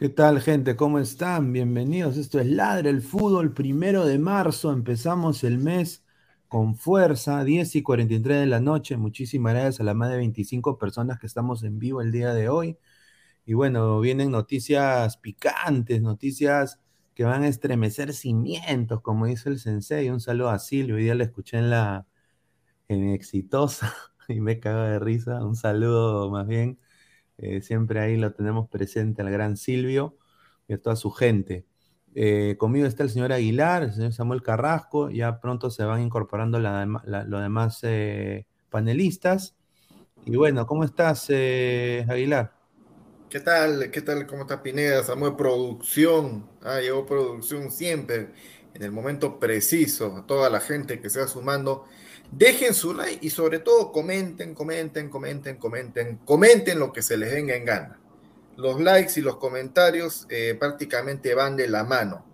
¿Qué tal, gente? ¿Cómo están? Bienvenidos. Esto es Ladre el Fútbol, primero de marzo. Empezamos el mes con fuerza, 10 y 43 de la noche. Muchísimas gracias a las más de 25 personas que estamos en vivo el día de hoy. Y bueno, vienen noticias picantes, noticias que van a estremecer cimientos, como dice el sensei. Un saludo a Silvio. Hoy día la escuché en la en Exitosa y me cago de risa. Un saludo más bien eh, siempre ahí lo tenemos presente al gran Silvio y a toda su gente. Eh, conmigo está el señor Aguilar, el señor Samuel Carrasco, ya pronto se van incorporando los demás eh, panelistas. Y bueno, ¿cómo estás, Aguilar? ¿Qué tal? ¿Qué tal? ¿Cómo está Pineda? Samuel Producción. Ah, llegó producción siempre, en el momento preciso. A toda la gente que se va sumando Dejen su like y sobre todo comenten, comenten, comenten, comenten, comenten lo que se les venga en gana. Los likes y los comentarios eh, prácticamente van de la mano.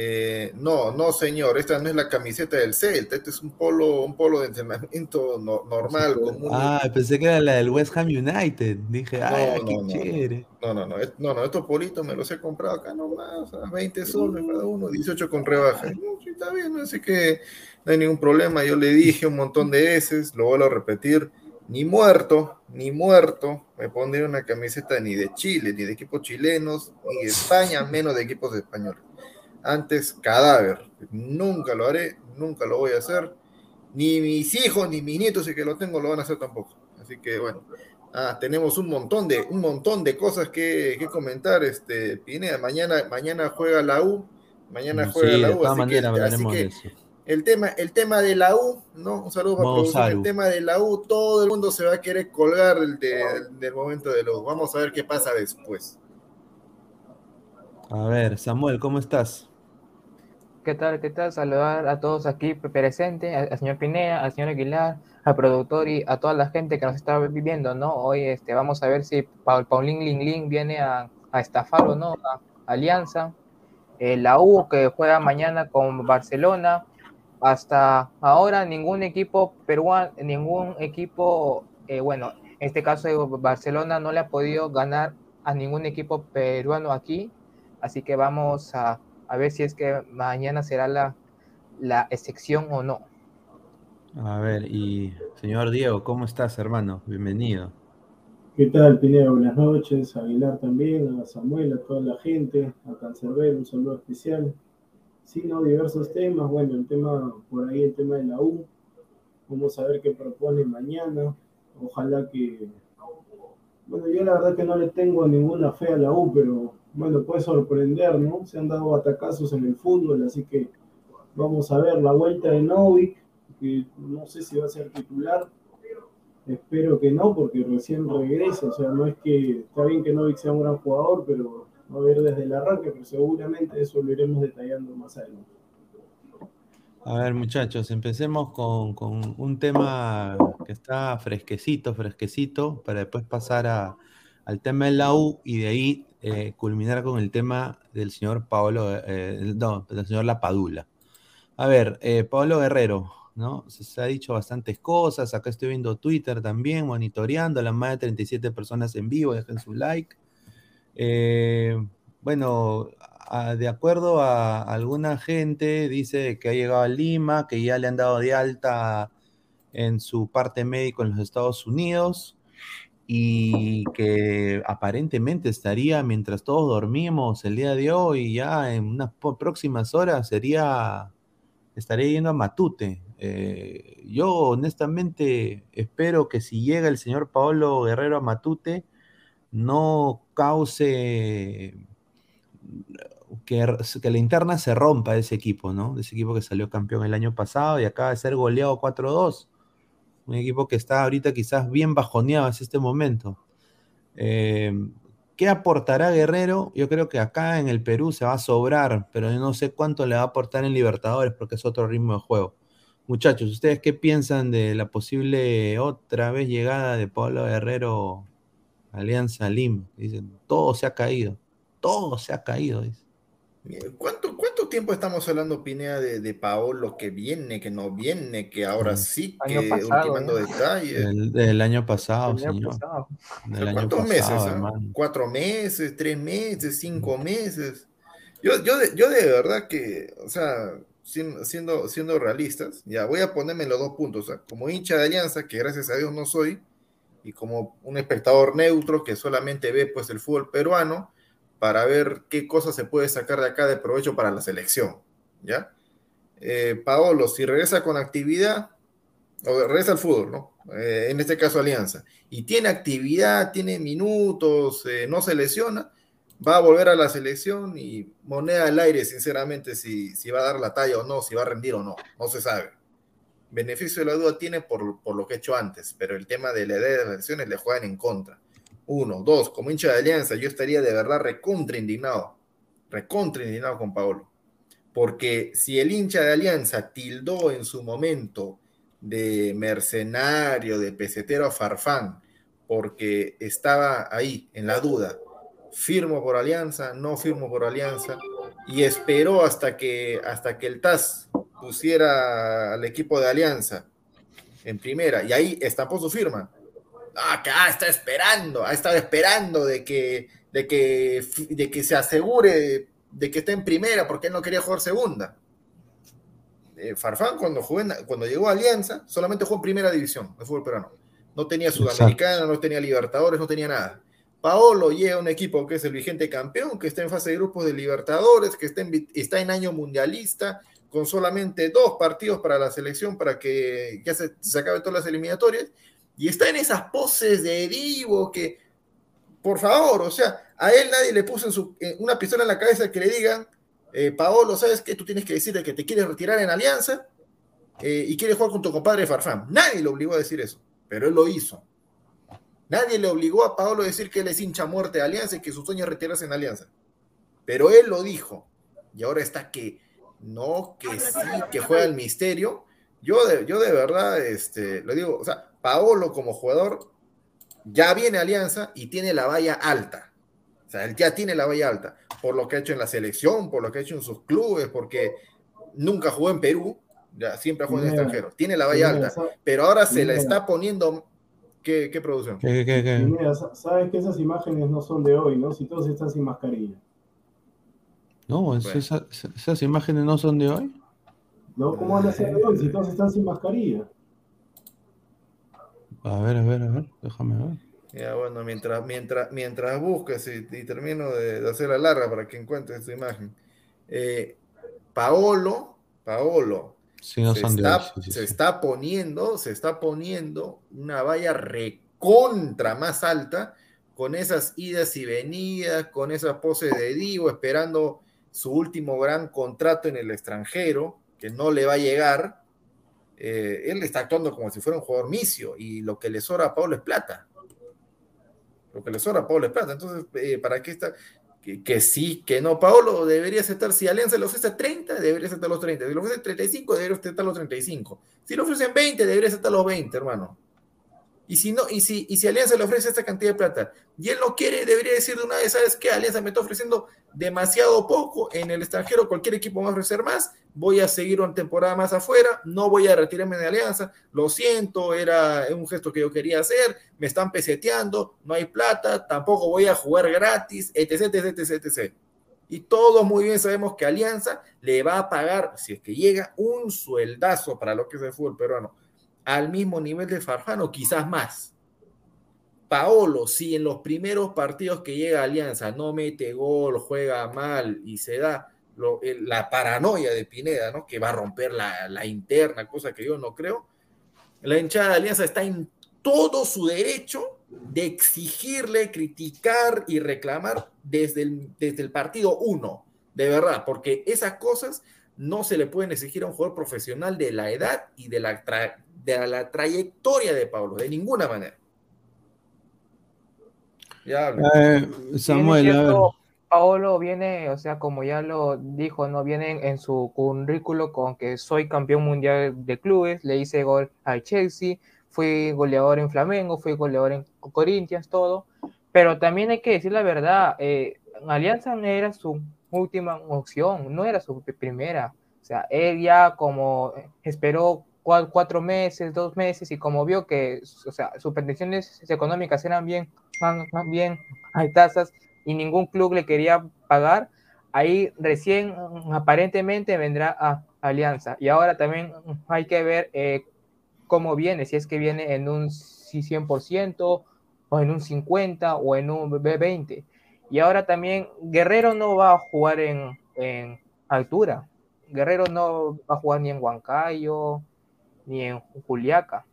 Eh, no, no, señor, esta no es la camiseta del Celta, este es un polo, un polo de entrenamiento normal, común. Ah, pensé que era la del West Ham United. Dije, ah, qué no, chévere. No, no, no, no, no, estos politos me los he comprado acá nomás, a 20 soles cada uno, 18 con rebaja. está bien, así que no hay ningún problema. Yo le dije un montón de veces, lo vuelvo a repetir, ni muerto, ni muerto, me pondré una camiseta ni de Chile, ni de equipos chilenos, ni de España, menos de equipos españoles antes cadáver. Nunca lo haré, nunca lo voy a hacer. Ni mis hijos, ni mis nietos, si que lo tengo, lo van a hacer tampoco. Así que bueno, ah, tenemos un montón de, un montón de cosas que, que, comentar. Este, Pineda, mañana, mañana juega la U. Mañana juega la U. Así que, así que el tema, el tema de la U, ¿no? Un saludo para producción. El tema de la U, todo el mundo se va a querer colgar del, del momento de la U. Vamos a ver qué pasa después. A ver, Samuel, ¿cómo estás? ¿Qué tal? ¿Qué tal? Saludar a todos aquí presentes, al, señor Pinea, al señor Aguilar, al productor y a toda la gente que nos está viviendo, ¿no? Hoy este, vamos a ver si Paul, Paulín Ling Ling viene a, estafar o no a Alianza. Eh, la U que juega mañana con Barcelona. Hasta ahora ningún equipo peruano, ningún equipo, eh, bueno, en este caso Barcelona no le ha podido ganar a ningún equipo peruano aquí. Así que vamos a a ver si es que mañana será la, la excepción o no. A ver, y señor Diego, ¿cómo estás, hermano? Bienvenido. ¿Qué tal, Pineda? Buenas noches. A Aguilar también, a Samuel, a toda la gente, a Cancerbero, un saludo especial. Sí, no, diversos temas. Bueno, el tema, por ahí el tema de la U. Vamos a ver qué propone mañana. Ojalá que. Bueno, yo la verdad que no le tengo ninguna fe a la U, pero bueno, puede sorprender, ¿no? Se han dado atacazos en el fútbol, así que vamos a ver la vuelta de Novik, que no sé si va a ser titular, espero que no, porque recién regresa, o sea, no es que está bien que Novik sea un gran jugador, pero a ver desde el arranque, pero seguramente eso lo iremos detallando más adelante. A ver, muchachos, empecemos con, con, un tema que está fresquecito, fresquecito, para después pasar a, al tema de la U y de ahí eh, culminar con el tema del señor Paolo, eh, no, del señor Lapadula. A ver, eh, Pablo Guerrero, ¿no? Se, ha dicho bastantes cosas, acá estoy viendo Twitter también, monitoreando, las más de 37 personas en vivo, dejen su like. Bueno, de acuerdo a alguna gente, dice que ha llegado a Lima, que ya le han dado de alta en su parte médico en los Estados Unidos, y que aparentemente estaría mientras todos dormimos el día de hoy, ya en unas próximas horas sería, estaría yendo a Matute. Eh, yo honestamente espero que si llega el señor Paolo Guerrero a Matute, no cause que, que, la interna se rompa de ese equipo, ¿no? De ese equipo que salió campeón el año pasado y acaba de ser goleado 4-2 un equipo que está ahorita quizás bien bajoneado en este momento. Eh, ¿Qué aportará Guerrero? Yo creo que acá en el Perú se va a sobrar, pero yo no sé cuánto le va a aportar en Libertadores porque es otro ritmo de juego. Muchachos, ¿ustedes qué piensan de la posible otra vez llegada de Pablo Guerrero Alianza Lima? Dicen, todo se ha caído, todo se ha caído. ¿Cuánto, tiempo estamos hablando, Pinea, de, de, Paolo que viene, que no viene, que ahora sí, que ultimando ¿eh? detalles? Del, año pasado, señor. ¿Cuántos meses? Ah? ¿Cuatro meses? ¿Tres meses? ¿Cinco meses? Yo, yo, de, yo de verdad que, o sea, siendo, siendo realistas, ya voy a ponerme los dos puntos. como hincha de Alianza, que gracias a Dios no soy, y como un espectador neutro que solamente ve pues el fútbol peruano, para ver qué cosas se puede sacar de acá de provecho para la selección. ¿Ya? Eh, Paolo, si regresa con actividad, o regresa al fútbol, ¿no? Eh, en este caso Alianza, y tiene actividad, tiene minutos, eh, no se lesiona, va a volver a la selección y moneda al aire, sinceramente, si, si va a dar la talla o no, si va a rendir o no, no se sabe. Beneficio de la duda tiene por, por lo que he hecho antes, pero el tema de la edad de las lesiones le juegan en contra. Uno, dos, como hincha de Alianza, yo estaría de verdad recontra indignado, recontra indignado con Paolo. Porque si el hincha de Alianza tildó en su momento de mercenario, de pesetero farfán, porque estaba ahí en la duda, firmo por Alianza, no firmo por Alianza, y esperó hasta que, hasta que el TAS pusiera al equipo de Alianza en primera y ahí estampó su firma. Ah, acá está esperando, ha estado esperando de que, de que, de que se asegure de que esté en primera porque él no quería jugar segunda. Eh, Farfán cuando, cuando llegó a Alianza solamente jugó en primera división de fútbol peruano. No tenía Sudamericana, no tenía Libertadores, no tenía nada. Paolo llega a un equipo que es el vigente campeón, que está en fase de grupos de Libertadores, que está en, está en año mundialista, con solamente dos partidos para la selección para que ya se, se acabe todas las eliminatorias, y está en esas poses de divo que, por favor, o sea, a él nadie le puso su, una pistola en la cabeza que le digan, eh, Paolo, ¿sabes qué? Tú tienes que decirle que te quieres retirar en Alianza eh, y quieres jugar con tu compadre Farfán. Nadie le obligó a decir eso, pero él lo hizo. Nadie le obligó a Paolo a decir que él es hincha muerte de Alianza y que su sueño es retirarse en Alianza. Pero él lo dijo. Y ahora está que no, que sí, que juega el misterio. Yo de, yo de verdad, este, lo digo, o sea, Paolo como jugador ya viene a Alianza y tiene la valla alta. O sea, él ya tiene la valla alta por lo que ha hecho en la selección, por lo que ha hecho en sus clubes, porque nunca jugó en Perú, ya siempre jugó en extranjero. Tiene la valla alta, pero ahora se la está poniendo ¿Qué, qué producción? ¿Qué, qué, qué? Mira, sabes que esas imágenes no son de hoy, ¿no? Si todos están sin mascarilla. No, esas, esas imágenes no son de hoy. No, ¿cómo van a ser de hoy si todos están sin mascarilla? A ver, a ver, a ver, déjame ver. Ya, bueno, mientras, mientras, mientras busques y, termino de, hacer la larga para que encuentres esta imagen. Eh, Paolo, Paolo, se, está, poniendo, se está poniendo una valla recontra más alta con esas idas y venidas, con esas poses de Divo, esperando su último gran contrato en el extranjero, que no le va a llegar. Eh, él está actuando como si fuera un jugador misio y lo que le sobra a Pablo es plata. Lo que le sobra a Pablo es plata. Entonces, eh, ¿para qué está? Que, sí, que no. Paolo debería aceptar, si Alianza le ofrece 30, debería aceptar los 30. Si le ofrece 35, debería aceptar los 35. Si le ofrecen 20, debería aceptar los 20, hermano. Y si no, y si, y si Alianza le ofrece esta cantidad de plata y él no quiere, debería decir de una vez, ¿sabes qué? Alianza me está ofreciendo demasiado poco en el extranjero, cualquier equipo va a ofrecer más, voy a seguir una temporada más afuera, no voy a retirarme de Alianza, lo siento, era un gesto que yo quería hacer, me están peseteando, no hay plata, tampoco voy a jugar gratis, etc, etc, etc, etc. Y todos muy bien sabemos que Alianza le va a pagar, si es que llega, un sueldazo para lo que es el fútbol peruano al mismo nivel de Farfán quizás más. Paolo, si en los primeros partidos que llega a Alianza no mete gol, juega mal y se da la paranoia de Pineda, ¿no? Que va a romper la, interna, cosa que yo no creo. La hinchada de Alianza está en todo su derecho de exigirle, criticar y reclamar desde el, desde el partido uno, de verdad, porque esas cosas no se le pueden exigir a un jugador profesional de la edad y de la, de la trayectoria de Pablo, de ninguna manera. Ya eh, Samuel, Paolo viene, o sea, como ya lo dijo, no viene en su currículo con que soy campeón mundial de clubes, le hice gol al Chelsea, fui goleador en Flamengo, fui goleador en Corinthians, todo. Pero también hay que decir la verdad, eh, Alianza era su última opción, no era su primera. O sea, él ya como esperó cuatro meses, dos meses, y como vio que o sea, sus pretensiones económicas eran bien, más bien, hay tasas, y ningún club le quería pagar, ahí recién aparentemente vendrá a Alianza. Y ahora también hay que ver eh, cómo viene, si es que viene en un 100% o en un 50 o en un B20. Y ahora también Guerrero no va a jugar en, en altura. Guerrero no va a jugar ni en Huancayo, ni en Juliaca.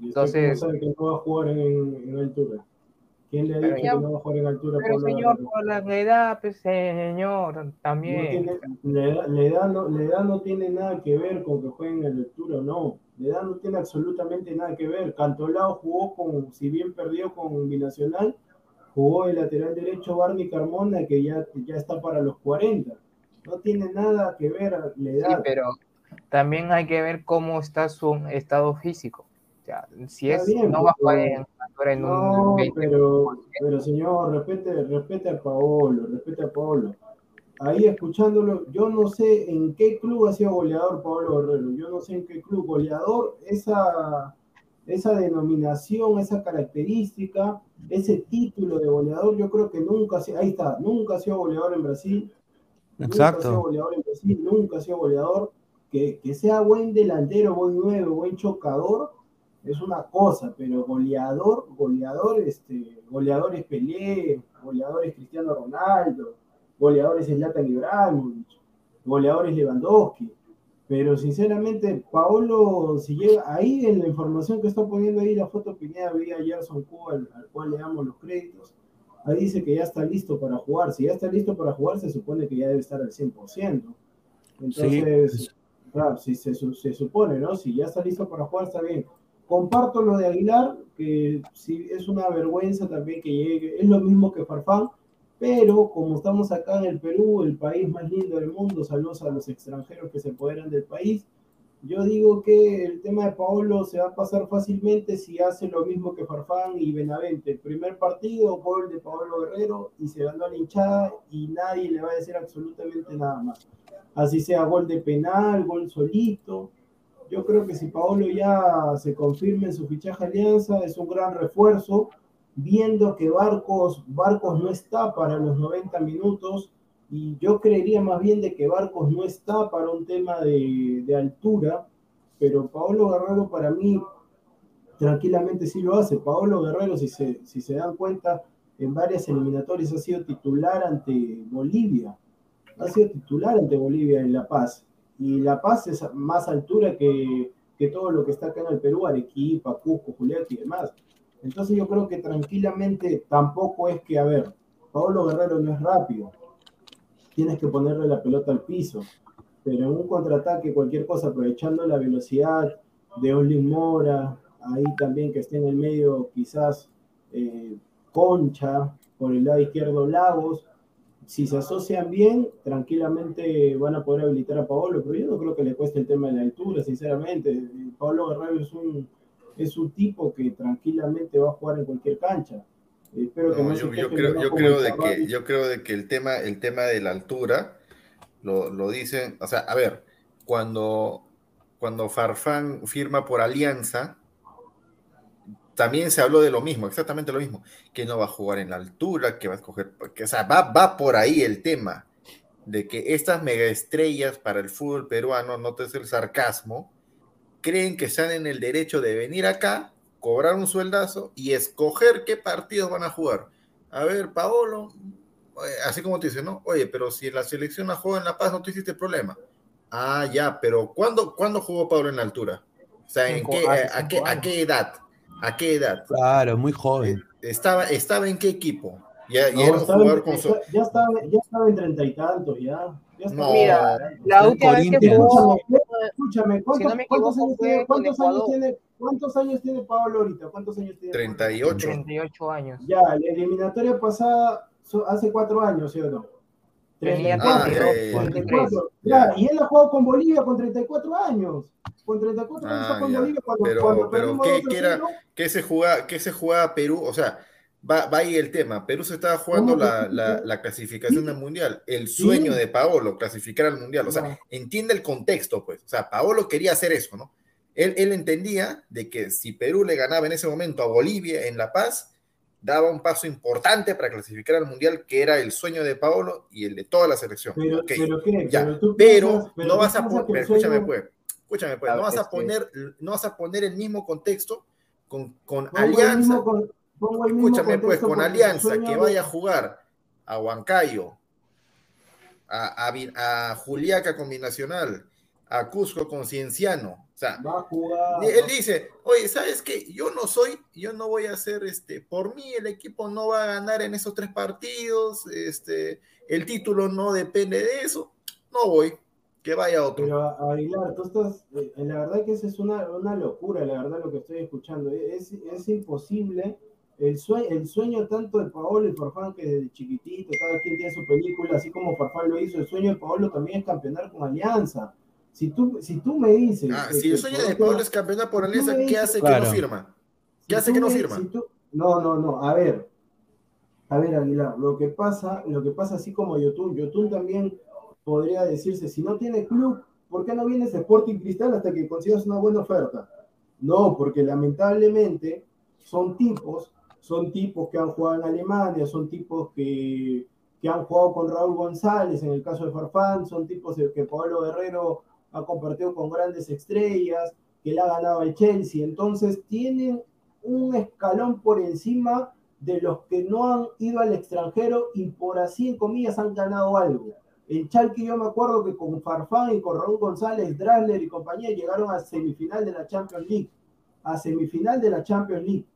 Entonces. ¿Quién sabe que no va a jugar en, altura? ¿Quién le ha dicho que no va a jugar en altura? Pero por señor, la... por la edad, pues, señor, también. la, edad, no, la edad no tiene nada que ver con que jueguen en altura o no. La edad no tiene absolutamente nada que ver. Cantolao jugó con, si bien perdió con Binacional, jugó el lateral derecho Barney Carmona, que ya, ya está para los 40. No tiene nada que ver la edad. Sí, pero también hay que ver cómo está su estado físico. O sea, si es, no va a jugar en, en no, un pero, pero señor, respete, respete a Paolo, respete a Paolo. ahí escuchándolo, yo no sé en qué club ha sido goleador Pablo Guerrero, yo no sé en qué club goleador, esa, esa denominación, esa característica, ese título de goleador, yo creo que nunca, ahí está, nunca ha sido goleador en Brasil, Exacto. nunca ha sido goleador en Brasil, nunca ha sido goleador, que, que sea buen delantero, buen nuevo, buen chocador, es una cosa, pero goleador, goleador, este, goleadores Pelé, goleadores Cristiano Ronaldo, goleadores Zlatan Ibrahimovic, goleadores Lewandowski. Pero sinceramente, Paolo, si llega ahí en la información que está poniendo ahí la foto Pineda, vía Gerson Cuba, al, cual le damos los créditos, ahí dice que ya está listo para jugar. Si ya está listo para jugar, se supone que ya debe estar al 100%. Entonces, claro, si se, se supone, ¿no? Si ya está listo para jugar, está bien. Comparto lo de Aguilar, que sí es una vergüenza también que llegue, es lo mismo que Farfán, pero como estamos acá en el Perú, el país más lindo del mundo, saludos a los extranjeros que se apoderan del país, yo digo que el tema de Paolo se va a pasar fácilmente si hace lo mismo que Farfán y Benavente. El primer partido, gol de Paolo Guerrero y se ganó a la hinchada y nadie le va a decir absolutamente nada más. Así sea gol de penal, gol solito, yo creo que si Paolo ya se confirma en su fichaje Alianza, es un gran refuerzo, viendo que Barcos, Barcos no está para los 90 minutos, y yo creería más bien de que Barcos no está para un tema de, altura, pero Paolo Guerrero para mí tranquilamente sí lo hace. Paolo Guerrero, si se, si se dan cuenta, en varias eliminatorias ha sido titular ante Bolivia. Ha sido titular ante Bolivia en La Paz y La Paz es más altura que, que todo lo que está acá en el Perú, Arequipa, Cusco, Julián y demás. Entonces yo creo que tranquilamente tampoco es que, a ver, Pablo Guerrero no es rápido, tienes que ponerle la pelota al piso, pero en un contraataque, cualquier cosa, aprovechando la velocidad de Olin Mora, ahí también que esté en el medio quizás eh, Concha, por el lado izquierdo Lagos, si se asocian bien, tranquilamente van a poder habilitar a Paolo, pero yo no creo que le cueste el tema de la altura, sinceramente. Paolo Guerrero es un, es un tipo que tranquilamente va a jugar en cualquier cancha. Espero que no, yo, yo, creo, yo creo de que yo creo de que el tema el tema de la altura lo, lo dicen, o sea, a ver, cuando cuando Farfán firma por Alianza, también se habló de lo mismo, exactamente lo mismo, que no va a jugar en la altura, que va a escoger, o sea, va, va por ahí el tema de que estas megaestrellas para el fútbol peruano, no te es el sarcasmo, creen que están en el derecho de venir acá, cobrar un sueldazo y escoger qué partidos van a jugar. A ver, Paolo, así como te dicen, ¿no? Oye, pero si la selección la juega en La Paz, no te hiciste problema. Ah, ya, pero ¿cuándo, ¿cuándo jugó Paolo en la altura? O sea, ¿en qué, a, qué, ¿a qué edad? ¿A qué edad? Claro, muy joven. ¿Estaba, estaba en qué equipo? Ya, ya era un jugador con su... ya, estaba, ya estaba en treinta y tantos, ya. ya no, Mira, la última vez que jugó... Escúchame, ¿cuántos, si no ¿cuántos, años, tiene, cuántos años, tiene, ¿cuántos años tiene Pablo ahorita? ¿Cuántos años tiene? 38. 38 años. Ya, la eliminatoria pasada hace cuatro años, ¿sí o no? 34, ah, eh, 34. Ya, y él ha jugado con Bolivia con 34 años con 34 años ah, con Bolivia cuando, pero, cuando pero ¿qué, ¿qué, era, ¿qué, se jugaba, ¿qué se jugaba Perú? O sea, va, va ahí el tema. Perú se estaba jugando la, la, la, clasificación del Mundial. El sueño de Paolo, clasificar al Mundial. O sea, entiende el contexto, pues. O sea, Paolo quería hacer eso, ¿no? Él, él entendía de que si Perú le ganaba en ese momento a Bolivia en La Paz, daba un paso importante para clasificar al Mundial, que era el sueño de Paolo y el de toda la selección. Pero, pero, ya, pero, no vas a poner, escúchame pues, Escúchame, pues, no vas a poner, no vas a poner el mismo contexto con, con Alianza. Escúchame, pues, con Alianza que vaya a jugar a Huancayo, a, a, a Juliaca con Binacional, a Cusco con Cienciano. O sea, él dice, oye, ¿sabes qué? Yo no soy, yo no voy a hacer, este, por mí el equipo no va a ganar en esos tres partidos, este, el título no depende de eso, no voy que vaya otro. Pero Aguilar, tú estás, eh, la verdad que esa es una, una, locura, la verdad lo que estoy escuchando. Es, es imposible. El sueño, el sueño tanto de Paolo y Farfán, que desde chiquitito, cada quien tiene su película, así como Farfán lo hizo, el sueño de Paolo también es campeonar con Alianza. Si tú, si tú me dices... Ah, si el sueño de Paolo es campeonar por Alianza, ¿qué hace que no firma? ¿Qué hace que no firma? no, no, no, a ver, A ver, Aguilar, lo que pasa, lo que pasa así como Yotun, Yotun también podría decirse, si no tiene club, ¿por qué no vienes a Sporting Cristal hasta que consigas una buena oferta? No, porque lamentablemente son tipos, son tipos que han jugado en Alemania, son tipos que, que han jugado con Raúl González, en el caso de Farfán, son tipos que Pablo Guerrero ha compartido con grandes estrellas, que le ha ganado el Chelsea, entonces tienen un escalón por encima de los que no han ido al extranjero y por así en comillas han ganado algo. El Chalque yo me acuerdo que con Farfán y con Raúl González, Drasler y compañía llegaron a semifinal de la Champions League. A semifinal de la Champions League.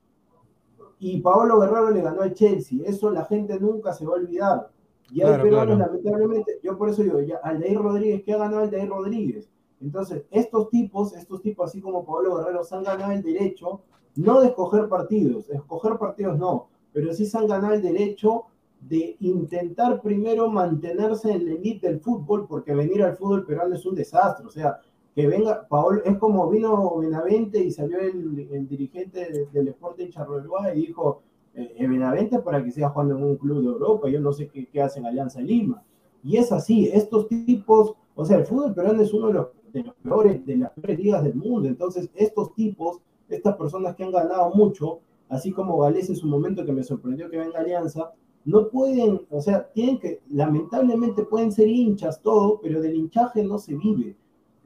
Y Paolo Guerrero le ganó al Chelsea. Eso la gente nunca se va a olvidar. Y hay peruanos, lamentablemente, yo por eso digo, ya, Aldair Rodríguez, ¿qué ha ganado Aldair Rodríguez? Entonces, estos tipos, estos tipos así como Pablo Guerrero, se han ganado el derecho no de escoger partidos, escoger partidos no, pero sí se han ganado el derecho de intentar primero mantenerse en la elite del fútbol, porque venir al fútbol peruano es un desastre. O sea, que venga, Paolo, es como vino Benavente y salió el, dirigente del Sporting Charleroi y dijo, eh, Benavente para que sea jugando en un club de Europa, yo no sé qué, qué hacen Alianza Lima. Y es así, estos tipos, o sea, el fútbol peruano es uno de los, de los peores, de las peores ligas del mundo. Entonces, estos tipos, estas personas que han ganado mucho, así como Gales en su momento que me sorprendió que venga Alianza, no pueden, o sea, tienen que, lamentablemente pueden ser hinchas, todo, pero del hinchaje no se vive.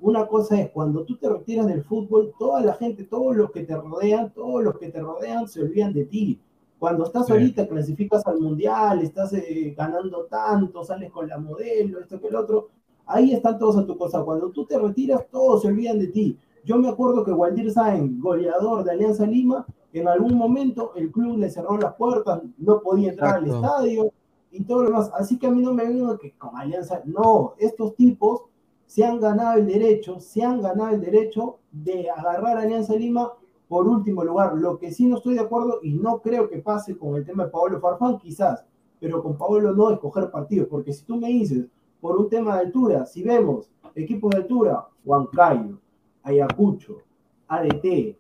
Una cosa es, cuando tú te retiras del fútbol, toda la gente, todos los que te rodean, todos los que te rodean se olvidan de ti. Cuando estás ahorita, clasificas al mundial, estás eh, ganando tanto, sales con la modelo, esto que el otro, ahí están todos a tu cosa. Cuando tú te retiras, todos se olvidan de ti. Yo me acuerdo que Waldir Sáenz, goleador de Alianza Lima, en algún momento el club le cerró las puertas, no podía entrar al estadio y todo lo demás. Así que a mí no me vino que con Alianza, no, estos tipos se han ganado el derecho, se han ganado el derecho de agarrar a Alianza Lima por último lugar. Lo que sí no estoy de acuerdo y no creo que pase con el tema de Pablo Farfán, quizás, pero con Pablo no escoger partidos, porque si tú me dices, por un tema de altura, si vemos equipos de altura, Huancayo, Ayacucho, ADT,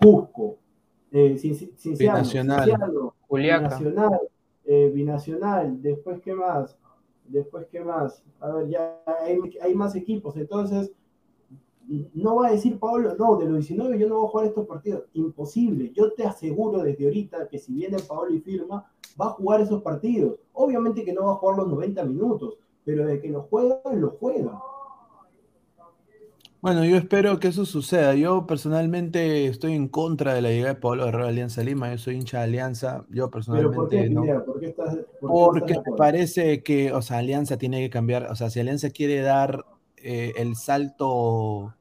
Cusco, eh, Binacional, Binacional, eh, Binacional, después qué más, después qué más, a ver, ya hay, más equipos, entonces no va a decir Pablo, no, de los 19 yo no voy a jugar estos partidos, imposible, yo te aseguro desde ahorita que si viene Pablo y firma, va a jugar esos partidos, obviamente que no va a jugar los 90 minutos, pero de que lo juega, lo juega. Bueno, yo espero que eso suceda. Yo personalmente estoy en contra de la llegada de Pablo Guerrero a Alianza Lima. Yo soy hincha de Alianza. Yo personalmente por qué, no. ¿Por qué estás, Porque me parece que, o sea, Alianza tiene que cambiar. O sea, si Alianza quiere dar eh, el salto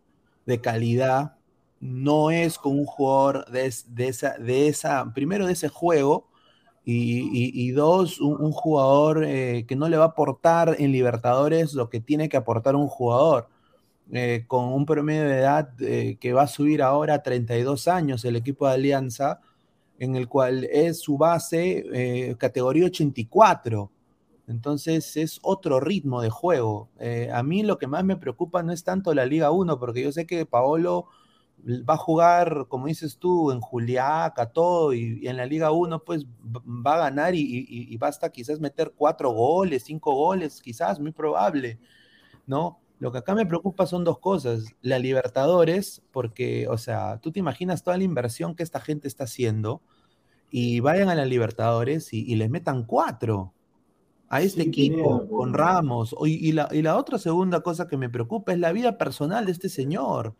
de calidad, no es con un jugador de, de, esa, de esa, primero de ese juego, y, dos, un, jugador eh, que no le va a aportar en Libertadores lo que tiene que aportar un jugador. Eh, con un promedio de edad eh, que va a subir ahora a 32 años el equipo de Alianza, en el cual es su base eh, categoría 84. Entonces es otro ritmo de juego. a mí lo que más me preocupa no es tanto la Liga 1, porque yo sé que Paolo va a jugar, como dices tú, en Juliaca, todo, y, en la Liga 1 pues va a ganar y, y, basta quizás meter cuatro goles, cinco goles, quizás, muy probable, ¿no? Lo que acá me preocupa son dos cosas. La Libertadores, porque, o sea, tú te imaginas toda la inversión que esta gente está haciendo y vayan a la Libertadores y, les metan cuatro a este equipo con Ramos. Y, la, y, la, otra segunda cosa que me preocupa es la vida personal de este señor.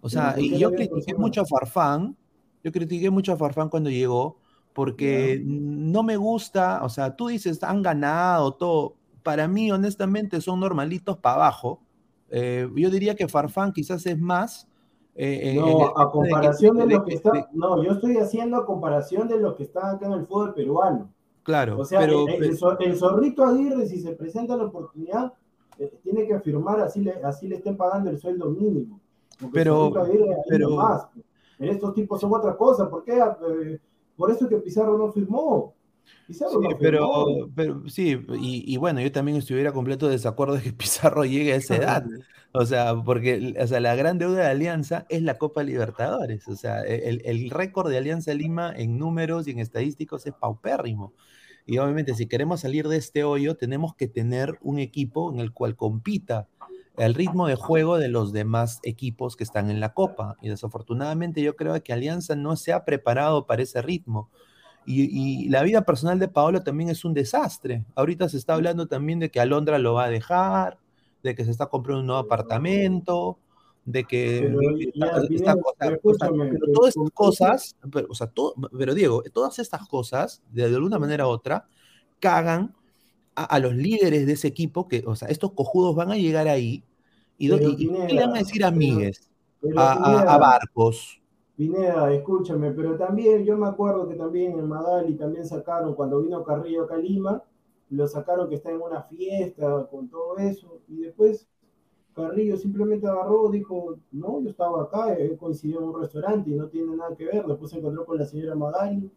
O sea, y yo critiqué mucho a Farfán, yo critiqué mucho a Farfán cuando llegó, porque no me gusta, o sea, tú dices, han ganado todo, para mí, honestamente, son normalitos para abajo. Eh, yo diría que Farfán quizás es más. Eh, no, a comparación de, lo que está. No, yo estoy haciendo a comparación de lo que está acá en el fútbol peruano. Claro, o sea, pero, el, zorrito Aguirre, si se presenta la oportunidad, eh, tiene que firmar así le, así le estén pagando el sueldo mínimo. Pero, pero más. En estos tipos son otra cosa. ¿Por qué? por eso que Pizarro no firmó sí, pero, pero, sí, y, bueno, yo también estuviera completo desacuerdo de que Pizarro llegue a esa edad. O sea, porque o sea, la gran deuda de Alianza es la Copa Libertadores. O sea, el, el récord de Alianza Lima en números y en estadísticos es paupérrimo. Y obviamente si queremos salir de este hoyo, tenemos que tener un equipo en el cual compita el ritmo de juego de los demás equipos que están en la Copa. Y desafortunadamente yo creo que Alianza no se ha preparado para ese ritmo. Y, la vida personal de Paolo también es un desastre. Ahorita se está hablando también de que Alondra lo va a dejar, de que se está comprando un nuevo apartamento, de que todas estas cosas, pero, o sea, pero Diego, todas estas cosas, de, alguna manera u otra, cagan a, los líderes de ese equipo, que, o sea, estos cojudos van a llegar ahí y, ¿qué le van a decir a Migues, a, Barcos? Pineda, escúchame, pero también yo me acuerdo que también en Magali también sacaron, cuando vino Carrillo a Lima, lo sacaron que está en una fiesta con todo eso, y después Carrillo simplemente agarró, dijo, no, yo estaba acá, he coincidido en un restaurante y no tiene nada que ver, después se encontró con la señora Magali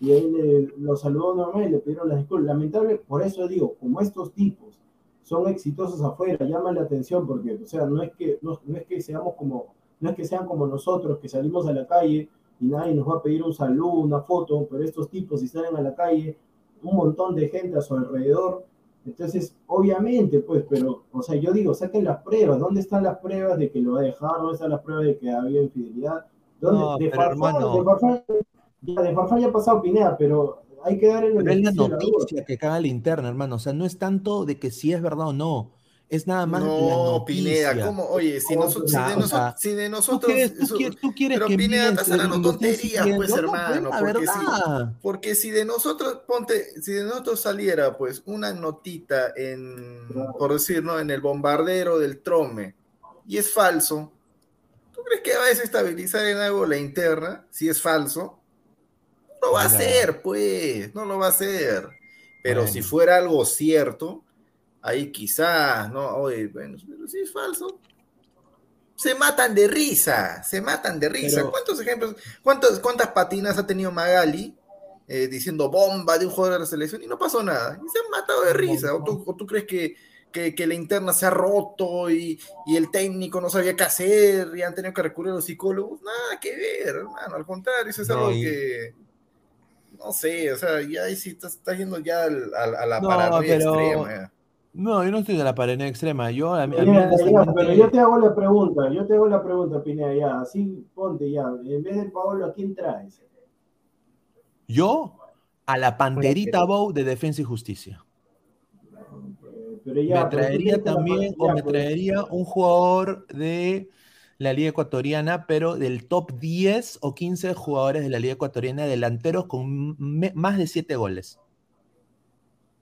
y ahí le, lo saludó normal y le pidieron las disculpas. Lamentable, por eso digo, como estos tipos son exitosos afuera, llaman la atención porque, o sea, no es que, no, no es que seamos como, no es que sean como nosotros que salimos a la calle y nadie nos va a pedir un saludo, una foto, pero estos tipos si salen a la calle, un montón de gente a su alrededor, entonces, obviamente, pues, pero, o sea, yo digo, saquen las pruebas. ¿Dónde están las pruebas de que lo va a dejar? ¿Dónde están las pruebas de que había infidelidad? ¿Dónde? No, de, pero hermano... de Farfán, ya, de Farfán ya ha pasado Pineda, pero hay que dar el Pero es la noticia que caga la interna, hermano. O sea, no es tanto de que si es verdad o no es nada más. No, Pineda, ¿cómo? Oye, si, de, nosotros, si de nosotros. ¿Tú quieres, tú quieres, tú quieres pero que Pineda, estás hablando tonterías, pues, hermano. No, porque, si, porque si de nosotros, ponte, si de nosotros saliera, pues, una notita en, por decir, ¿no? En el bombardero del Trome, y es falso, ¿tú crees que va a desestabilizar en algo la interna? Si es falso, no va a ser, pues, no lo va a hacer. Pero bueno. si fuera algo cierto, ahí quizás, ¿no? Oye, bueno, pero si es falso. Se matan de risa, se matan de risa. Pero, ¿Cuántos ejemplos, cuántos, cuántas patinas ha tenido Magali eh, diciendo bomba de un jugador de la selección y no pasó nada? Y se han matado de risa. ¿O tú, o tú crees que, que, que, la interna se ha roto y, y, el técnico no sabía qué hacer y han tenido que recurrir a los psicólogos? Nada que ver, hermano. Al contrario, eso es no, algo y... que no sé, o sea, ya ahí sí estás, estás yendo ya al, al, a la no, paranoia pero... extrema. No, yo no estoy de la paranoia extrema. Yo, a mí, Pineda, a mí ya, pero yo te hago la pregunta, yo te hago la pregunta, Pineda, ya, así ponte ya. En vez de Paolo, ¿a quién traes? Yo, a la Panterita Bow de Defensa y Justicia. Pero ya, me traería también, o me pues. traería un jugador de la Liga Ecuatoriana, pero del top 10 o 15 jugadores de la Liga Ecuatoriana, delanteros con más de 7 goles.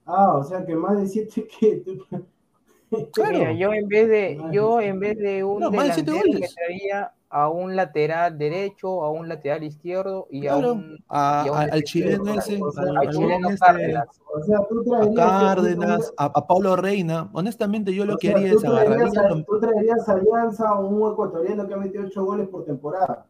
Ah, o sea que más de 7 que. Claro. Mira, yo en vez de, yo en vez de un no, delantero me traía a un lateral derecho, a un lateral izquierdo y claro. a un, a, y a un al chileno ese, o sea, al, chileno este, Cárdenas. O sea, tú a. Cárdenas, a, a Pablo Reina. Honestamente, yo lo o que sea, haría tú es agarrar. traerías a- Tú traerías a Alianza a un ecuatoriano que ha metido 8 goles por temporada.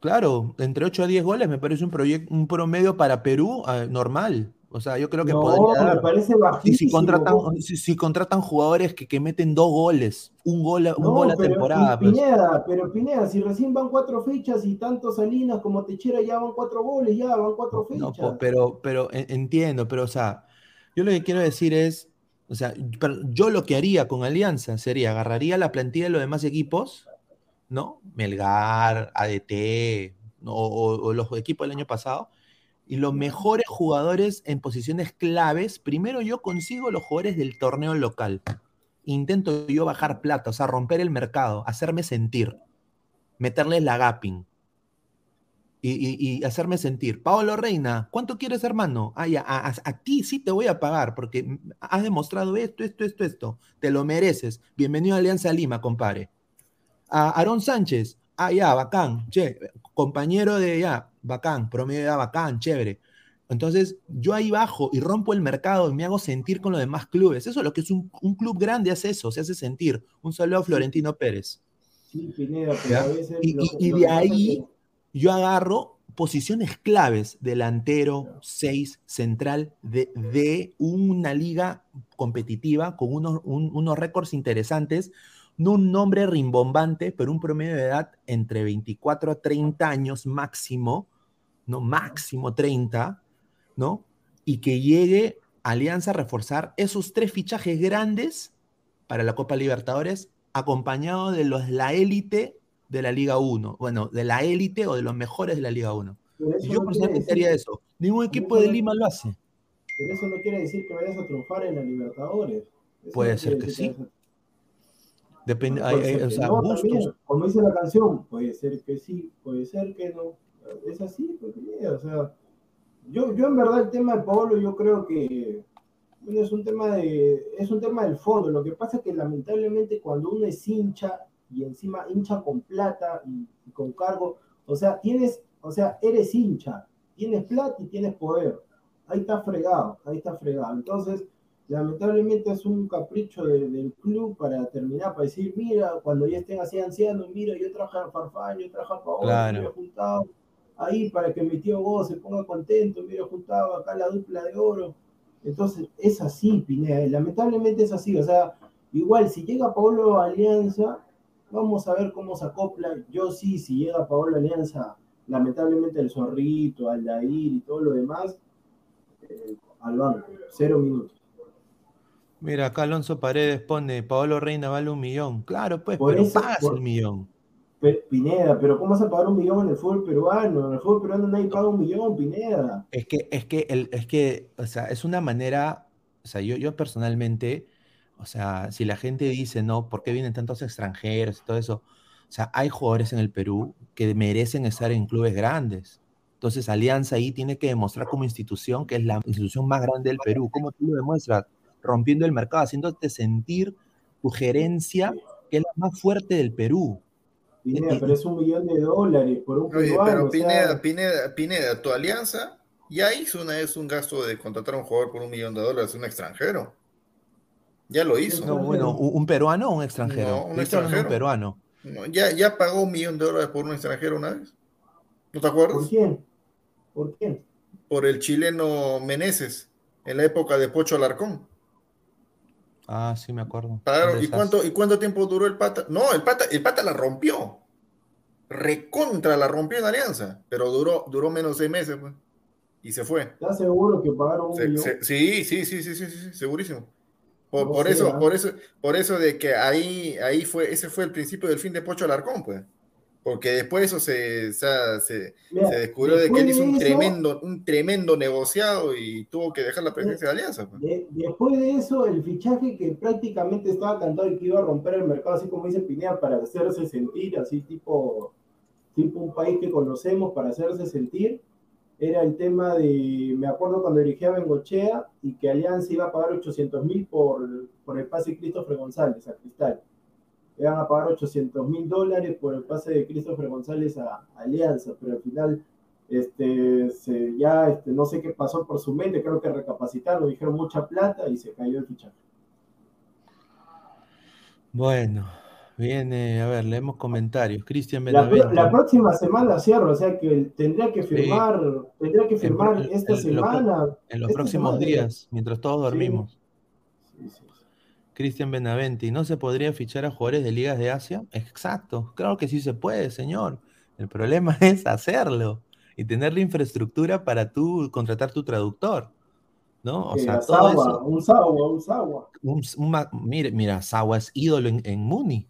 Claro, entre 8 a 10 goles me parece un, proyecto, un promedio para Perú eh, normal. O sea, yo creo que No, podría me parece Si, bajísimo. si contratan, si, si contratan jugadores que, que meten dos goles, un gol, a- un No, gol a pero temporada. Pues. Pineda, pero Pineda, si recién van cuatro fechas y tanto Salinas como Techera ya van cuatro goles, ya van cuatro No, fechas. po- pero, pero en- entiendo, pero o sea, yo lo que quiero decir es, o sea, pero yo lo que haría con Alianza sería agarraría la plantilla de los demás equipos, ¿no? Melgar, ADT, ¿no? o, o los equipos del año pasado, y los mejores jugadores en posiciones claves, primero yo consigo los jugadores del torneo local. Intento yo bajar plata, o sea, romper el mercado, hacerme sentir, meterles la gapping. Y, y- hacerme sentir. Paolo Reina, ¿cuánto quieres, hermano? Ah, ya, a, a- a ti sí te voy a pagar porque has demostrado esto, esto, esto, esto. Te lo mereces. Bienvenido a Alianza Lima, compadre. A Aarón Sánchez, ah, ya, bacán, che, compañero de ya, bacán, promedio ya, bacán, chévere. Entonces, yo ahí bajo y rompo el mercado y me hago sentir con los demás clubes. Eso es lo que es un, un club grande, hace eso, se hace sentir. Un saludo a Florentino Pérez. Sí, Pineda, pero ¿ya? a veces Y, lo y- que- y lo de es ahí yo agarro posiciones claves, delantero, 6, central, de, de una liga competitiva con unos, un- unos récords interesantes, no un nombre rimbombante, pero un promedio de edad entre 24 a 30 años máximo, no máximo 30, ¿no? Y que llegue Alianza a reforzar esos tres fichajes grandes para la Copa Libertadores, acompañado de los la élite de la Liga 1. Bueno, de la élite o de los mejores de la Liga 1. Yo personalmente haría eso. Ningún equipo de Lima lo hace. Pero eso no quiere decir que vayas a triunfar en la Libertadores. Puede ser que sí. Depende, o sea, no, como dice la canción, puede ser que sí, puede ser que no. Es así, porque, o sea, yo, yo en verdad el tema de Pablo, yo creo que bueno, es un tema de, es un tema del fondo. Lo que pasa es que lamentablemente cuando uno es hincha y encima hincha con plata y, y con cargo, o sea, tienes, o sea, eres hincha, tienes plata y tienes poder. Ahí está fregado, ahí está fregado. Entonces, lamentablemente es un capricho del club para terminar, para decir, mira, cuando ya estén así ancianos, mira, yo traje a Farfán, yo traje a Paolo, claro. me he juntado ahí para que mi tío Go se ponga contento, mira, juntado acá la dupla de oro. Entonces, es así, Pineda, lamentablemente es así, o sea, igual si llega Paolo Alianza, vamos a ver cómo se acopla. Yo sí, si llega Paolo Alianza, lamentablemente el Zorrito, Aldair y todo lo demás, eh, al banco, cero minutos. Mira, acá Alonso Paredes pone, Paolo Reina vale un millón. Claro, pues, por pero eso, pagas por, el millón. Pineda, pero ¿cómo vas a pagar un millón en el fútbol peruano? En el fútbol peruano nadie paga un millón, Pineda. Es que, es que, el, es que, o sea, es una manera, o sea, yo, yo personalmente, o sea, si la gente dice, no, ¿por qué vienen tantos extranjeros y todo eso? O sea, hay jugadores en el Perú que merecen estar en clubes grandes. Entonces, Alianza ahí tiene que demostrar como institución que es la institución más grande del Perú. ¿Cómo tú lo demuestras? Rompiendo el mercado, haciéndote sentir tu gerencia, que es la más fuerte del Perú. Pineda, pero es un millón de dólares por un Oye, pero Pineda, o sea... Pineda, Pineda, tu alianza ya hizo una vez un gasto de contratar a un jugador por un millón de dólares, un extranjero. Ya lo hizo. No, bueno, ¿un peruano o un extranjero? No, un extranjero. Un peruano. No, ya, ya pagó un millón de dólares por un extranjero una vez. ¿No te acuerdas? ¿Por quién? ¿Por quién? Por el chileno Meneses, en la época de Pocho Alarcón. Ah, sí, me acuerdo. Claro, ¿y cuánto, ¿y cuánto tiempo duró el pata? No, el pata, el pata la rompió. Recontra la rompió en Alianza, pero duró, duró menos de seis meses, pues. Y se fue. ¿Estás seguro que pagaron un se, millón? Se, sí, sí, sí, sí, sí, sí, segurísimo. Por, no por sé, eso, ¿no? por eso, por eso de que ahí, ahí fue, ese fue el principio del fin de Pocho Alarcón, pues. Porque después eso se, o sea, se, Mira, se descubrió de que él hizo un, eso, tremendo, un tremendo negociado y tuvo que dejar la presencia de, de Alianza. Pues. De, después de eso, el fichaje que prácticamente estaba cantado y que iba a romper el mercado, así como dice Pineda, para hacerse sentir, así tipo, tipo un país que conocemos, para hacerse sentir, era el tema de, me acuerdo cuando dirigía Bengochea y que Alianza iba a pagar 800 mil por, por el pase de Christopher González a Cristal iban a pagar 800 mil dólares por el pase de Christopher González a, a Alianza, pero al final este, se, ya este, no sé qué pasó por su mente, creo que recapacitaron, dijeron mucha plata y se cayó el fichaje. Bueno, viene, a ver, leemos comentarios. Cristian la, la, próxima semana cierro, o sea que tendría que firmar, sí. tendría que firmar esta semana. En los próximos semana. días, mientras todos dormimos. Sí, sí, Cristian Benavente, ¿no se podría fichar a jugadores de ligas de Asia? Exacto, claro que sí se puede, señor. El problema es hacerlo y tener la infraestructura para tú contratar tu traductor. ¿No? O sea, todo Sawa, eso, un Sawa, un Sawa. Un, un, mira, mira, Sawa es ídolo en, en Muni.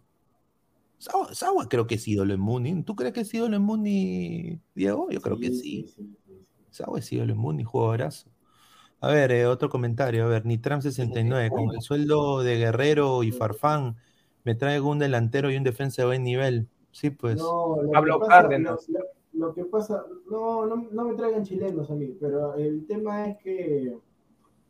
Sawa, Sawa, creo que es ídolo en Muni. ¿Tú crees que es ídolo en Muni, Diego? Yo creo sí, que sí. sí, sí Sawa es ídolo en Muni, jugadorazo. A ver, eh, otro comentario. A ver, Nitram69. Con el sueldo de Guerrero y Farfán, me traigo un delantero y un defensa de buen nivel. Sí, pues. No, Pablo Cárdenas. Lo, lo, que pasa, no, no, no, me traigan chilenos a mí, pero el tema es que.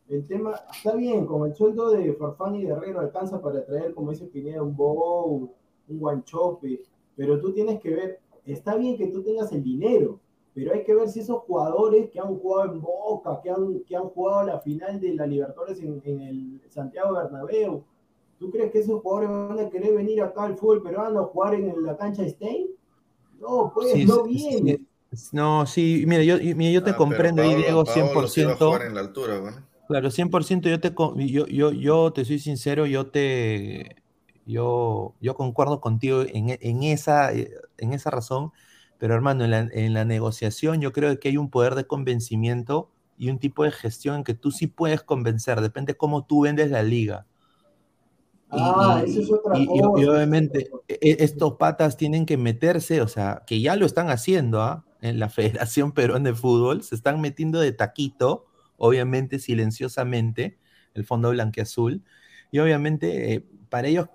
El tema está bien, con el sueldo de Farfán y Guerrero alcanza para traer, como dice Pineda, un Bow, un Guanchope, pero tú tienes que ver, está bien que tú tengas el dinero, pero hay que ver si esos jugadores que han jugado en Boca, que han, que han jugado la final de la Libertadores en, en, el Santiago Bernabéu, ¿tú crees que esos jugadores van a querer venir acá al fútbol peruano a jugar en la cancha Stein? No, pues sí, no viene. Sí, no, sí, mira, yo, mira, yo te ah, comprendo ahí, Diego, 100%. En la altura, bueno. Claro, 100% yo te, yo, yo, yo te soy sincero, yo te, yo, yo concuerdo contigo en, en, esa, en esa razón, pero hermano, en la, en la, negociación yo creo que hay un poder de convencimiento y un tipo de gestión en que tú sí puedes convencer, depende cómo tú vendes la liga. Ah, eso es otra y- y- cosa. y obviamente e- e- estos patas tienen que meterse, o sea, que ya lo están haciendo ¿ah? en la Federación Peruana de Fútbol, se están metiendo de taquito, obviamente silenciosamente, el fondo blanqueazul, y obviamente eh, para ellos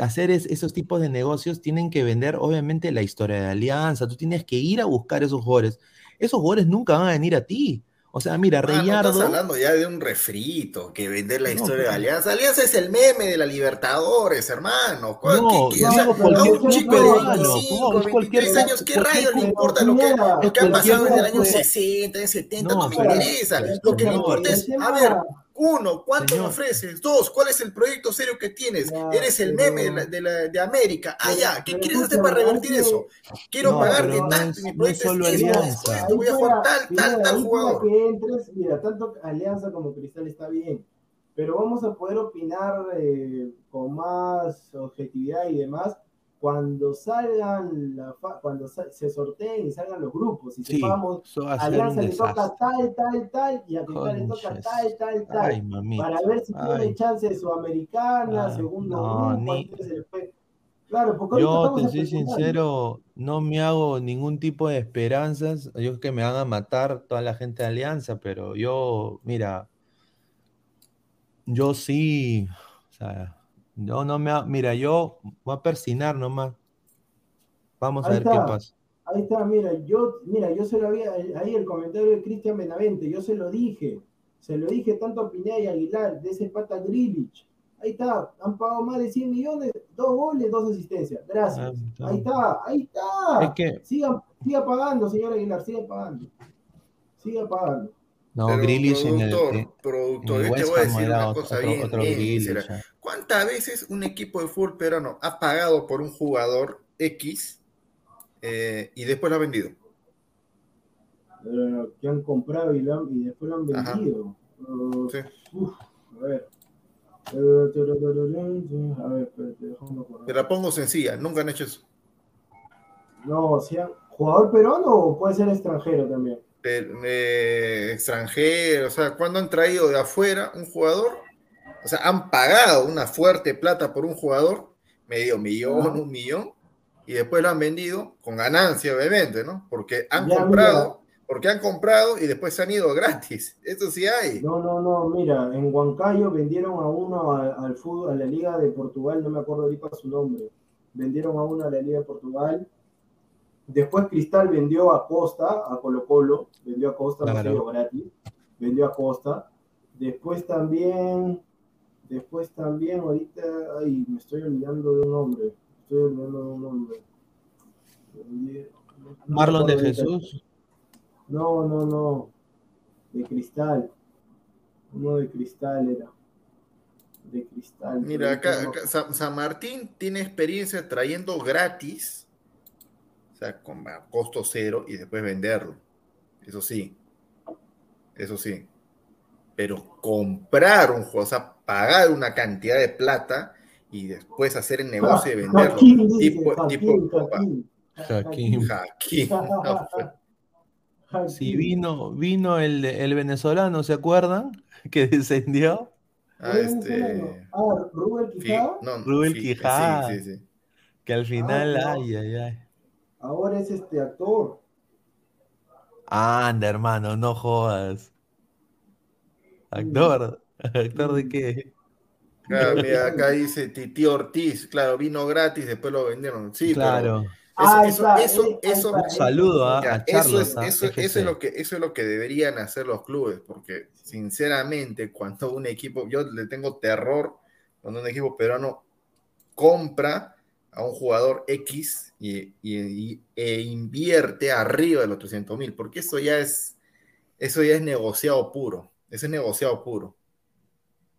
hacer es- esos tipos de negocios tienen que vender obviamente la historia de Alianza, tú tienes que ir a buscar esos jugadores, esos jugadores nunca van a venir a ti, o sea, mira, Ah, no Reyardo... estás hablando ya de un refrito, que vender la No, historia de pero- Alianza. Alianza es el meme de la Libertadores, hermano. ¿Cuál- No, qué- qué- yo o sea, cualquier un chico de de- 25, no, es cualquier 23 años, ¿qué rayos le importa lo que, lo que ha pasado en el año tipo de- 60, en 70? No, No, me pero- interesa. pero Lo que me importa es, a ver, uno, ¿cuánto me Señor. ofreces? Dos, ¿cuál es el proyecto serio que tienes? Ya, Eres el pero- meme de, la- de, la- de América. Ah, ya, ¿qué pero quieres hacer para revertir eso? Quiero No, pagarte no tanto, mi no proyecto solo es esto, Alianza. esto, voy a jugar tal, tal, mira, tal para jugador. que entres, mira, tanto Alianza como Cristal está bien, pero vamos a poder opinar eh, con más objetividad y demás cuando salgan, la fa- cuando sa- se sorteen y salgan los grupos y sepamos, a Alianza le toca tal, tal, tal, y a Cristal le toca tal, tal, tal. Ay, mamita. para ver si Ay. tiene chance de Sudamericana, Ah, segundo no, grupo, ni-. Claro, porque Yo te soy sincero, no me hago ningún tipo de esperanzas. Yo creo que me van a matar toda la gente de Alianza, pero yo, mira, yo sí, o sea, yo no me, ha- mira, yo voy a persinar nomás. Vamos a Ahí ver qué pasa. Ahí está, mira, yo, mira, yo se lo había, ahí el comentario de Cristian Benavente, yo se lo dije, se lo dije tanto a Pineda y Aguilar, de ese pata Grilich. Ahí está, han pagado más de 100 millones, dos goles, dos asistencias. Gracias. Ah, está. Ahí está, ahí está. Es que, Siga, siga pagando, señor Aguilar, siga pagando. Siga pagando. no, Grealish en el, productor, en productor, el yo te voy a decir una otro, cosa otro, bien, otro bien ah. ¿Cuántas veces un equipo de fútbol peruano ha pagado por un jugador X eh, y después lo ha vendido? Eh, que han comprado y, lo han- y después lo han vendido. Uh, Sí. uf, a ver. A ver, espérate, déjame. Te la pongo sencilla, nunca han hecho eso. No, o sea, ¿jugador peruano o puede ser extranjero también? Eh, extranjero, o sea, cuando han traído de afuera un jugador, o sea, han pagado una fuerte plata por un jugador, medio millón, un millón, y después lo han vendido con ganancia, obviamente, ¿no? Porque han Ya, comprado, porque han comprado y después se han ido gratis. Eso sí hay. No, no, no, mira, en Huancayo vendieron a uno a- al fútbol, a la Liga de Portugal, no me acuerdo ahorita su nombre. Vendieron a uno a la Liga de Portugal. Después Cristal vendió a Costa, a Colo Colo, vendió a Costa, no gratis, vendió a Costa. Después también, después también, ahorita, ay, me estoy olvidando de un nombre, estoy olvidando de un nombre. No me Marlon de. Jesús. No, no, no. De cristal. Uno de cristal era. De cristal. Mira, acá, no- acá San, San Martín tiene experiencia trayendo gratis, o sea, con a costo cero y después venderlo. Eso sí, eso sí. Pero comprar un juego, o sea, pagar una cantidad de plata y después hacer el negocio de venderlo. Joaquín dice, tipo, Joaquín, tipo, Joaquín. No, vino, vino el, el venezolano, ¿se acuerdan? Que descendió. ah, ¿Fue este? Ah, Rubén Quijada. no, Rubén Quijada. Sí, sí, sí. Que al final, no. ay, ay, ay. Ahora es este actor. Anda, hermano, no jodas. Actor. ¿Actor de qué? Claro, mira, acá dice Titi Ortiz, claro, vino gratis, después lo vendieron. Sí, claro. eso, Ahí eso, Un saludo a, eso, es, ah, eso, eso FC. es lo que, eso es lo que deberían hacer los clubes, porque sinceramente cuando un equipo, yo le tengo terror cuando un equipo peruano compra a un jugador X y, y- y- e invierte arriba de los 300 mil, porque eso ya es, eso ya es negociado puro, eso es negociado puro.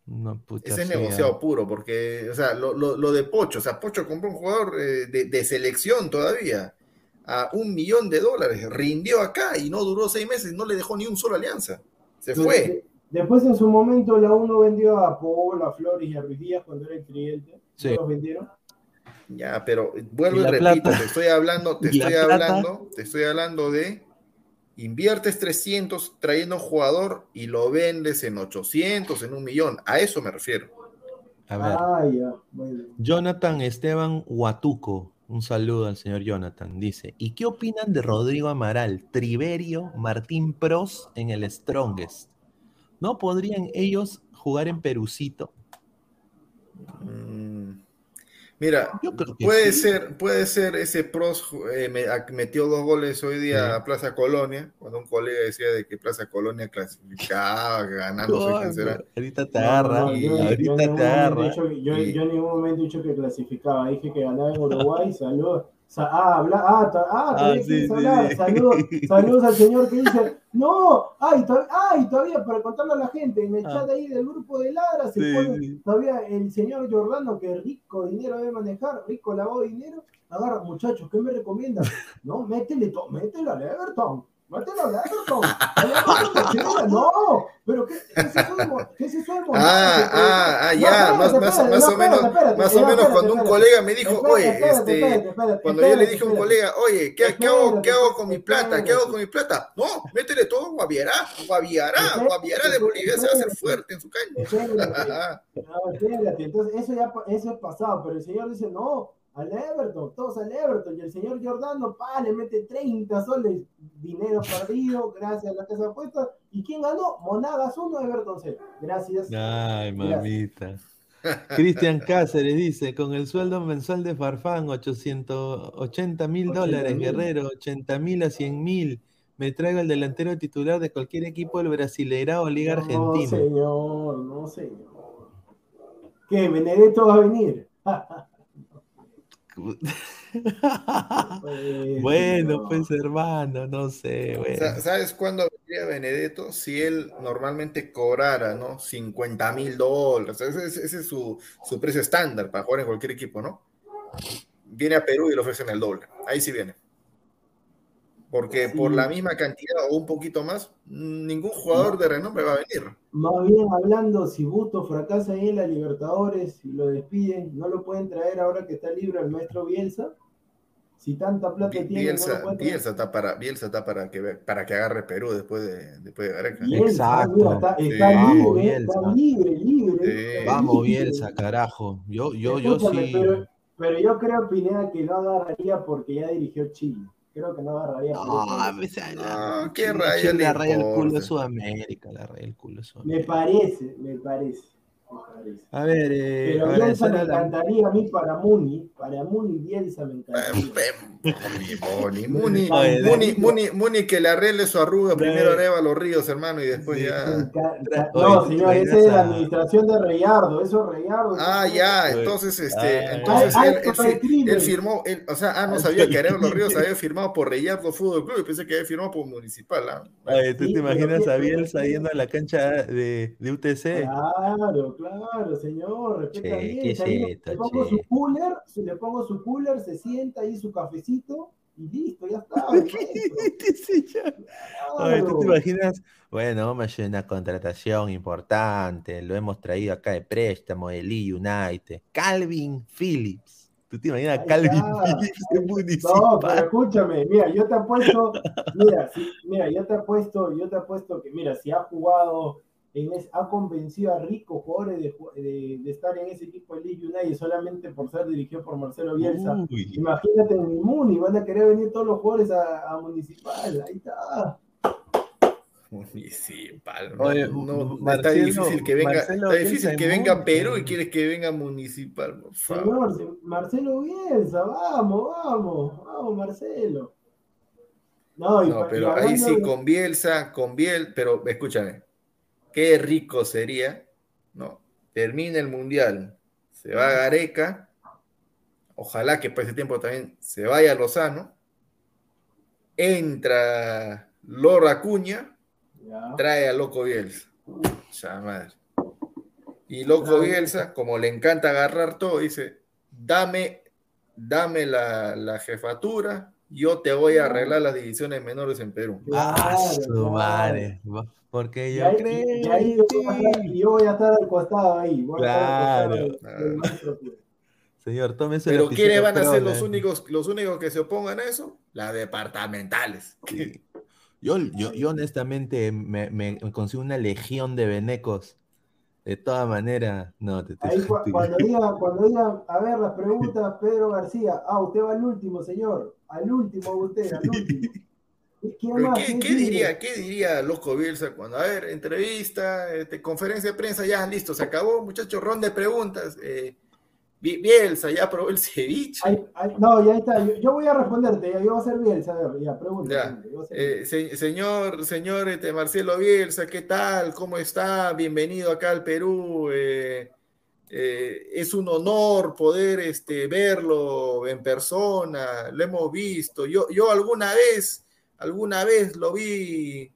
No, puta, Ese es negociado puro, porque, o sea, lo, lo- lo de Pocho, o sea, Pocho compró un jugador eh, de, de selección todavía a un millón de dólares, rindió acá y no duró seis meses, no le dejó ni un solo alianza. Se fue. De- Después en su momento la uno vendió a Paul, a Flores y a Ruiz Díaz cuando era el cliente. Sí. ¿No los vendieron? Ya, pero vuelvo Y y, repito, plata. te estoy hablando, te estoy plata. hablando, te estoy hablando de inviertes 300 trayendo un jugador y lo vendes en 800, en un millón. A eso me refiero. A ver. Ah. Bueno. Jonathan Esteban Huatuco, un saludo al señor Jonathan, dice, ¿y qué opinan de Rodrigo Amaral, Triverio, Martín Pros en el Strongest? ¿No podrían ellos jugar en Perucito? Mm, Mira, Yo creo que puede sí. ser, puede ser ese pros eh, metió dos goles hoy día Sí. a Plaza Colonia, cuando un colega decía de que Plaza Colonia clasificaba, ganando, No, será. ahorita te agarra, no, yo- yo ahorita en ningún te momento he agarra. dicho que- yo, Y- yo en ningún momento he dicho que clasificaba. Dije que ganaba en Uruguay. Saludos. Ah, habla, ah, ah, sí, sí, hablar. sí. Saludos, saludos al señor que dice, no, ay, to- ay, todavía para contarle a la gente, en el Ah. chat ahí del grupo de Ladra se pone todavía el señor Jordano, que rico dinero debe manejar, rico lavado de dinero, agarra, muchachos, ¿qué me recomiendan? No, métele, métele al Everton, Everton, al Everton, mira, no, pero ¿qué, qué es eso de qué es eso de? Ah, ah, ah, ya, más, más, o menos, más o no, menos cuando un colega me dijo, oye, este, cuando yo le dije a un colega, oye, ¿qué, hago, qué hago con mi plata? ¿Qué hago con mi plata? No, métele todo a Guaviará, Guaviará, Guaviará de Bolivia se va a hacer fuerte en su espérate, entonces eso ya eso es pasado, pero el señor dice, no, al Everton, todos al Everton, y el señor Jordano, pa, le mete 30 soles, dinero perdido, gracias a la casa de apuestas, ¿y quién ganó? Monagas 1, Everton 0, gracias. Ay, mamita. Cristian Cáceres dice, con el sueldo mensual de Farfán, 880 mil 80 dólares. Guerrero, 80 mil a 100 mil. Me traigo el delantero titular de cualquier equipo del Brasileirao o Liga No, Argentina. señor, no, señor. ¿Qué, Benedetto va a venir? Pues, bueno, no. pues hermano, no sé, bueno. ¿Sabes cuándo vendría Benedetto? Si él normalmente cobrara, ¿no? 50 mil dólares. Ese, es- ese es su, su precio estándar para jugar en cualquier equipo, ¿no? Viene a Perú y le ofrecen el doble. Ahí sí viene. Porque Sí. por la misma cantidad o un poquito más, ningún jugador de renombre va a venir. Más bien hablando, si Busto fracasa ahí en la Libertadores y lo despiden, no lo pueden traer ahora que está libre el maestro Bielsa. Si tanta plata Bi- tiene, no Bielsa. Bielsa está para, Bielsa está para que para que agarre Perú después de, después de Gareca. Bielsa, Exacto. mira, está, está Sí. libre, Vamos, está Bielsa. libre, libre. Sí. está Vamos, libre. Bielsa, carajo. Yo, yo, yo sí. Pero, pero yo creo, Pineda, que no agarraría porque ya dirigió Chile. Creo que no agarraría. No, me sale- No, qué raya le la raya el culo de Sudamérica, la raya el culo de Me Sudamérica. parece, me parece. me parece. A ver, eh, Pero Bielsa me a la... encantaría a mí para Muni. Para Muni, Bielsa me encantaría. Muni, Muni, Muni, Muni, Muni, Muni que le arregle su arruga, primero arregla los ríos, hermano, y después ya. No, ¿tú te señor, imaginas es la administración de Reyardo. Eso es Reyardo. Ah, eso- ya, Oye. entonces, este, Ah, entonces Ay, él, firmó, él, o sea, ah, no sabía que Arevalo Ríos crimen. había firmado por Reyardo Fútbol Club, y pensé que había firmado por Municipal, ¿ah? ¿tú Sí, te imaginas a Bielsa yendo a la cancha de, de UTC? Claro, claro, señor. Respeta Che, bien. ¿qué es ahí esto, le pongo che? su cooler, si le pongo su cooler, se sienta ahí su cafecito y listo, ya está. Oye, ¿tú te imaginas? Bueno, vamos a hacer una contratación importante. Lo hemos traído acá de préstamo de Lee United. Calvin Phillips. ¿Tú te imaginas a Calvin. Phillips en No, pero municipal? escúchame, mira, yo te apuesto, mira, si- mira, yo te apuesto, yo te apuesto que, mira, si ha jugado, en es- ha convencido a ricos jugadores de, ju- de- de estar en ese equipo de League United solamente por ser dirigido por Marcelo Bielsa. Uy, Imagínate en el Muni, van a querer venir todos los jugadores a, a Municipal, ahí está. Municipal. No, Oye, no, está Marcelo- difícil que venga, Marcelo está difícil Bielsa que en venga. Perú y quieres que venga Municipal, por favor. Señor, Marcelo Bielsa, vamos, vamos, vamos, Marcelo. No, y No, pero ahí sí con Bielsa, con Biel, pero escúchame, qué rico sería, ¿no? Termina el Mundial, se va a Gareca, ojalá que por ese tiempo también se vaya a Lozano, entra Lora Acuña, Ya. trae a Loco Bielsa. Ya, madre. Y Loco. Bielsa, como le encanta agarrar todo, dice, dame, dame la, la jefatura, yo te voy a arreglar las divisiones menores en Perú. Ah, su claro. madre. Porque Y yo ahí, creo y ahí yo, a y yo voy a estar al costado ahí. Voy a estar al Claro. costado maestro, pues. Señor, tómese Pero la ¿quiénes van a ser los únicos, los únicos que se opongan a eso? Las departamentales. Sí. Yo, yo, yo honestamente me, me, consigo una legión de venecos. De todas maneras, no, te, te- Ahí cuando diga, cuando diga, a ver, las preguntas, Pedro García. Ah, usted va al último, señor. Al último, usted, al último. ¿Qué, diría, ¿Qué diría Loco Bielsa cuando, a ver, entrevista, este, conferencia de prensa, ya, listo, se acabó, muchachos, ronda de preguntas. eh, Bi- Bielsa, ya probó el ceviche. Ay, ay, no, ya está. Yo, yo voy a responderte. Ya, yo voy a ser ¿sabes? Ya, pregunta. Ya. pregunta, a Eh, se- señor, señor este, Marcelo Bielsa, ¿qué tal? ¿Cómo está? Bienvenido acá al Perú. eh, eh, es un honor poder este, verlo en persona, lo hemos visto. Yo, yo alguna vez, alguna vez lo vi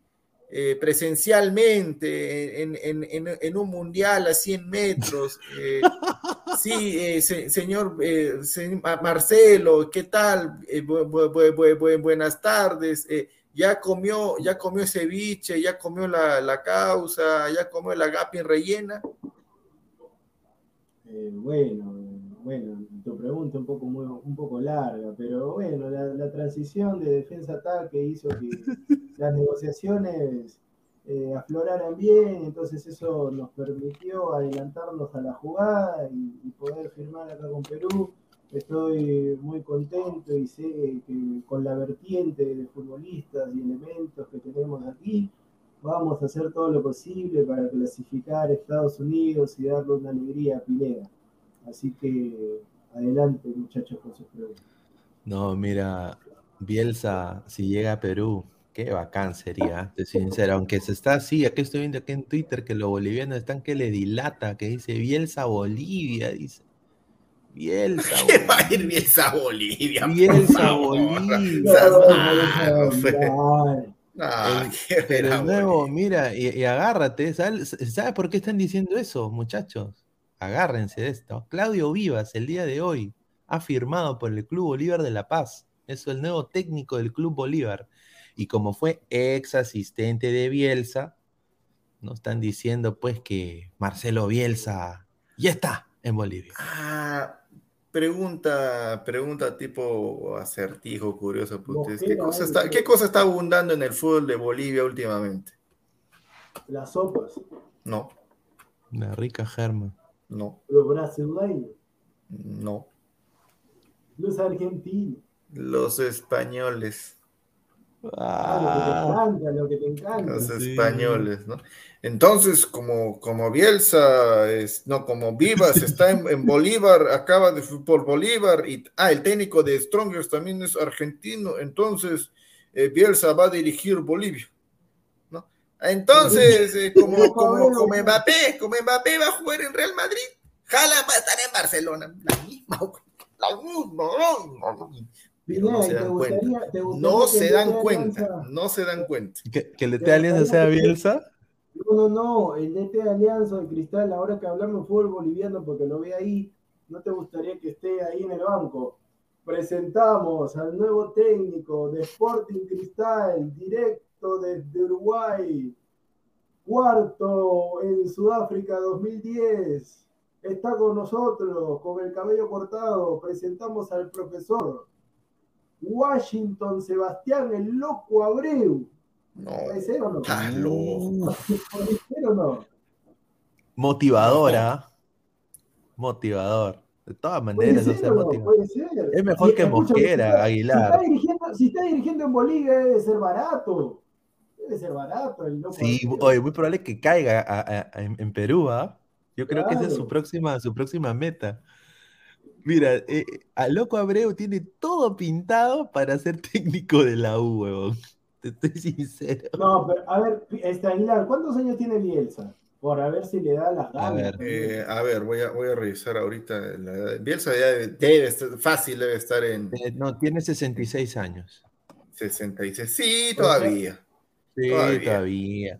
eh, presencialmente en, en- en- en un mundial a 100 metros. eh, sí, se- señor se- Ma- Marcelo, ¿qué tal? Bu- bu- bu- bu- bu- buenas tardes. ya comió, ya comió ceviche, ya comió la, la causa, ya comió la gapin rellena. Eh, bueno, bueno, tu pregunta un poco, muy- un poco larga, pero bueno, la, la transición de defensa-ataque hizo que las negociaciones eh, afloraran bien, entonces eso nos permitió adelantarnos a la jugada y, y poder firmar acá con Perú. Estoy muy contento y sé que con la vertiente de futbolistas y elementos que tenemos aquí, vamos a hacer todo lo posible para clasificar a Estados Unidos y darle una alegría a Pineda. Así que adelante, muchachos, con sus preguntas. No, mira, Bielsa, si llega a Perú, qué bacán sería, te soy sincero. Aunque se está así, aquí estoy viendo aquí en Twitter que los bolivianos están que le dilata, que dice Bielsa Bolivia, dice. Bielsa ¿Qué va a ir Bielsa Bolivia? Bielsa? Bolivia. Ah, qué de nuevo, mira, y, y agárrate, ¿sabes, ¿sabes por qué están diciendo eso, muchachos? Agárrense de esto. Claudio Vivas, el día de hoy, ha firmado por el Club Bolívar de La Paz. Es el nuevo técnico del Club Bolívar. Y como fue ex asistente de Bielsa, nos están diciendo pues que Marcelo Bielsa ya está en Bolivia. Ah, pregunta, pregunta tipo acertijo, curioso ustedes. ¿Qué cosa, está, sí. ¿Qué cosa está abundando en el fútbol de Bolivia últimamente? las sopas, No, Una rica germa. no, los brasileños, no. los argentinos. Los españoles, Ah, lo que te encanta, lo que te encanta. los Sí. españoles, ¿no? Entonces, como, como Bielsa, es, no, como Vivas está en, en Bolívar, acaba de por Bolívar, y ah, el técnico de Strongers también es argentino, entonces eh, Bielsa va a dirigir Bolivia, ¿no? Entonces, eh, como, como, como Mbappé, como Mbappé va a jugar en Real Madrid, Jala va a estar en Barcelona, la misma, la misma, no, pero no se ¿y te dan gustaría- cuenta, no se el dan DT cuenta, Alianza- no se dan cuenta. ¿Que, que le Te dé alianza sea Bielsa? No, no, no, el DT de Alianza de Cristal, ahora que hablamos de fútbol boliviano, porque lo ve ahí, ¿no te gustaría que esté ahí en el banco? Presentamos al nuevo técnico de Sporting Cristal, directo desde Uruguay, cuarto en Sudáfrica 2010. Está con nosotros, con el cabello cortado. Presentamos al profesor Washington Sebastián, el loco Abreu. No, ¿Puede ser o no? estás loco. ¿Puede ser o no? Motivadora. Motivador. De todas Puede maneras, o sea, no, motivador. puede ser. Es mejor que Mosquera, Aguilar. Si está, dirigiendo, si está dirigiendo en Bolivia debe ser barato. Debe ser barato el loco. Sí, oye, muy probable que caiga a- a- a- en, en Perú, ¿ah? Yo creo que esa es su próxima, su próxima meta. Mira, eh, a Loco Abreu tiene todo pintado para ser técnico de la U, huevón. Te estoy sincero. No, pero a ver, este Aguilar, ¿cuántos años tiene Bielsa? Por a ver si le da las ganas. ver. Eh, a ver, voy a, voy a revisar ahorita. La edad. Bielsa ya debe, debe estar, fácil debe estar en Eh, no, tiene 66 años. 66. Sí, todavía. Sí, Todavía. todavía.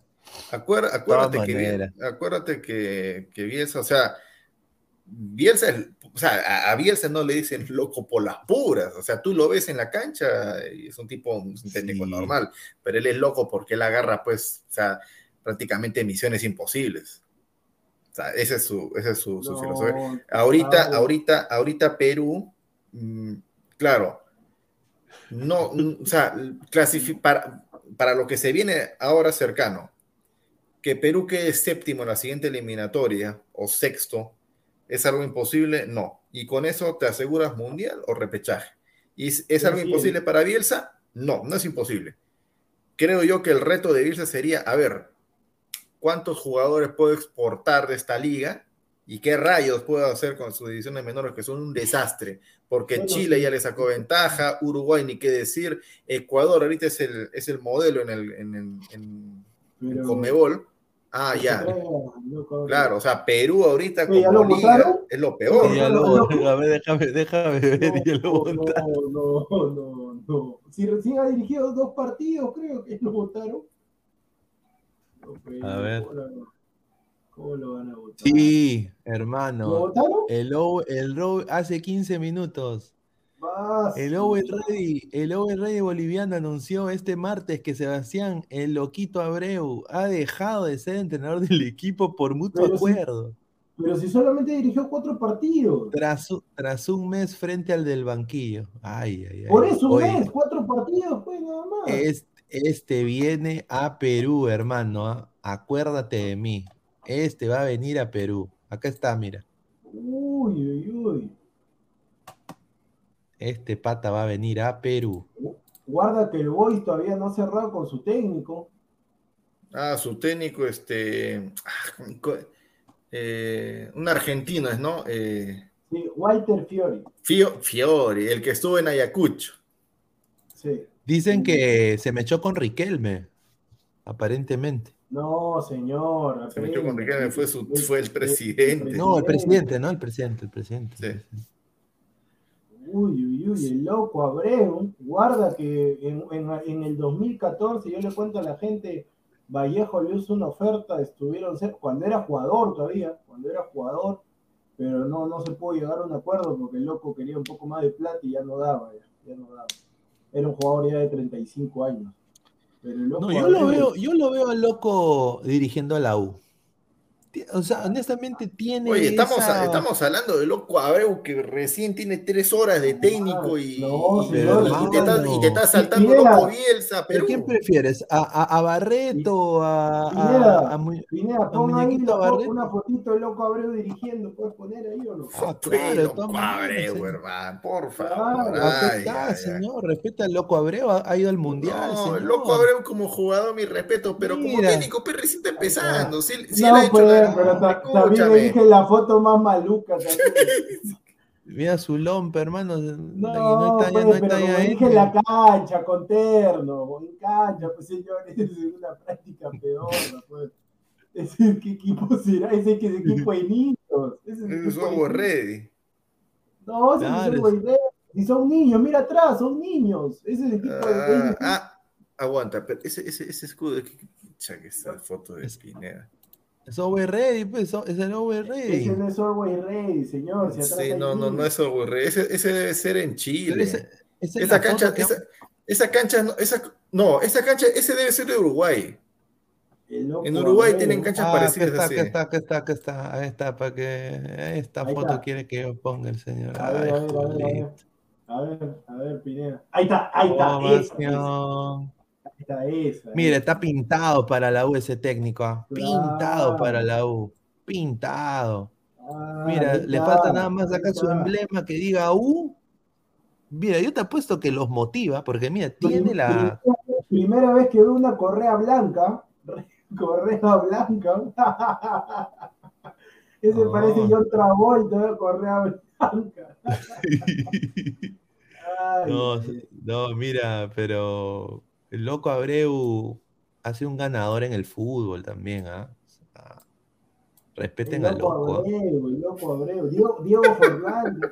Acuer- acuérdate, que, acuérdate que, que Bielsa, o sea, Bielsa, es- o sea, a, Bielsa no le dicen loco por las puras. O sea, tú lo ves en la cancha y es un tipo, un técnico Sí. normal, pero él es loco porque él agarra, pues, o sea, prácticamente misiones imposibles. O sea, ese es su, es su, filosofía. Ahorita, ah, ahorita, ahorita Perú, mm, claro, no, mm, o sea, para, para lo que se viene ahora cercano, que Perú quede séptimo en la siguiente eliminatoria o sexto, ¿es algo imposible? No. Y con eso te aseguras mundial o repechaje. ¿Y es, es algo imposible para Bielsa? No, no es imposible. Creo yo que el reto de Bielsa sería, a ver, ¿cuántos jugadores puedo exportar de esta liga? ¿Y qué rayos puedo hacer con sus divisiones menores que son un desastre? Porque Bueno, Chile ya le sacó ventaja, Uruguay ni qué decir, Ecuador ahorita es el, es el modelo en el en, en, en- Conmebol. Ah, ya. Claro, o sea, Perú ahorita ¿ya como lo liga votaron? es lo peor. Ya lo no, no. votaron. A ver, déjame, déjame ver. y ya lo No, votaron. no, no, no, no. Si recién ha dirigido dos partidos, creo que lo votaron. A ver. ¿cómo lo- ¿Cómo lo van a votar? Sí, ¿Lo hermano. votaron? El, O- el Ro- hace 15 minutos. Vas. El Owen Ready, el Owen Ready boliviano anunció este martes que Sebastián, el loquito Abreu, ha dejado de ser entrenador del equipo por mutuo Pero acuerdo. Pero si solamente dirigió cuatro partidos. Tras, tras un mes frente al del banquillo. Ay, ay, ay. Por eso un Oye, mes, cuatro partidos, pues nada más. Este, este viene a Perú, hermano. ¿ah? Acuérdate de mí. Este va a venir a Perú. Acá está, mira. Uy, uy, uy. Este pata va a venir a Perú. Guarda que el Boys todavía no ha cerrado con su técnico. Ah, su técnico, este. ah, eh, un argentino es, ¿no? Eh, Sí, Walter Fiori. Fio- Fiori, el que estuvo en Ayacucho. Sí. Dicen que se me echó con Riquelme, aparentemente. No, señor. Se metió con. Riquelme, fue, su, El- fue el presidente. No, el presidente, ¿no? El presidente, el presidente. Sí. Uy, uy, uy, el loco Abreu. Guarda que en, en- en el 2014, yo le cuento a la gente, Vallejo le hizo una oferta, estuvieron cer- cuando era jugador todavía, cuando era jugador, pero no, no se pudo llegar a un acuerdo porque el loco quería un poco más de plata y ya no daba, ya, ya no daba. Era un jugador ya de 35 años. Pero el loco No, yo lo veo, yo lo veo al loco dirigiendo a la U. O sea, honestamente tiene. Oye, estamos, esa- estamos hablando de loco Abreu que recién tiene tres horas de técnico y, No, y- señor, y te, está, y te está no. saltando Pineda. loco Bielsa, ¿Pero Perú. quién prefieres? ¿A, a, a Barreto? ¿A, a, Pineda. a Mu- Pineda, a pon ahí Barreto? una fotito del loco Abreu dirigiendo, ¿puedes poner ahí o no? Ah, Pues, claro, de loco Abreu, hermano, por favor. Ay, está, ay, ay. señor. Respeta al loco Abreu, ha, ha ido al mundial. No, señor. el loco Abreu como jugador, mi respeto, pero como técnico, pues recién está empezando. Si, él- si él no, ha hecho pues, la- pero ta- también le dije la foto más maluca. Mira su lompa, hermano. No, no está, ya pues, no pero como dije en la cancha, con terno, en cancha, pues señores, es una práctica peor, pues. Ese, ¿Qué equipo será? Ese que es equipo de niños. Ese es Es equipo de algo niños. ready. No, ese Claro, es equipo de Y son niños, mira atrás, son niños. Ese es el equipo de Ah, ah, aguanta, pero ese, ese, ese escudo que, que esa foto de Es- Pineda. Es over ready, pues. Es el over ready. Ese no es Always Ready, señor. Atrás Sí, no, no, no es algo ready. Ese, ese debe ser en Chile. ese- esa es esa cancha, que- esa, esa cancha, no, esa, no, esa cancha, ese debe ser de Uruguay. Loco En Uruguay Abreu. tienen canchas Ah, acá parecidas está, así. acá está, acá está, acá está. Ahí está, para que esta Ahí foto está. quiere que yo ponga el señor. A ver, Ay, a ver, a ver, a ver. A ver, a ver, Pineda. Ahí está, ahí está. Oh, está esa. Mira, está pintado para la U ese técnico. ah. Pintado para la U. Pintado. Ah, Mira, le falta nada más acá su emblema que diga U. Mira, yo te apuesto que los motiva, porque mira, tiene la. Primera, vez que veo una correa blanca. Correa blanca. Ese No. parece John Travolta, correa blanca. Ay, No, no, mira, pero el loco Abreu ha sido un ganador en el fútbol también, ¿ah? O sea, respeten el al loco loco. ¿ah? Abreu, el loco Abreu. Diego, Diego Fernández.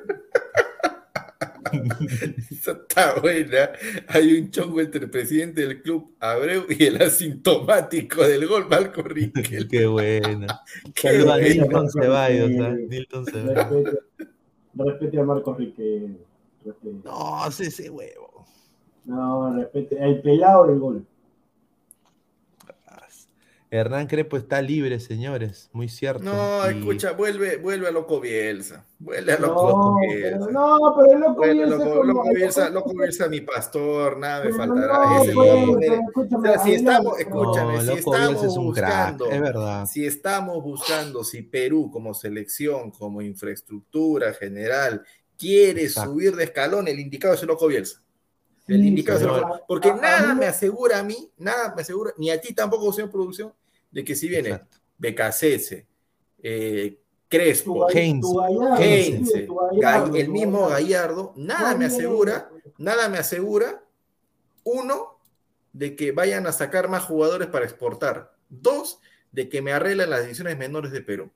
Esa está buena. Hay un chongo entre el presidente del club Abreu y el asintomático del gol, Marco Riquel. Qué buena. Qué Saluda a buena. Nilton Ceballos, ¿ah? Respete. Nilton Ceballos. Respete, respete a Riquelme. Respete. No, ese, ese huevo. No, respete. El pelado del gol. Hernán Crepo está libre, señores, muy cierto. No, Y- escucha, vuelve, vuelve a Loco Bielsa. Vuelve a No, Loco pero, Bielsa. no, pero el loco Vuelve Bielsa Loco, es como- Loco Bielsa, Loco Bielsa, mi pastor, nada me Pero faltará. no, Ese pues, pero escúchame, o sea, si estamos, pero- escúchame, No, si Loco estamos Bielsa es un crack, buscando, es verdad. si estamos buscando si Perú como selección, como infraestructura general, quiere Exacto. subir de escalón, el indicado es el Loco Bielsa. El Porque A- nada me asegura a mí, nada me asegura, ni a ti tampoco, señor producción, de que si viene Exacto. Becasese, eh, Crespo, el mismo Gallardo. Nada me asegura, nada me asegura, uno, de que vayan a sacar más jugadores para exportar. Dos, de que me arreglen las divisiones menores de Perú.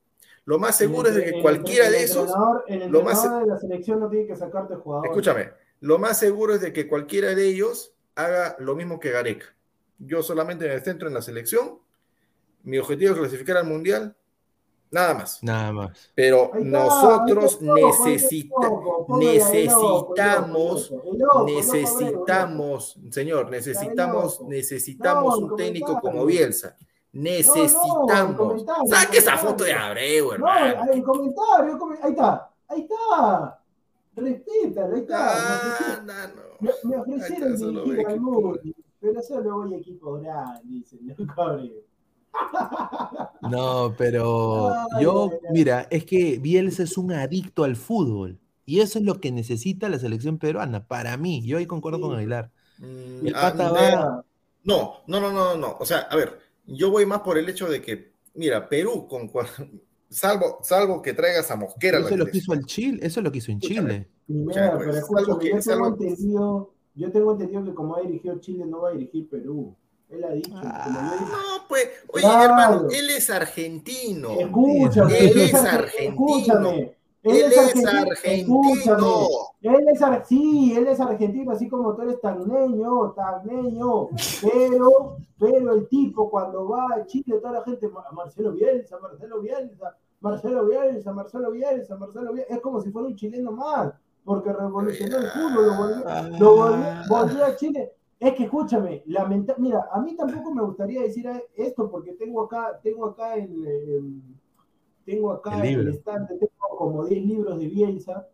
Lo más seguro es de que el- cualquiera el de esos, el lo más- de la selección no tiene que sacarte jugadores. escúchame, lo más seguro es de que cualquiera de ellos haga lo mismo que Gareca. Yo solamente me centro en la selección, mi objetivo es clasificar al Mundial, nada más. Nada más. Pero nosotros necesita- necesitamos, necesitamos, señor, necesitamos, necesitamos un técnico como Bielsa. Necesitamos. Saque esa foto de Abreu, No, hermano. el comentario, com- ahí está, ahí está. Respétalo, ahí está. Ah, no, no. Me, ofrecieron está, solo dirigir al Muni, pero solo voy a equipo grande, dice el loco Abreu. No, pero Ay, yo, mira, es que Bielsa es un adicto al fútbol. Y eso es lo que necesita la selección peruana, para mí. Yo ahí concuerdo Sí. con Aguilar. Mm, El ah, pata no, va- No, no, no, no, no. O sea, a ver, yo voy más por el hecho de que, mira, Perú, con salvo, salvo que traigas a Mosquera. Eso lo selección. quiso el Chile, eso lo quiso en Escúchame. Chile. Primero, pero es escúchame, algo que- yo es tengo entendido, yo tengo entendido que como ha dirigido Chile, no va a dirigir Perú. Él ha dicho, Ah. No, pues, oye, Claro. hermano, él es argentino. Escúchame, Él él es arge- argentino. Escúchame. Él es Escúchame. argentino. Él es sí, él es argentino, así como tú eres tagneño, tagneño. Pero, pero el tipo cuando va a Chile, toda la gente, "Ma- Marcelo Bielsa, Marcelo Bielsa, Marcelo Bielsa, Marcelo Bielsa, Marcelo Bielsa. Es como si fuera un chileno más, porque revolucionó el fútbol, lo volvió, lo volvió, volvió a Chile. Es que escúchame, lamenta, mira, a mí tampoco me gustaría decir esto porque tengo acá, tengo acá en, en- tengo acá El el estante, tengo como 10 libros de Bielsa,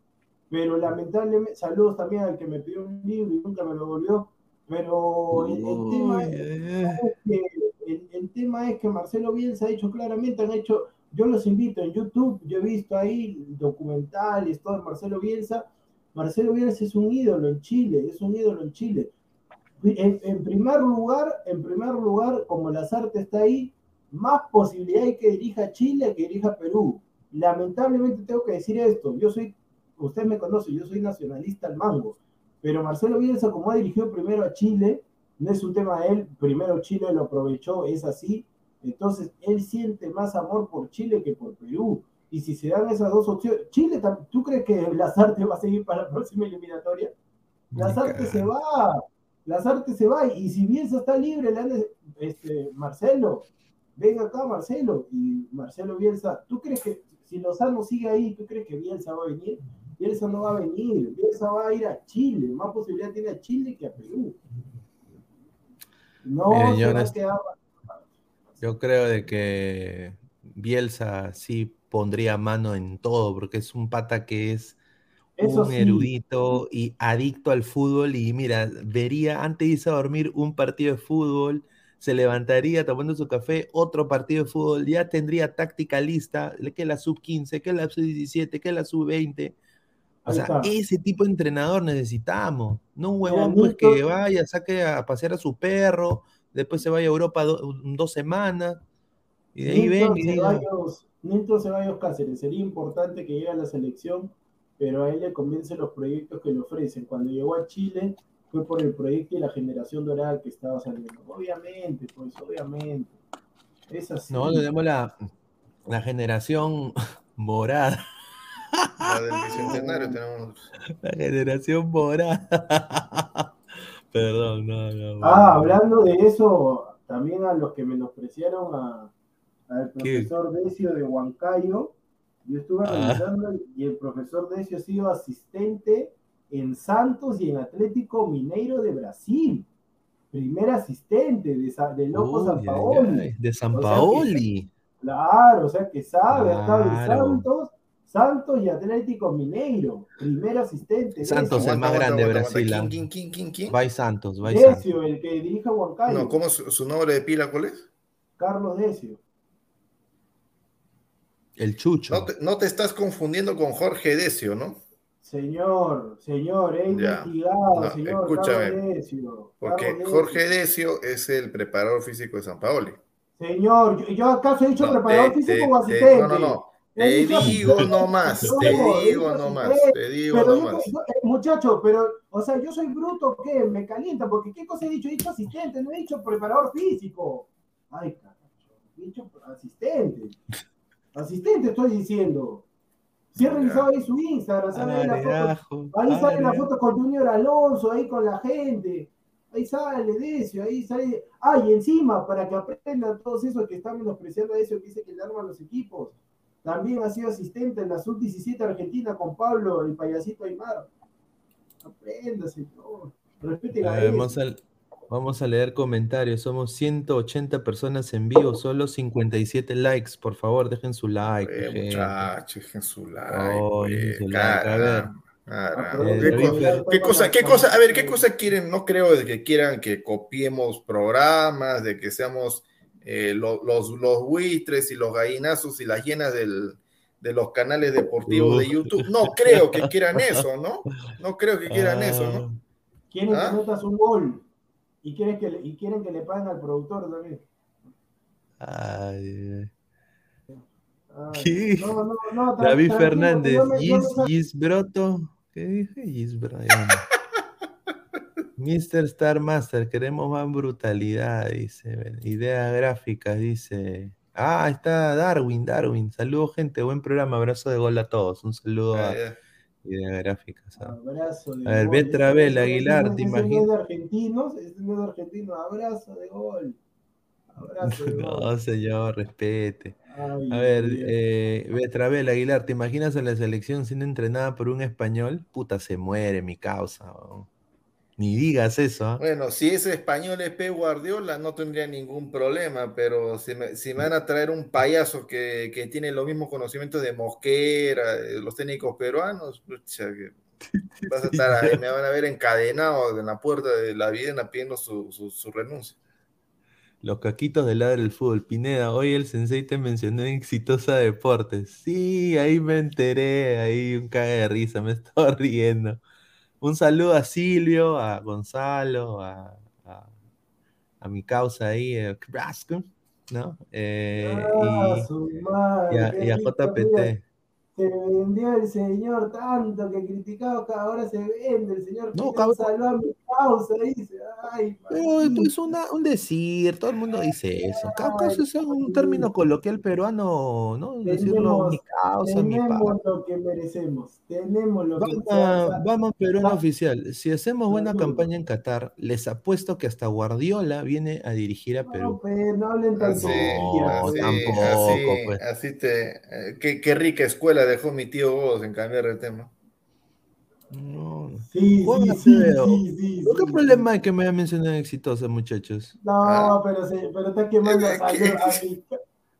pero lamentablemente, saludos también al que me pidió un libro y nunca me lo volvió, pero el, el tema Uy, es, eh, es que, el, el tema es que Marcelo Bielsa ha dicho claramente, han hecho, yo los invito en YouTube, yo he visto ahí documentales, todo de Marcelo Bielsa, Marcelo Bielsa es un ídolo en Chile, es un ídolo en Chile. En, en primer lugar, en primer lugar, como Lazarte está ahí, más posibilidad hay que dirija Chile que dirija Perú. Lamentablemente tengo que decir esto, yo soy, usted me conoce, yo soy nacionalista al mango, pero Marcelo Bielsa, como ha dirigido primero a Chile, no es un tema de él, primero Chile lo aprovechó, es así, entonces él siente más amor por Chile que por Perú. Y si se dan esas dos opciones, Chile, ¿tú crees que Lazarte va a seguir para la próxima eliminatoria? Lazarte se va, Lazarte se va, y si Bielsa está libre, le han de- este, Marcelo, ven acá Marcelo, y Marcelo Bielsa, ¿tú crees que si Lozano sigue ahí, ¿tú crees que Bielsa va a venir? Bielsa no va a venir, Bielsa va a ir a Chile, más posibilidad tiene a Chile que a Perú. No Miren, yo no- quedar Yo creo de que Bielsa sí pondría mano en todo, porque es un pata que es Eso un sí. erudito y adicto al fútbol. Y mira, vería antes de irse a dormir un partido de fútbol, se levantaría tomando su café, otro partido de fútbol, ya tendría táctica lista, que la sub 15, que la sub 17, que la sub 20. O sea, ese tipo de entrenador necesitamos, no un huevón pues que vaya, saque a pasear a su perro, después se vaya a Europa do- dos semanas y de ahí Nilton ven y Ceballos, Nilton Ceballos Cáceres, sería importante que llegue a la selección, pero a él le convencen los proyectos que le ofrecen. Cuando llegó a Chile fue por el proyecto y la generación dorada que estaba saliendo. Obviamente, pues obviamente. Es así. no, tenemos la, la generación morada, La del bicentenario tenemos. la generación morada. Perdón, no, no. Ah, bueno. hablando de eso, también a los que menospreciaron a, al ¿Qué? profesor Decio de Huancayo, yo estuve Ah. revisando y el profesor Decio ha sido asistente en Santos y en Atlético Mineiro de Brasil. primer asistente de, Sa- de Loco San Paoli. de San O sea que- Paoli. Claro, o sea que sabe, ha estado en. Santos, Santos y Atlético Mineiro, primer asistente. Santos, Decio, el más grande de Brasil, ah. ¿Quién, quién, quién, quién? Vai Santos, vai Santos. Decio, el que dirige a Huancayo, No, ¿cómo es su, su nombre de pila cuál es? Carlos Decio. El Chucho. No te, no te estás confundiendo con Jorge Decio, ¿no? Señor, señor, he investigado, No, señor escúchame, Carlos Decio. Porque Carlos Decio. Jorge Decio es el preparador físico de San Paoli. Señor, yo, yo acaso he dicho No, preparador te- físico te- o te- asistente. no, no, no. Te digo nomás, No, te digo nomás, asistente. te digo Pero nomás. digo, yo- eh, muchacho, pero, o sea, yo soy bruto, ¿qué? Me calienta, porque ¿qué cosa he dicho? He dicho asistente, no he dicho preparador físico. Ay, carajo, he dicho asistente. Asistente estoy diciendo. Si he revisado ahí su Instagram, sale ahí la foto, ahí sale la foto con Junior Alonso, ahí con la gente. Ahí sale Decio, ahí sale. Ah, y encima, para que aprendan todos esos que están menospreciando a Decio, que dice que le arman los equipos. También ha sido asistente en la sub-17 Argentina con Pablo, el payasito Aymar. Aprenda, señor. Respeten a ver, vamos, a, vamos a leer comentarios. Somos 180 personas en vivo, solo 57 likes. Por favor, dejen su like. Eh, muchachos, dejen su like. Oh, dejen su like. A ver. caramba, caramba. ¿Qué, David co- Fer- qué cosa, qué cosa, a ver, qué cosa quieren? No creo de que quieran que copiemos programas, de que seamos eh, lo- los, los buitres y los gallinazos y las llenas del, de los canales deportivos de. YouTube. No creo que quieran eso, ¿no? No creo que quieran eso, ¿no? Quieren ¿Ah? que metas un gol. Y quieren que le, y quieren que le paguen al productor también. Ah, ay, Ay, ¿Qué? No, no, no, David Fernández, Gis Broto. ¿Qué dije? Gis Broto. Mr. Star Master, queremos más brutalidad, dice. Idea gráficas, dice. Ah, está Darwin, Darwin. Saludos, gente. Buen programa. Abrazo de gol a todos. Un saludo Ah, a ya. Idea Gráficas. ah. Abrazo de A ver, gol. Betravel, Ese- ese- Aguilar, ¿te no es imaginas? de argentinos, es de argentinos. Abrazo de gol. Abrazo de gol. No, señor, respete. Ay, A ver, eh, Betravel, Aguilar, ¿te imaginas a la selección siendo entrenada por un español? Puta, se muere mi causa. weón. Ni digas eso. Bueno, si ese español es Pep Guardiola, no tendría ningún problema, pero si me, si me van a traer un payaso que, que tiene los mismos conocimientos de Mosquera, los técnicos peruanos, pucha, que vas a estar ahí, me van a ver encadenado en la puerta de la Videna pidiendo su, su, su renuncia. Los caquitos del lado del fútbol. Pineda, hoy el sensei te mencionó en Exitosa Deportes. Sí, ahí me enteré, ahí un caga de risa, me estaba riendo. Un saludo a Silvio, a Gonzalo, a, a, a mi causa ahí, eh, Carrasco, ¿no? Eh, Ah, y, su madre, y a, y JPT. Se vendió el señor tanto que criticado que ahora se vende el señor. No, cabrón. salvó a mi causa, dice. Ay, Pero esto es una- un decir, todo el mundo dice eso. Causa es un término coloquial peruano, ¿no? Decirlo, Tenemos- mi causa, mi Tenemos pa. lo que merecemos. Tenemos lo que Vamos, sea, a- vamos Perú sa- oficial. Si hacemos buena campaña en Qatar, les apuesto que hasta Guardiola viene a dirigir a No, Perú. pues, no hablen Así. No, así, tampoco, así, pues. así te. eh, qué, qué rica escuela dejó mi tío vos en cambiar de tema. No. Sí, sí, sí, sí, sí, ¿Pero ¿Qué sí, problema sí. hay que me haya mencionado exitosa, muchachos? No, Ah. pero, se, pero está quemando saludos a mi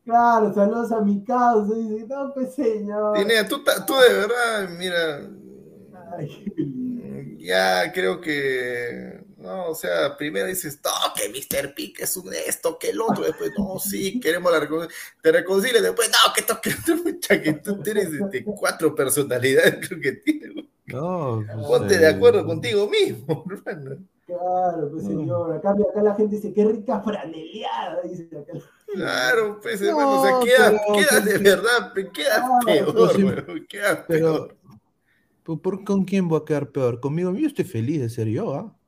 Claro, saludos a mi causa. Dice, no, pues señor. Tú, tú de verdad, mira, Ay, qué lindo. ya creo que, no, o sea, primero dices, no, que Mr. Pick es un esto, que el otro, después, no, sí, queremos la reconciliación, te reconcilias, después, no, que esto, que que tú tienes este, cuatro personalidades, creo que tienes, güey. No, pues, ponte eh, de acuerdo contigo mismo, hermano. Claro, pues No. señor. Acá, acá la gente dice, qué rica franeleada. Dice acá. Claro, pues, No, hermano, o sea, queda, pero- queda de verdad, pe- queda Ah, peor, pero sí, güey, queda Pero, peor. ¿por, por- con quién voy a quedar peor? Conmigo, yo estoy feliz de ser yo, ¿ah? No, pues,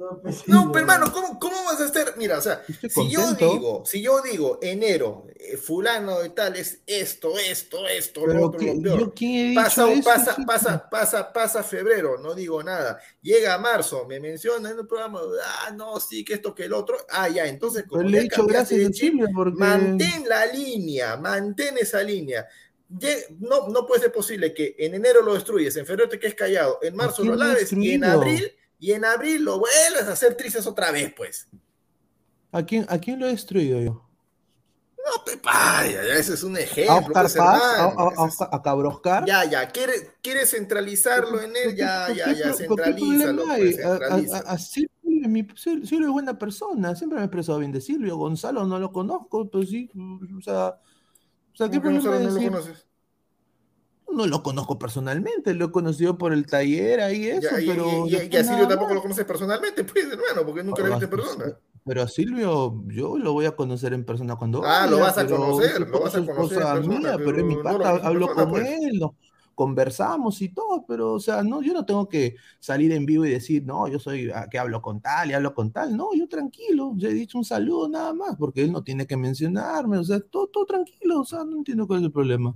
No, señor. pero hermano, ¿cómo, ¿cómo vas a estar? Mira, o sea, Estoy si yo digo, si yo digo enero, eh, fulano de tal es esto, esto, esto, lo otro, ¿qué- lo peor. yo quién he dicho Pasa, eso, pasa, chico? pasa, pasa, pasa febrero, no digo nada. Llega marzo, me menciona en el programa, ah, no, sí, que esto, que el otro. Ah, ya, entonces, como le he dicho gracias de Silvia porque... mantén la línea, mantén esa línea. No, no puede ser posible que en enero lo destruyes, en febrero te quedes callado, en marzo lo laves y en abril, y en abril lo vuelves a hacer trizas otra vez, pues. ¿A quién, ¿A quién lo he destruido yo? No te ya ese es un ¿A ejemplo. Oscar pues, Paz? ¿A, hermano, a- a- ese es- a Cabroscar? Ya, ya, ¿quiere, quiere centralizarlo en él? Ya, ¿Por ya, qué- ya, centralízalo, pues, hay? A- a- centralízalo. a- a Silvio, mi- Sil- Silvio es buena persona, siempre me he expresado bien de Silvio. Gonzalo no lo conozco, pues sí, o sea, o sea ¿qué ¿Cómo que problema no, lo conoces? No lo conozco personalmente, lo he conocido por el taller ahí eso, Ya, pero y- y- a Silvio tampoco lo conoces personalmente, pues, hermano, porque nunca lo viste en persona. Pero a Silvio yo lo voy a conocer en persona cuando Ah, lo vas a conocer, lo vas a conocer en persona, mía, pero es mi pero no lo pata, viste en hablo persona, con pues. él, no, conversamos y todo, pero o sea, no, yo no tengo que salir en vivo y decir, no, yo soy ah, que hablo con tal y hablo con tal, no, yo tranquilo, yo he dicho un saludo nada más, porque él no tiene que mencionarme, o sea, todo, todo tranquilo, o sea, no entiendo cuál es el problema.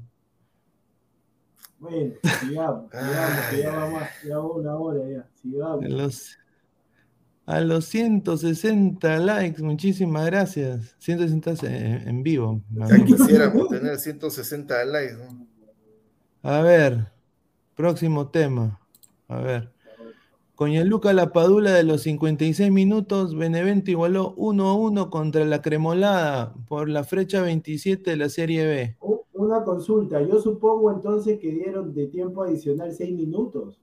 Bueno, sigamos, sigamos, que ya vamos, ya va una hora ya, sigamos. A los, a los 160 likes, muchísimas gracias. 160 en, en vivo. Ya quisiéramos tener 160 likes, ¿no? A ver, próximo tema. A ver. Con Luca Lapadula de los 56 minutos, Benevento igualó 1 a 1 contra la Cremolada por la fecha 27 de la Serie B. Una consulta, yo supongo entonces que dieron de tiempo adicional seis minutos.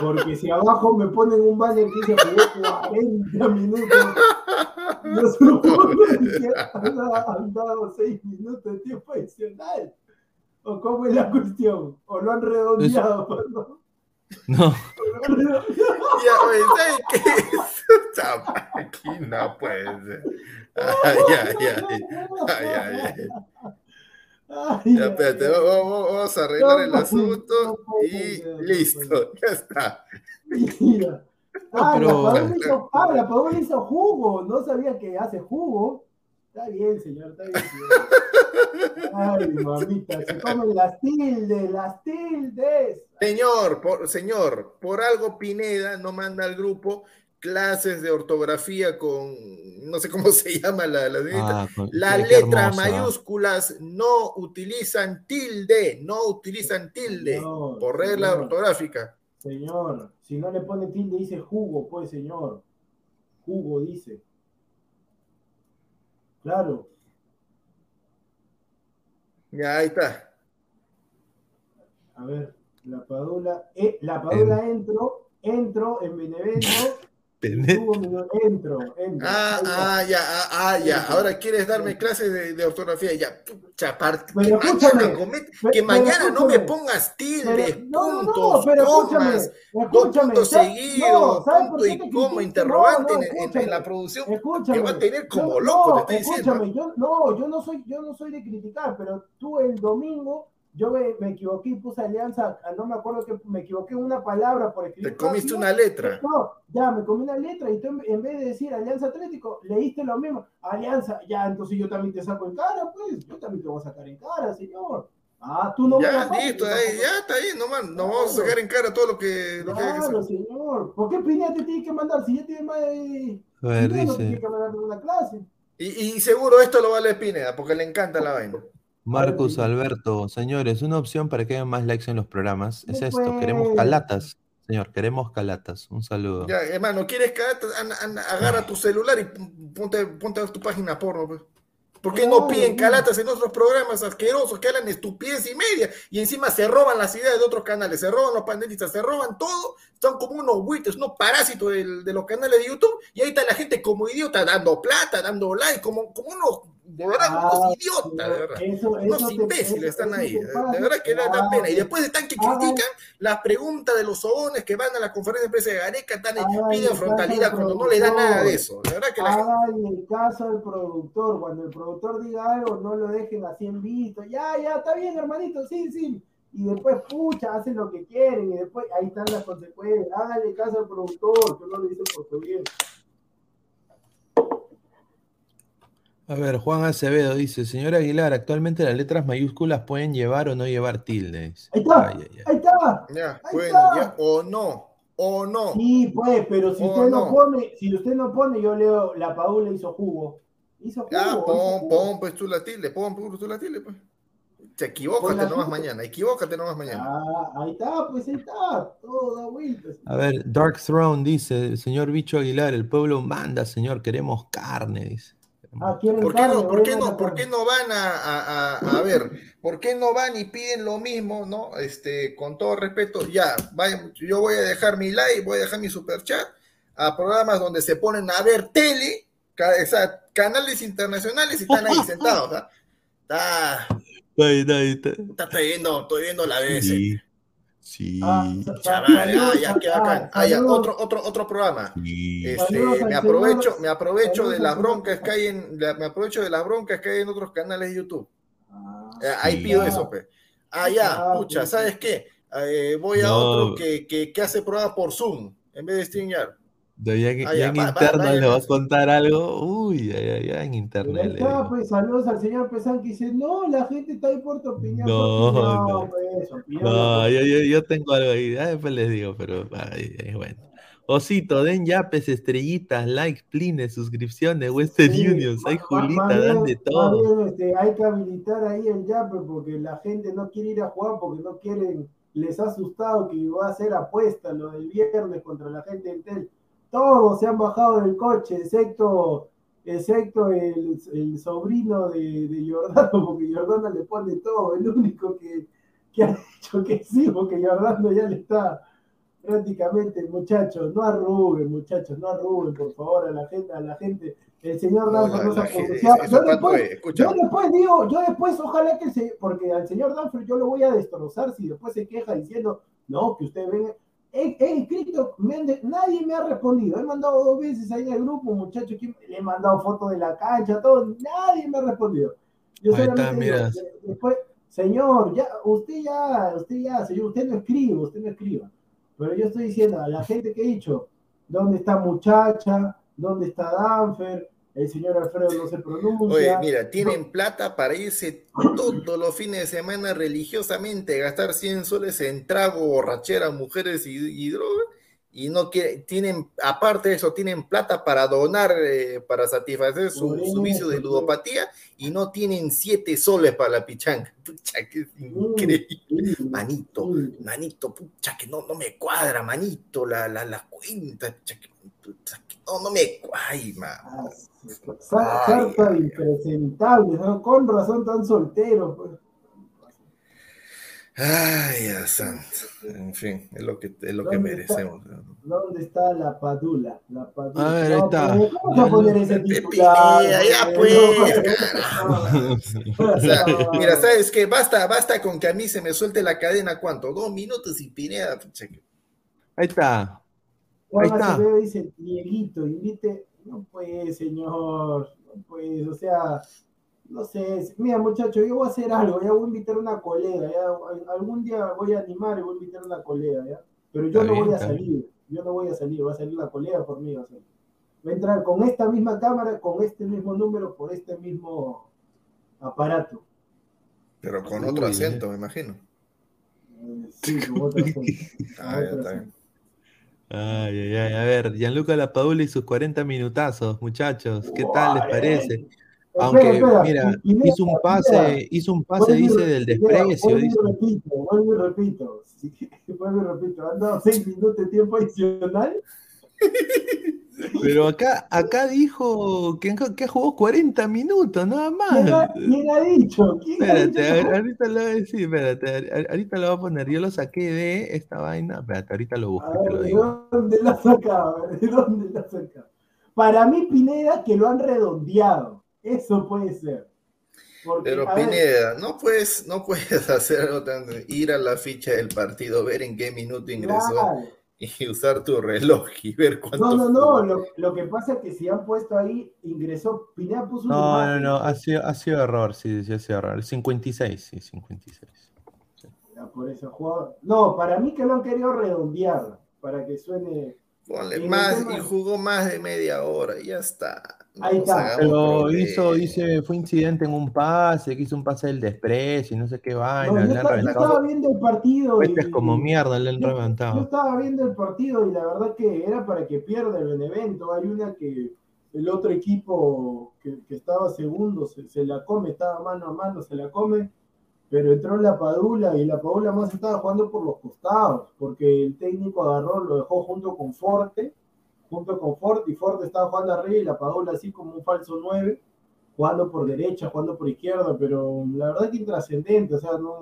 Porque si abajo me ponen un banner que dice jugó 40 minutos, yo supongo que han dado- 6 minutos de tiempo adicional. ¿O cómo es la cuestión? ¿O lo han redondeado? perdón? No. Ya, oye, ¿sabes qué? Esta máquina, pues. Ay, ay, ay. Ay, ay, ay. Ay, Ya, espérate, vamos a arreglar el asunto y listo, ya está. Mira. Ah, pero- la Padula hizo, ah, hizo jugo. No sabía que hace jugo. Está bien, señor, está bien, señor. Ay, mamita, se comen las tildes, las tildes. Señor, por, señor, por algo Pineda no manda al grupo clases de ortografía con, no sé cómo se llama la, la. Ah, Las letras mayúsculas no utilizan tilde, no utilizan tilde Señor, por regla señor, ortográfica. Señor, si no le pone tilde, dice jugo, pues, señor. Jugo dice. Claro. Ya, ahí está. A ver, la Padula, eh, la Padula entró, entró en Benevento. Entro, entro. Ah, Ahí está. ah, ya, ah, ah, ya. Ahora quieres darme clases de, de ortografía. Ya, pucha, que mañana, comet- que no me pongas tildes, puntos, comas, dos puntos seguidos, no, ¿sabes por punto y te coma, interrogante en- la producción. Escúchame. que va a tener como loco, te estoy diciendo. yo, no, yo no soy, yo no soy de criticar, pero tú el domingo, yo me, me equivoqué y puse alianza, ah, no me acuerdo que me equivoqué en una palabra por escribir. Te comiste rápido. una letra. No, ya me comí una letra y tú en, vez de decir Alianza Atlético, leíste lo mismo. Alianza, ya, entonces yo también te saco en cara, pues. Yo también te voy a sacar en cara, señor. Ah, tú no me Ya, pasas, listo, ahí, ya está bien, nomás. Nos vamos a sacar en cara todo lo que, lo que hay que Claro, señor. ¿Por qué Pineda te tiene que mandar? Si ya tiene más de. A ver, Pineda no dice tiene que mandar una clase. Y, y seguro esto lo vale Pineda, porque le encanta la vaina. Marcus. Alberto, señores, una opción para que hayan más likes en los programas es esto, queremos calatas. Señor, queremos calatas. Un saludo. Ya, hermano, ¿quieres anda- anda- agarra tu celular y ponte, ponte a ver tu página porno? Pues? ¿Por qué no piden calatas en otros programas asquerosos que hablan estupidez y media? Y encima se roban las ideas de otros canales, se roban los panelistas, se roban todo. Están como unos buitres, unos parásitos del- de los canales de YouTube. Y ahí está la gente como idiota, dando plata, dando like, como, como unos, de verdad, Ah, unos idiotas, de verdad. Unos imbéciles están ahí. De, verdad que da, da Claro. pena. Y después están que Hagan- critican las preguntas de los sobones que van a la conferencia de prensa de Gareca, están piden frontalidad al cuando no le da nada de eso. De verdad que la gente. Háganle caso al productor. Cuando el productor diga algo, no lo dejen así en visto. Ya, ya, está bien, hermanito, sí, sí. Y después, pucha, hacen lo que quieren. Y después, ahí están las consecuencias. Háganle caso al productor, que no lo dicen por su bien. A ver, Juan Acevedo dice, señor Aguilar, actualmente las letras mayúsculas pueden llevar o no llevar tildes. Ahí está, Ay, ay, ay. ahí está. Ya, Ahí bueno, está. ya, o no, o no. Sí, pues, pero si usted no. no. pone, si usted no pone, yo leo, la Paula hizo jugo. Hizo jugo. Ya, pon, jugo. pon pues tú la tilde, pon, pon tú la tilde, pues. Te equivócate nomás suerte. mañana, equivócate nomás mañana. Ah, ahí está, pues ahí está, todo da vueltas. A ver, Dark Throne dice, señor Bicho Aguilar, el pueblo manda, señor, queremos carne, dice. Ah, ¿Por qué no, por qué no, por qué no van a, a- a- a ver? ¿Por qué no van y piden lo mismo, no? Este, con todo respeto, ya, vayan, yo voy a dejar mi like, voy a dejar mi super chat a programas donde se ponen a ver tele, o sea, canales internacionales y están ahí sentados, ¿ah? Está, está, está. está- estoy viendo, estoy viendo la BBC. Sí, sí, Ah, Chaval, ah, ya, qué bacán. Ah, ya, otro, otro, otro programa. sí. Este, me aprovecho, me aprovecho saludos de las broncas que hay en, me aprovecho de las broncas que hay en otros canales de YouTube. Ah, Eh, Ahí Sí. pido eso, pues. Ah, ya, Ah, pucha. ¿sabes qué? Eh, voy a No. otro que, que, que hace pruebas por Zoom en vez de StreamYard. Ya, ya que- Ah, ya ya, en va- va- interno vaya, le vas pues. a contar algo. Uy, ya, ya, ya en internet ahí está, pues saludos al señor Pesán que dice, no, la gente está ahí por tu opinión. tu No, no. pues, opinión, No, pues. yo, yo, yo tengo algo ahí, ya después les digo, pero ay, ay, bueno. Osito, den yapes, estrellitas, likes, plines, suscripciones, Western Sí, Unions, hay Julita, dan de todo. bien, este, hay que habilitar ahí el yape porque la gente no quiere ir a jugar porque no quieren, les ha asustado que va a ser apuesta lo del viernes contra la gente del TEL. Todos se han bajado del coche, excepto, excepto el, el sobrino de, de Jordano, porque Jordano le pone todo, el único que, que ha dicho que sí, porque Jordano ya le está prácticamente, muchachos, no arruguen, muchachos, no arruguen, por favor, a la gente, a la gente. El señor No, la- no se eso Yo después, yo después digo, yo después ojalá que se, porque al señor Danfer yo lo voy a destrozar si después se queja diciendo, no, que usted venga. He, he escrito, me han de- nadie me ha respondido. He mandado dos veces ahí al grupo, muchachos, que le he mandado fotos de la cancha, todo, nadie me ha respondido. Yo Ahí está, solamente mira. de- después, señor, ya, usted ya, usted ya, señor, usted no escribe, usted no escriba. Pero yo estoy diciendo a la gente que he dicho, ¿dónde está muchacha? ¿Dónde está Danfer? El señor Alfredo no se Oye, pronuncia. mira, tienen plata para irse todos los fines de semana religiosamente, gastar 100 soles en trago, borrachera, mujeres y, y droga, y no quieren, tienen, aparte de eso, tienen plata para donar, eh, para satisfacer su, su vicio de ludopatía, y no tienen 7 soles para la pichanga. Pucha, que es increíble. Sí, Manito, sí. manito, pucha, que no, no me cuadra, manito, la, la, la cuenta, pucha, que, pucha, que no, no me cuadra, ay, de impresentables, ¿no? con razón tan solteros. pues. Ay, ya santo. En fin, es lo que, es lo que merecemos. ¿no? ¿Dónde está la padula? La padula. A ver, ahí No, está. ¿Cómo se va a poner ese Pepe, titular? ya, pues, O sea, mira, ¿sabes qué? Basta, basta con que a mí se me suelte la cadena, ¿cuánto? Dos minutos y Pineda, Ahí está. Juan Ahí está. Acevedo dice, Dieguito, invite. No puede, señor. No puede, o sea, no sé. Mira, muchacho, yo voy a hacer algo. Ya voy a invitar a una colega. Ya, algún día voy a animar y voy a invitar a una colega, ¿ya? Pero yo Está no bien, voy a bien. salir. Yo no voy a salir. Va a salir la colega por mí. Va a, salir. va a entrar con esta misma cámara, con este mismo número, por este mismo aparato. pero con otro eh. acento, me imagino. Eh, Sí, con otro acento, Ah, ya está bien. Ay, ay, ay. A ver, Gianluca Lapadula y sus 40 minutazos, muchachos. ¿Qué tal les parece? Aunque, espera, mira, hizo un pase, hizo un pase, Vuelvo y dice, del desprecio. Vuelvo y dice. repito, vuelvo y repito. Sí, vuelvo y repito. Han dado seis minutos de tiempo adicional. Pero acá, acá dijo que, que jugó 40 minutos, nada ¿Quién ha, más. quién ha dicho? ¿Quién ha Espérate, dicho? a ver, ahorita lo voy a decir, espérate, ahorita lo voy a poner. Yo lo saqué de esta vaina. Espérate, ahorita lo busco y te ver, lo ¿de digo. dónde la sacaba? ¿De dónde la sacaba? Para mí, Pineda, que lo han redondeado. Eso puede ser. Porque, Pero ver, Pineda, no puedes, no puedes hacer algo tan, ir a la ficha del partido, ver en qué minuto ingresó claro. y usar tu reloj y ver cuánto. No, no, no. Lo, lo que pasa es que si han puesto ahí, ingresó. Pineda puso No, no, imagen. no, ha sido, ha sido error, sí, sí, ha sido error. 56, sí, 56. Ya, por eso jugaba- No, para mí que lo han querido redondear, para que suene. Ponle el más y jugó más de media hora y ya está. No Ahí está. Pero hizo, hice, fue incidente en un pase, que hizo un pase del desprecio y no sé qué No, vaina, yo, han estaba, yo reventado. estaba viendo el partido. Cohetes y- como mierda le han yo, yo reventado. estaba viendo el partido y la verdad que era para que pierda el Benevento. Hay una que el otro equipo que, que estaba segundo se, se la come, estaba mano a mano, se la come. Pero entró la Padula y la Padula más estaba jugando por los costados, porque el técnico agarró, lo dejó junto con Forte, junto con Forte, y Forte estaba jugando arriba y la Padula así como un falso 9, jugando por derecha, jugando por izquierda, pero la verdad que intrascendente, o sea, no,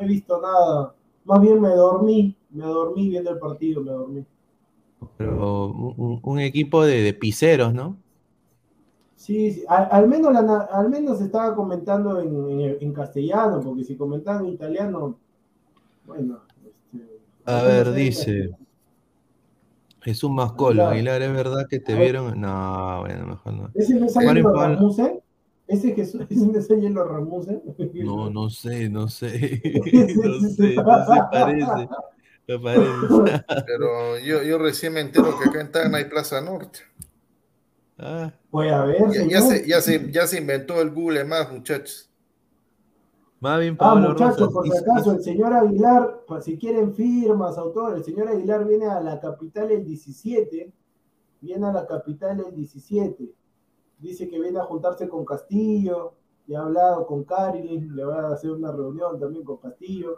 he visto nada, más bien me dormí, me dormí viendo el partido, me dormí. Pero un, un equipo de, de piseros, ¿no? Sí, sí. Al, al menos la, al menos estaba comentando en, en- en castellano, porque si comentaban en italiano, bueno. Este, A no ver, sé, dice. Jesús Mascolo, Aguilar. Aguilar, ¿es verdad que te vieron? No, bueno, mejor no. ¿Ese no Ángelo Juan- Ramuse? ¿Ese, Jesús, ese no es Ángelo Ramuse? No, no sé, no sé. No sé, no se parece. Me parece. Pero yo, yo recién me entero que acá en Tacna hay Plaza Norte. Ah, Puede haber, Ya, ya se, ya, se, ya se inventó el Google más, muchachos. más bien Ah, Pablo muchachos, Rosas. por si acaso, el señor Aguilar, pues, si quieren firmas, autores, el señor Aguilar viene a la capital el 17, viene a la capital el 17, dice que viene a juntarse con Castillo, ya ha hablado con Cari, le va a hacer una reunión también con Castillo,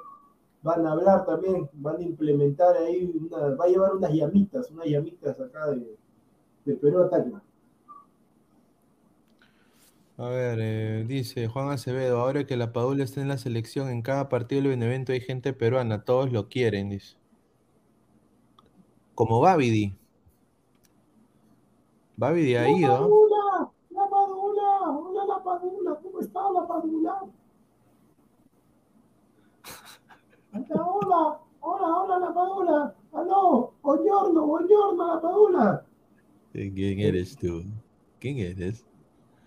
van a hablar también, van a implementar ahí, una, va a llevar unas llamitas, unas llamitas acá de, de Perú a Tacna. A ver, eh, dice Juan Acevedo, ahora que la Padula está en la selección, en cada partido del Benevento hay gente peruana, todos lo quieren, dice. Como Babidi. Babidi ha ¡La ido. Padula! ¡La Padula! ¡Hola, la Padula! ¿Cómo está la Padula? Hola, hola, hola, la Padula. Aló, buongiorno, buongiorno, la Padula. ¿Quién eres tú? ¿Quién eres?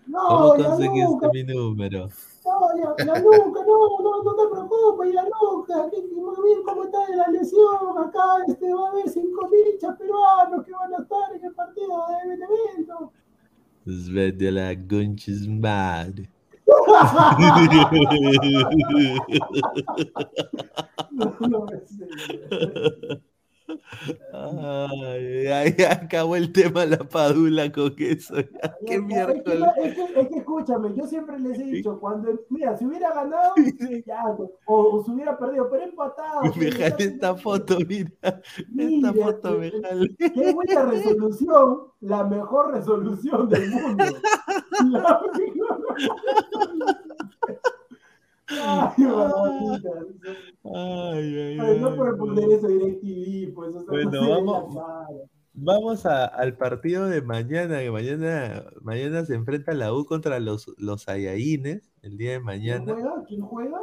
No, ¿Cómo conseguiste mi número? no, ya, ya nunca, no, no, no te preocupes, ya nunca. Que, que muy bien cómo está la lesión. Acá este, va a haber cinco hinchas peruanos que van a estar en el partido de Benevento. Svete la gunchis madre. No, no, sí. Ay, ay, ya acabó el tema la Padula con eso. Es que, es, que, es que escúchame, yo siempre les he dicho, cuando, mira, si hubiera ganado, ya, o, o si hubiera perdido, pero empatado. Me está- esta foto, mira. Esta foto me qué- jalé. Qué buena resolución, la mejor resolución del mundo. La mejor Ay. Ay, ay, Ay, no no. poner eso DirecTV, pues, o sea, Bueno, no vamos-. Vamos a- al partido de mañana, que mañana, mañana se enfrenta la U contra los, los Saiyajines, el día de ¿Quién mañana. juega? ¿Quién juega?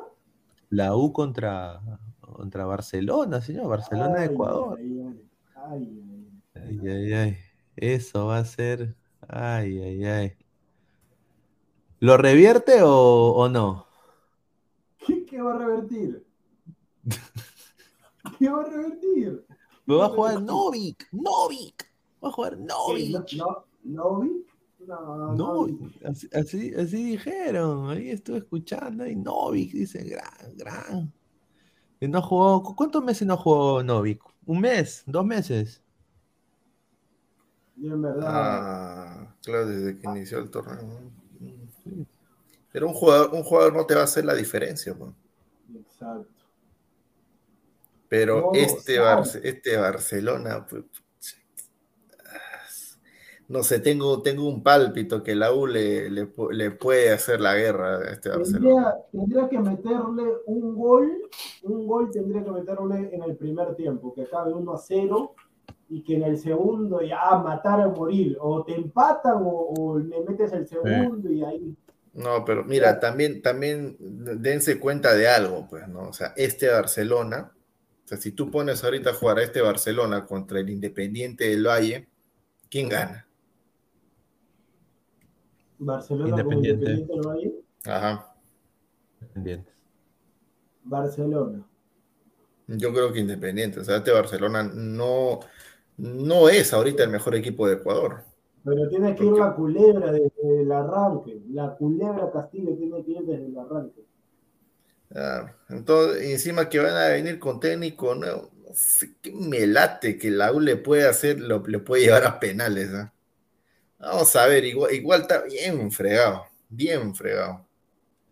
La U contra, contra Barcelona, señor, Barcelona de Ecuador. ay, ay, ay, ay. Ay, ay, ay. Eso va a ser. Ay, ay, ay. ¿Lo revierte o, o no? ¿Qué, qué va a revertir? ¿Qué va a revertir? Me va a jugar Novik, Novik. Va a jugar ¿Qué, Novik. no, no. No, No, Novi. así, así, así dijeron. Ahí estuve escuchando. Y Novik dice, gran, gran. Y no jugó. ¿cu- ¿Cuántos meses no jugó Novik? ¿Un mes? ¿Dos meses? Yo en verdad. Ah, claro, desde que inició el torneo. Pero un jugador, un jugador no te va a hacer la diferencia, pues. Exacto. Pero No, este. Barce- este Barcelona, pues, no sé, tengo, tengo un pálpito que la U le, le pu- le puede hacer la guerra a este Barcelona. Tendría, tendría que meterle un gol, un gol tendría que meterle en el primer tiempo, que acabe 1 a 0 y que en el segundo ya matar a morir. O te empatan o, o le metes el segundo y ahí. No, pero mira, también, también dense cuenta de algo, pues, ¿no? O sea, este Barcelona, o sea, si tú pones ahorita a jugar a este Barcelona contra el Independiente del Valle, ¿quién gana? Barcelona Independiente. Independiente del Valle. Ajá. Pendientes. Barcelona. Yo creo que Independiente, o sea, este Barcelona no, no es ahorita el mejor equipo de Ecuador. Pero tiene que ir la culebra desde el arranque. La culebra Castillo tiene que ir desde el arranque. Ah, entonces, encima que van a venir con técnico nuevo, no sé qué me late que la U le puede hacer, lo, le puede llevar a penales. ¿ah? Vamos a ver, igual, igual está bien fregado, bien fregado.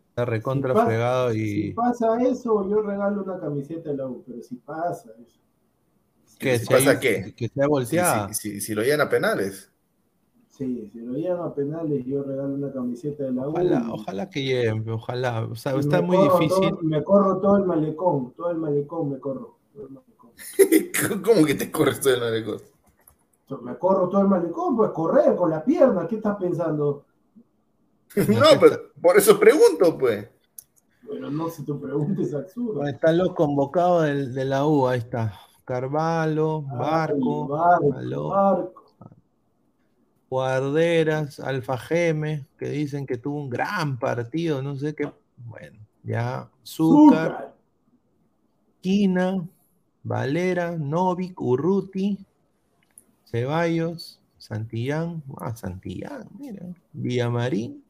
Está recontra Si pasa- fregado Si y. pasa eso, yo regalo una camiseta de la U, pero si pasa eso. que si si hay- pasa qué? Que sea Si, volteada. si- si- si lo llevan a penales. Sí, si lo llevan a penales, yo regalo una camiseta de la U. Ojalá, ojalá que lleguen, ojalá. O sea, está muy difícil. todo- me corro todo el malecón, todo el malecón me corro. todo el malecón. ¿Cómo que te corres todo el malecón? Me corro todo el malecón, pues correr con la pierna, ¿qué estás pensando? No, pero por eso pregunto, pues. Bueno, no se te preguntes absurdo. Ahí Están los convocados del- de, la U, ahí está. Carvalho, Barco, Barco, Aló. Barco. Guarderas, Alfa Geme, que dicen que tuvo un gran partido, no sé qué. Bueno, ya. Zúcar. Quina, Valera, Novik, Urruti, Ceballos, Santillán, ah, Santillán, mira, Villamarín,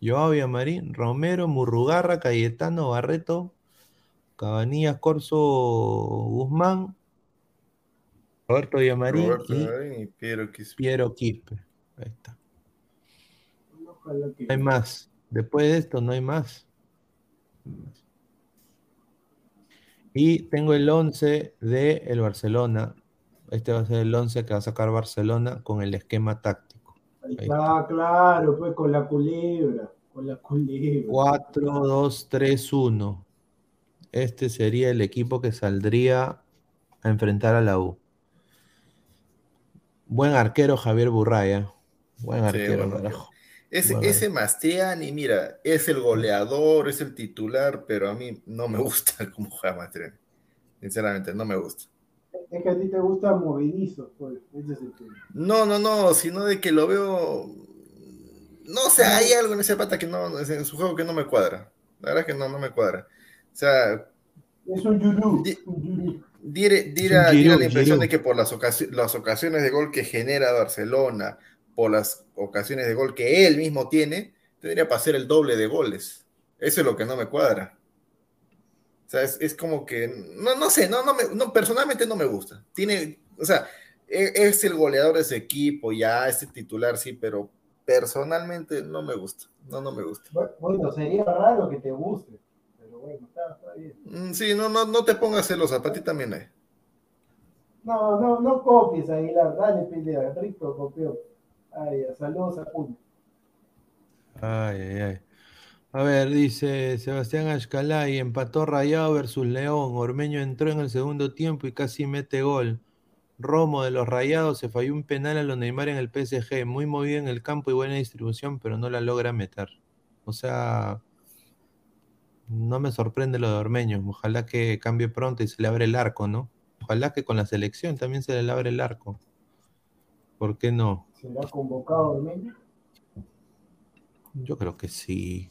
Joao Villamarín, Romero, Murrugarra, Cayetano, Barreto, Cabanillas, Corso, Guzmán, Roberto Villamarín Roberto y Marín y Piero Quispe. Piero Quispe. Ahí está. Ojalá que- No hay más. Después de esto no hay más. Y tengo el 11 de el Barcelona. Este va a ser el 11 que va a sacar Barcelona con el esquema táctico. Ahí Ahí está, claro, pues con la culebra, con la culebra. 4, 2, 3, 1. Este sería el equipo que saldría a enfrentar a la U. Buen arquero Javier Burraya. Buen Sí, arquero, buen arquero. carajo. Ese, Bueno. ese Mastriani, mira, es el goleador, es el titular, pero a mí no me gusta cómo juega Mastriani. Sinceramente, no me gusta. Es que a ti te gusta movedizo, pues. Ese es el tema. No, no, no, sino de que lo veo. No sé, hay algo en ese pata que no, en su juego que no me cuadra. La verdad es que no, no me cuadra. O sea, Es un yurú, Di- un yurú. Diera la impresión de que por las, ocasi- las ocasiones de gol que genera Barcelona, por las ocasiones de gol que él mismo tiene, tendría para hacer el doble de goles. Eso es lo que no me cuadra. O sea, es, es como que, no, no sé, no, no me, no, personalmente no me gusta. Tiene, o sea, e- es el goleador de ese equipo, ya es el titular, sí, pero personalmente no me gusta. No, no me gusta. Bu- Bueno, sería raro que te guste, bueno, está, está bien. Mm, Sí, no, no, no te pongas celosa, para ti también hay. No, no, no copies, Aguilar, dale, pelea, rico copió. Ay, saludos a Puno. Ay, ay, ay. A ver, dice Sebastián Ashcalay, empató Rayado versus León. Ormeño entró en el segundo tiempo y casi mete gol. Romo de los Rayados se falló un penal a los Neymar en el PSG. Muy movido en el campo y buena distribución, pero no la logra meter. O sea, no me sorprende lo de Ormeño. Ojalá que cambie pronto y se le abre el arco, ¿no? Ojalá que con la selección también se le abre el arco. ¿Por qué no? ¿Será convocado Ormeño? Yo creo que sí.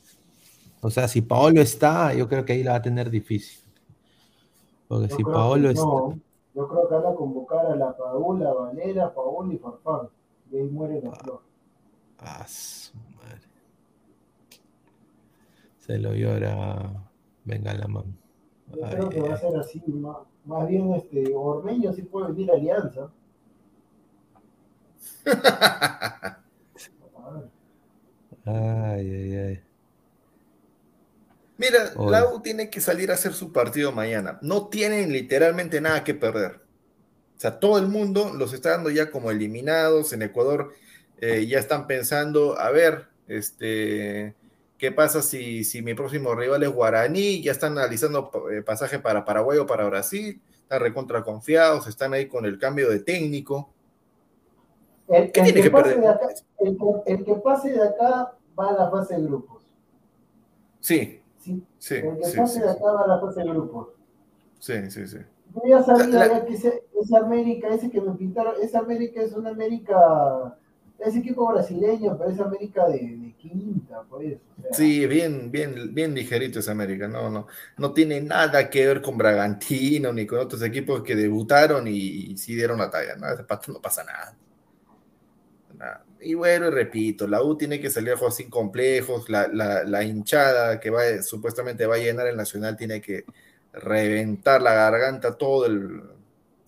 O sea, si Paolo está, yo creo que ahí la va a tener difícil. Porque Yo si Paolo está. no. Yo creo que van a convocar a la Paula, Valera, Paola y Farfán. Y ahí muere la flor. Ah. Se lo llora. Venga la mano. Yo Ay, creo que va a ay, ser así. Más, más bien, este, Ormeño sí puede venir a Alianza. ay, ay, ay. Mira, Oye. la U tiene que salir a hacer su partido mañana. No tienen literalmente nada que perder. O sea, todo el mundo los está dando ya como eliminados. En Ecuador eh, ya están pensando, a ver, este, ¿qué pasa si, si mi próximo rival es Guaraní? Ya están analizando eh, pasaje para Paraguay o para Brasil. Están recontra confiados, están ahí con el cambio de técnico. El, ¿Qué el tiene que perder? de acá, el, que- el que pase de acá va a la fase de grupos. Sí, ¿sí? sí, El que sí, pase sí, de acá va a la fase de grupos. sí, sí, sí. Yo ya sabía La- la- ya que ese, ese América, ese que me pintaron, esa América es una América, ese equipo brasileño, pero es América de, de quinta, pues. o sea, Sí, bien, bien, bien ligerito es América, no, no, no tiene nada que ver con Bragantino ni con otros equipos que debutaron y, y sí dieron la talla, ¿no? No pasa nada. Nada. Y bueno, y repito, la U tiene que salir a juegos sin complejos, la, la, la hinchada que va, supuestamente va a llenar el Nacional tiene que reventar la garganta todo el,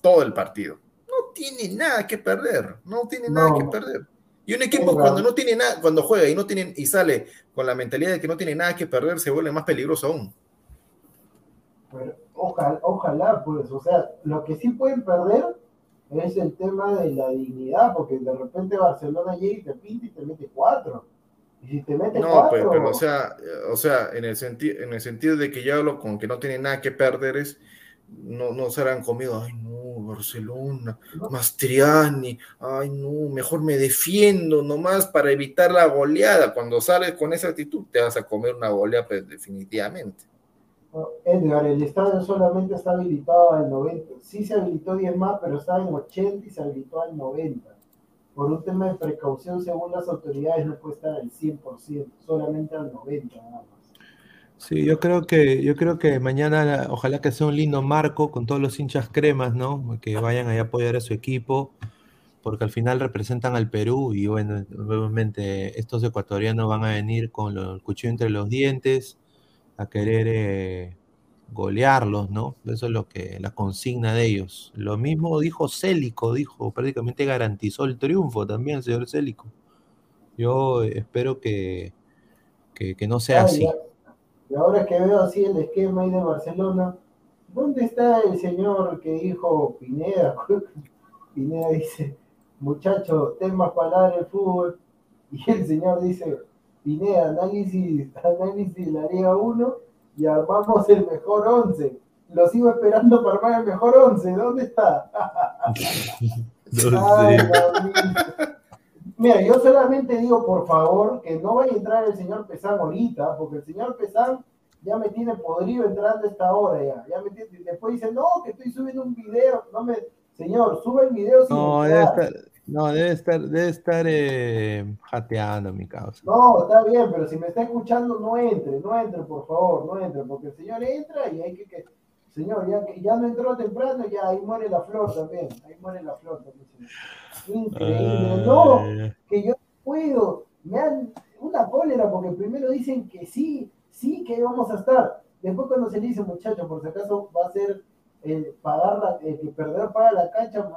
todo el partido. No tiene nada que perder, no tiene nada que perder. Y un equipo cuando no tiene nada, cuando juega y no tiene, y sale con la mentalidad de que no tiene nada que perder, se vuelve más peligroso aún. ojalá, ojalá, pues, o sea, lo que sí pueden perder es el tema de la dignidad, porque de repente Barcelona llega y te pinta y te mete cuatro. Y si te mete no, cuatro. pero, o sea, o sea, en el sentido, en el sentido de que ya hablo con que no tiene nada que perder es no, no se harán comido, ay no, Barcelona, Mastriani, ay no, mejor me defiendo nomás para evitar la goleada. Cuando sales con esa actitud, te vas a comer una goleada pues, definitivamente. Edgar, el estadio solamente está habilitado al 90. Sí se habilitó 10 más, pero estaba en 80 y se habilitó al 90. Por un tema de precaución, según las autoridades, no puede estar al 100%, solamente al 90 nada más. Sí, yo creo que, yo creo que mañana ojalá que sea un lindo marco con todos los hinchas cremas, ¿no? Que vayan a apoyar a su equipo, porque al final representan al Perú y bueno, obviamente estos ecuatorianos van a venir con el cuchillo entre los dientes a querer eh, golearlos, ¿no? Eso es lo que la consigna de ellos. Lo mismo dijo Célico, dijo, prácticamente garantizó el triunfo también, el señor Célico. Yo espero que, que no sea así. Y ahora que veo así el esquema ahí de Barcelona, ¿dónde está el señor que dijo Pineda? Pineda dice, muchacho, temas para hablar el fútbol. Y el señor dice, Pineda, análisis, análisis de la Liga 1 y armamos el mejor 11. Lo sigo esperando para armar el mejor 11. ¿Dónde está? Mira, yo solamente digo, por favor, que no vaya a entrar el señor Pesán ahorita, porque el señor Pesán ya me tiene podrido entrando a esta hora ya. ya me tiene, después dice, no, que estoy subiendo un video. No me, señor, sube el video sin No, debe estar, no, debe estar, debe estar eh, jateando mi causa. No, está bien, pero si me está escuchando, no entre, no entre, por favor, no entre, porque el señor entra y hay que, que señor, ya, ya no entró temprano, ya ahí muere la flor también, ahí muere la flor también, señor. Increíble. no, que yo puedo. Me dan una cólera porque primero dicen que sí, sí que vamos a estar. Después cuando se le dice, muchacho, por si acaso va a ser el pagar la, el que perder para la cancha,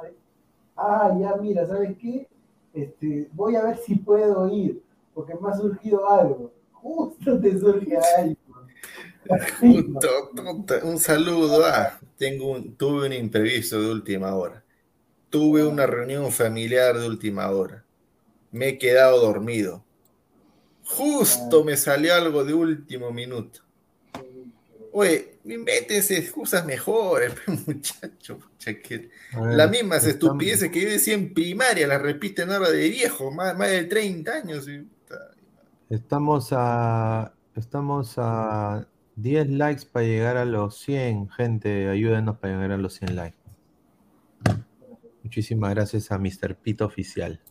ah, ya mira, ¿sabes qué? Este, voy a ver si puedo ir, porque me ha surgido algo. Justo te surge algo. un saludo. Ah, tengo un, tuve un imprevisto de última hora. Tuve una reunión familiar de última hora. Me he quedado dormido. Justo me salió algo de último minuto. Oye, invéntense excusas mejores, muchacho. Las mismas estupideces que yo decía en primaria las repiten ahora de viejo, más, de 30 años. Estamos a, estamos a 10 likes para llegar a los 100. Gente, ayúdenos para llegar a los 100 likes. Muchísimas gracias a Mr. Pito Oficial.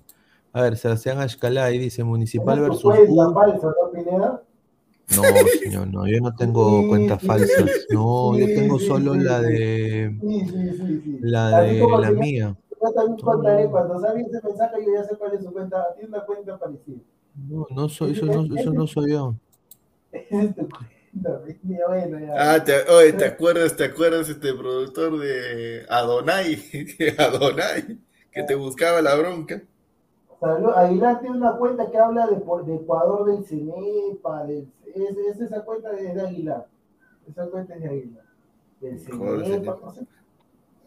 A ver, Sebastián Ashkalay dice Municipal versus. cuenta falsa, ¿no, Pineda? No, señor, no, yo no tengo cuentas falsas. No, yo tengo solo la de. Sí, sí, sí, sí. La de la mía. Yo también contaré, cuando salga ese mensaje, yo ya sé cuál es su cuenta. Tiene una cuenta parecida. No, no soy, eso no, eso no soy yo. Es. Ah, te, oye, ¿te acuerdas, te acuerdas este productor de Adonai, Adonai, que te buscaba la bronca? Aguilar tiene una cuenta que habla de, de Ecuador, del CENEPA, es, es, esa cuenta de, Aguilar. Esa cuenta es de Aguilar. Del CENEPA, no sé.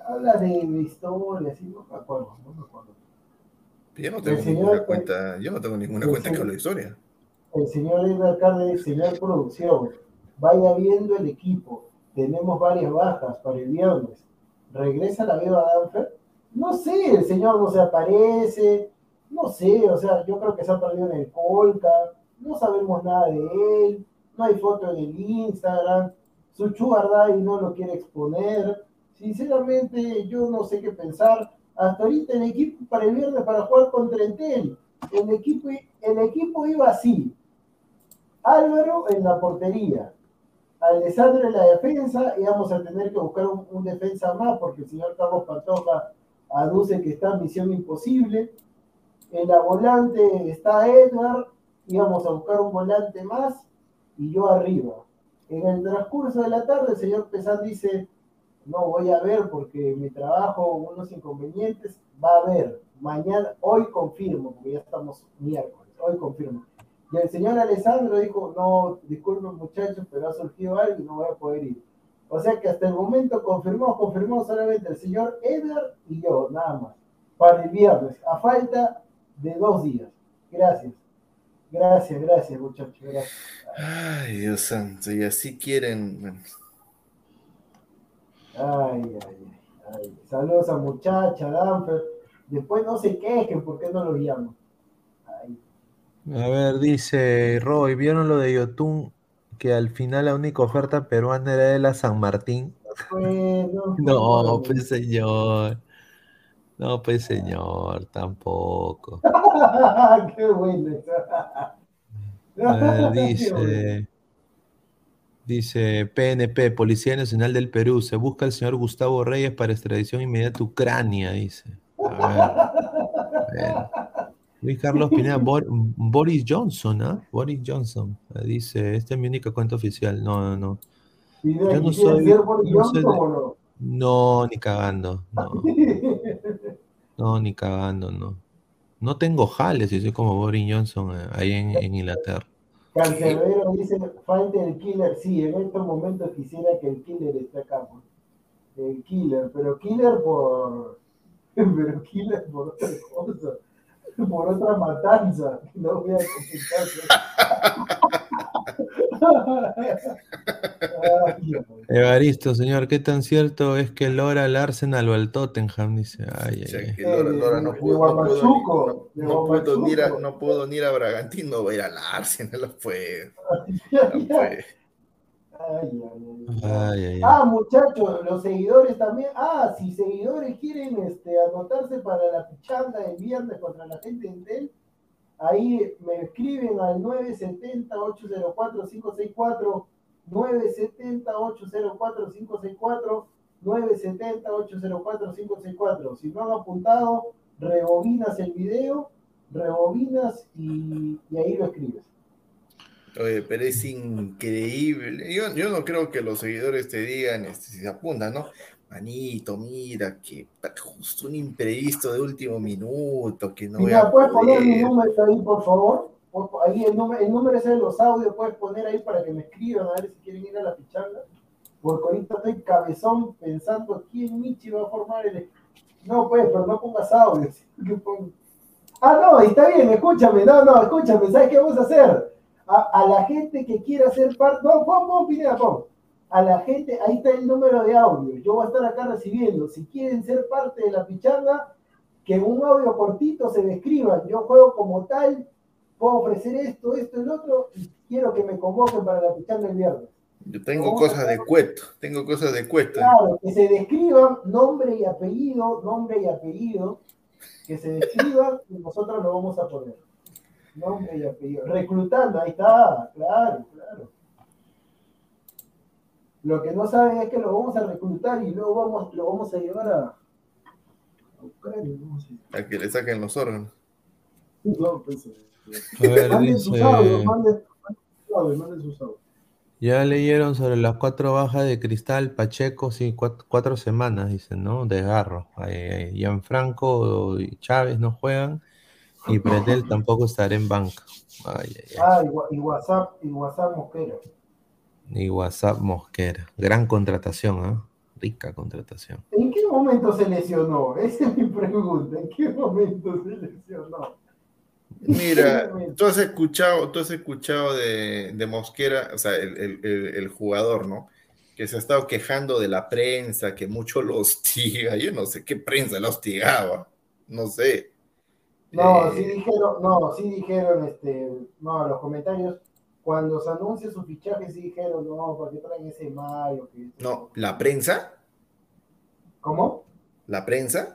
Habla de, de historia, así, no me acuerdo, no me acuerdo. Yo no tengo ninguna cuenta, yo no tengo ninguna cuenta que hable de historia. El señor Edgar Carne, señor producción vaya viendo el equipo. Tenemos varias bajas para el viernes. ¿Regresa la Beba Danfer? No sé, el señor no se aparece. No sé, o sea, yo creo que se ha perdido en el Colca. No sabemos nada de él. No hay foto en el Instagram. Su Sugar y no lo quiere exponer. Sinceramente, yo no sé qué pensar. Hasta ahorita el equipo para el viernes para jugar contra Entel. El equipo, el equipo iba así. Álvaro en la portería. Alessandro en la defensa y vamos a tener que buscar un, defensa más porque el señor Carlos Pantoja aduce que está en misión imposible. En la volante está Edward y vamos a buscar un volante más y yo arriba. En el transcurso de la tarde el señor Pesán dice, no voy a ver porque mi trabajo, unos inconvenientes, va a haber. Mañana, hoy confirmo, porque ya estamos miércoles, hoy confirmo. Y el señor Alessandro dijo, no, disculpen muchachos, pero ha surgido algo y no voy a poder ir. O sea que hasta el momento confirmó, confirmó solamente el señor Eder y yo, nada más, para el viernes, a falta de dos días. Gracias. Gracias, gracias, muchachos. Gracias. Ay, Dios santo, y así quieren. Ay, ay, ay. Saludos a muchacha, Danfer. Después no se quejen, ¿por qué no los llamo? A ver, dice Roy, ¿vieron lo de Yotun? Que al final la única oferta peruana era de la San Martín. bueno, No, pues señor. No, pues señor, tampoco. qué bueno. A ver, dice, dice PNP, Policía Nacional del Perú, se busca al señor Gustavo Reyes para extradición inmediata a Ucrania, dice. A ver, a ver. Luis Carlos Pineda, Bor- Boris Johnson, ¿ah? Boris Johnson, eh, dice, esta es mi única cuenta oficial. No, no, no. Yo no ¿quisieras soy- no soy Johnson de- o no? No, ni cagando, no, no, ni cagando, no. No tengo jales y soy como Boris Johnson eh, ahí en, en Inglaterra. Cancerbero dice, falta el killer. Sí, en estos momentos quisiera que el killer esté acá. El killer, pero killer por... Pero killer por otra cosa. Por otra matanza. No voy a. Evaristo, señor, ¿qué tan cierto es que Lora al Arsenal o al Tottenham? Dice, ay, o sea, ay, ay. que Lora, Lora no pudo, no pudo, Guamachuco, ni- de no, no puedo ni ir a, no puedo ni ir a Bragantino, voy a ir al Arsenal, ya. puede. Ay, ay, ay. Ah, muchachos, los seguidores también. Ah, si seguidores quieren este, anotarse para la pichanga del viernes contra la gente de Intel, ahí me escriben al 970-804-564, 970-804-564, 970-804-564. Si no han apuntado, rebobinas el video, rebobinas y, y ahí lo escribes. Oye, pero es increíble. Yo, yo no creo que los seguidores te digan, este, si se apuntan, ¿no? Manito, mira, que justo un imprevisto de último minuto, que no voy Mira, a ¿puedes poner mi poder. número ahí, por favor? Por- Ahí el número, el número ese de los audios, puedes poner ahí para que me escriban a ver si quieren ir a la pichanga. Porque ahorita estoy cabezón pensando quién Michi va a formar el. No, pues, pero no pongas audios. Ah, no, está bien, escúchame, no, no, escúchame, ¿sabes qué vamos a hacer? A, a la gente que quiera ser parte. No, pon, pon, Pineda, pon. A la gente, ahí está el número de audio. Yo voy a estar acá recibiendo. Si quieren ser parte de la pichanga, que en un audio cortito se describan. Yo juego como tal, puedo ofrecer esto, esto, el otro, y quiero que me convoquen para la pichanga el viernes. Yo tengo cosas de cueto, tengo cosas de cueto. Claro, que se describan nombre y apellido, nombre y apellido, que se describan y nosotros lo vamos a poner. Nombre y apellido. Reclutando, ahí está, claro, claro. Lo que no saben es que lo vamos a reclutar y luego vamos, lo vamos a llevar a, a Ucrania. a- A que le saquen los órganos. No, pues, eh, A ver, Manden sus audios, manden manden sus audios, manden sus audios. ya leyeron sobre las cuatro bajas de Cristal, Pacheco, sí, cuatro, cuatro semanas, dicen, ¿no? Desgarro. Ay, Gianfranco y Chávez no juegan y Pretel tampoco estará en banca. Ay, ay, ay. Ah, y, WhatsApp, y WhatsApp Mosquera. Y WhatsApp Mosquera. Gran contratación, ¿ah? Rica contratación. ¿En qué momento se lesionó? Esa es mi pregunta. ¿En qué momento se lesionó? Mira, tú has escuchado, tú has escuchado de, de Mosquera, o sea, el, el- el- el jugador, ¿no? Que se ha estado quejando de la prensa, que mucho lo hostiga. Yo no sé qué prensa lo hostigaba. No sé. No, Eh, sí dijeron, no, sí dijeron, este, no, los comentarios, cuando se anuncia su fichaje, sí dijeron, no, ¿para qué traen ese mayo? Que... No, la prensa, ¿Cómo? la prensa,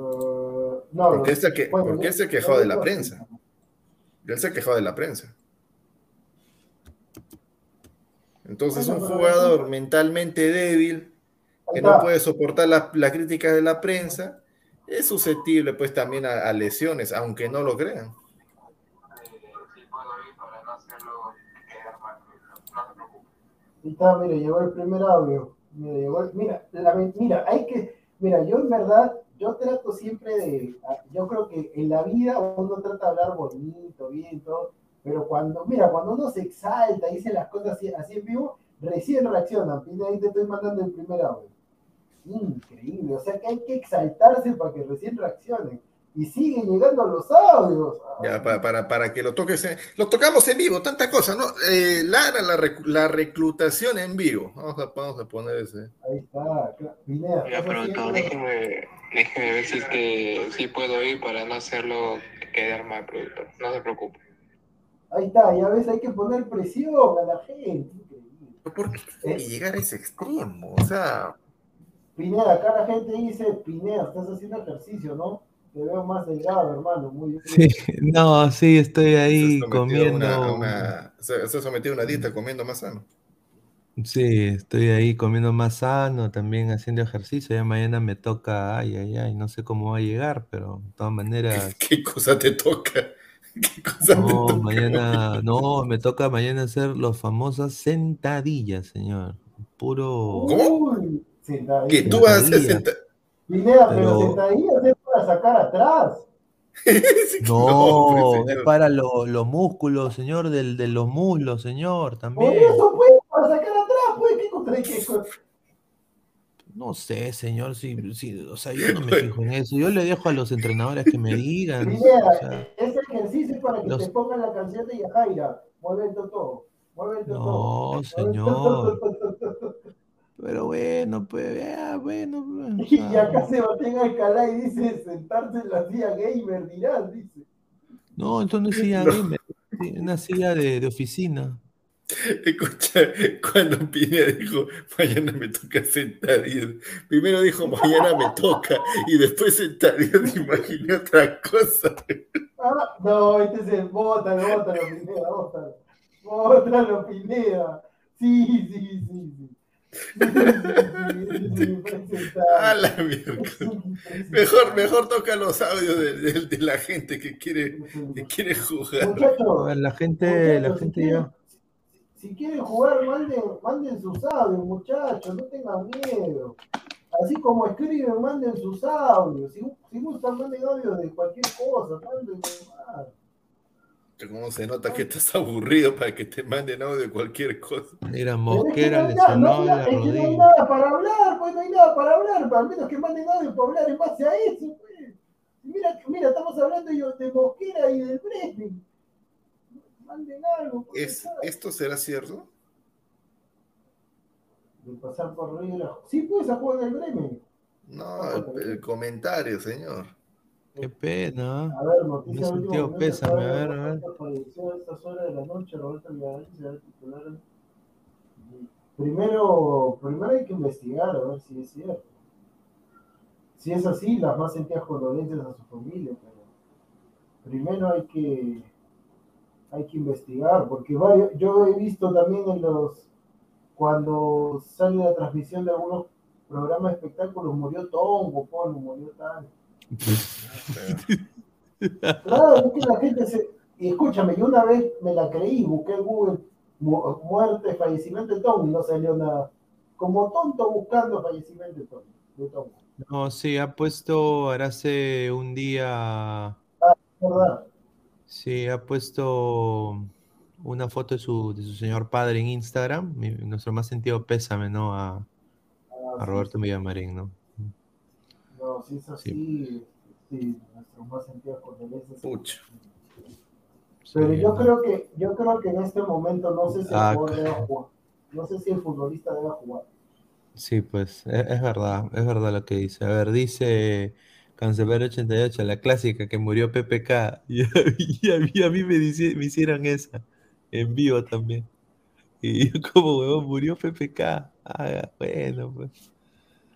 Uh, no, porque él se, que- bueno, porque él se yo- quejó de la prensa. Él se quejó de la prensa. Entonces, Bueno, un jugador mentalmente débil, que no puede soportar la, la crítica de la prensa, es susceptible pues también a, lesiones, aunque no lo crean. Está, mira, llegó el primer audio. Mira, llegó el- mira, la mira, hay que, mira, yo en verdad, yo trato siempre de, yo creo que en la vida uno trata de hablar bonito, bien, todo, pero cuando, mira, cuando uno se exalta, dice las cosas así, así en vivo, recién reaccionan. Ahí te estoy mandando el primer audio. Increíble, o sea que hay que exaltarse para que recién reaccionen. Y siguen llegando los audios. Ya, para, para, para que lo toques, en- lo tocamos en vivo, tanta cosa, ¿no? Eh, Lara, la, rec- la reclutación en vivo. Vamos a, vamos a poner ese. Ahí está, claro. Oiga, déjeme ver si es que sí puedo ir para no hacerlo quedar mal, productor. No se preocupe. Ahí está, ya ves, hay que poner presión a la gente. Increíble. ¿Por qué tiene que llegar a ese extremo? O sea, Pineda, acá la gente dice, Pineda, estás haciendo ejercicio, ¿no? Te veo más delgado, hermano, muy bien. Sí, no, sí, estoy ahí se comiendo. una- una- se, sometido a una dieta comiendo más sano. Sí, estoy ahí comiendo más sano, también haciendo ejercicio. Ya mañana me toca, ay, ay, ay, no sé cómo va a llegar, pero de todas maneras, ¿Qué cosa te toca? ¿Qué cosa te no, toca? mañana, no, me toca mañana hacer las famosas sentadillas, señor. Puro. ¿Cómo? Sentadilla. ¿Qué tú vas a hacer Sentadilla. Pineda, pero Pero- sentadillas es para sacar atrás. No, pues, es para lo- los músculos, señor, del, de los muslos, señor, Por también. eso, pues, para sacar atrás, pues, ¿qué contra qué No sé, señor, sí, sí, o sea, yo no me fijo en eso. Yo le dejo a los entrenadores que me digan. o Pineda, sea, ese ejercicio es para que los- te pongan la canción de Yajaira. Mueve el totó. Mueve el totó. No, señor. Pero bueno, pues, ya, bueno. pues, o Y sea, acá Sebastián Alcalá y dice sentarse en la silla gamer, dirás, dice. no, esto no es silla No. gamer, es una silla de, de oficina. Escucha, cuando Pineda dijo, mañana me toca sentadillas, primero dijo, mañana me toca, y después sentadillas, imaginé otra cosa. Ah, no, este es el bótalo, bótalo, Pineda, bótalo. Bótalo, Pineda. Sí, sí, sí, sí. A la. Mejor, mejor toca los audios de, de- de la gente que quiere, que quiere jugar. Muchachos, la gente, la muchachos, si gente quieren, ya. si quieren jugar, manden, manden sus audios, muchachos, no tengan miedo. Así como escriben, manden sus audios. Si, si gustan, manden audios de cualquier cosa, manden nomás. ¿Cómo se nota que estás aburrido para que te manden audio de cualquier cosa? Mira, Mosquera lesionó no, la que no hay rodilla. nada para hablar, pues no hay nada para hablar, al menos que manden audio para hablar en base a eso, pues. Mira, mira, estamos hablando yo de Mosquera y del Bremen. Manden algo, pues, ¿Es. ¿Esto será cierto? De pasar por Río de la... Sí, pues, a jugar del Bremen. No, el, el comentario, señor. Qué pena. A ver, noticia Me de último sentido momento, pésame, a ver, a ver. Roberto falleció a estas horas de la noche, Roberto Villarreal será titular. Primero, primero hay que investigar a ver si es cierto. Si es así, las más sentidas condolencias a su familia, pero primero hay que hay que investigar, porque varios, yo he visto también en los cuando sale la transmisión de algunos programas de espectáculos, murió Tongo, Polo, murió tal. Claro, es que la gente se. Y escúchame, yo una vez me la creí, busqué en Google mu- muerte, fallecimiento de Tom y no salió nada. Como tonto buscando fallecimiento de Tom. De Tom. No, sí, ha puesto ahora hace un día. ¿Verdad? Sí, ha puesto una foto de su, de su señor padre en Instagram. Mi- nuestro más sentido pésame, ¿no? A, Ah, a sí, Roberto Villamarín, ¿no? No, si es así, sí, nuestro más sentido condolencias. Pucha. Pero Sí, yo ¿no? creo que, yo creo que en este momento no sé si el Ah, jugador debe jugar. No sé si el futbolista debe jugar. Sí, pues, e- es, verdad, es verdad lo que dice. A ver, dice Cancelero 88, la clásica que murió PPK. Y a mí, y a mí, a mí me, dici- me hicieron esa, en vivo también. Y yo como, huevón, murió PPK. Ah, bueno, pues.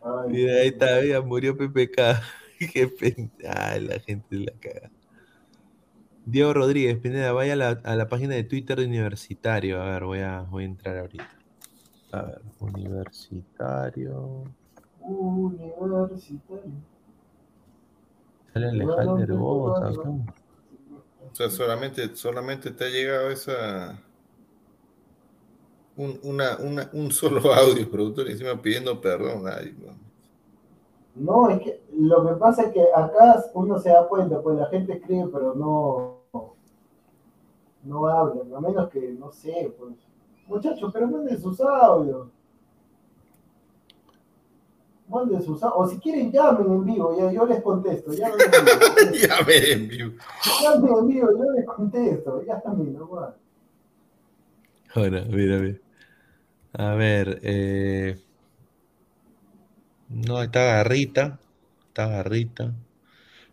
Ay, Mira, ahí está, mira, murió PPK. Qué pena. Ay, la gente la caga. Diego Rodríguez, Pineda, vaya a la, a la página de Twitter de Universitario. A ver, voy a, voy a entrar ahorita. A ver, Universitario. Universitario. Sale Alejandro Bosa acá. O sea, solamente, solamente te ha llegado esa un, una, una, un solo audio, productor, encima pidiendo perdón. Ay, no. No, es que lo que pasa es que acá uno se da cuenta, pues la gente escribe, pero no, no habla, a menos que, no sé, pues. Muchachos, pero manden sus audios. Manden sus audios. O si quieren, llamen en vivo, ya yo les contesto. Llamen en vivo. Llamen en vivo, yo les contesto. Ya también, no Ahora, mira, mira. A ver, eh... No, está Garrita. Está Garrita.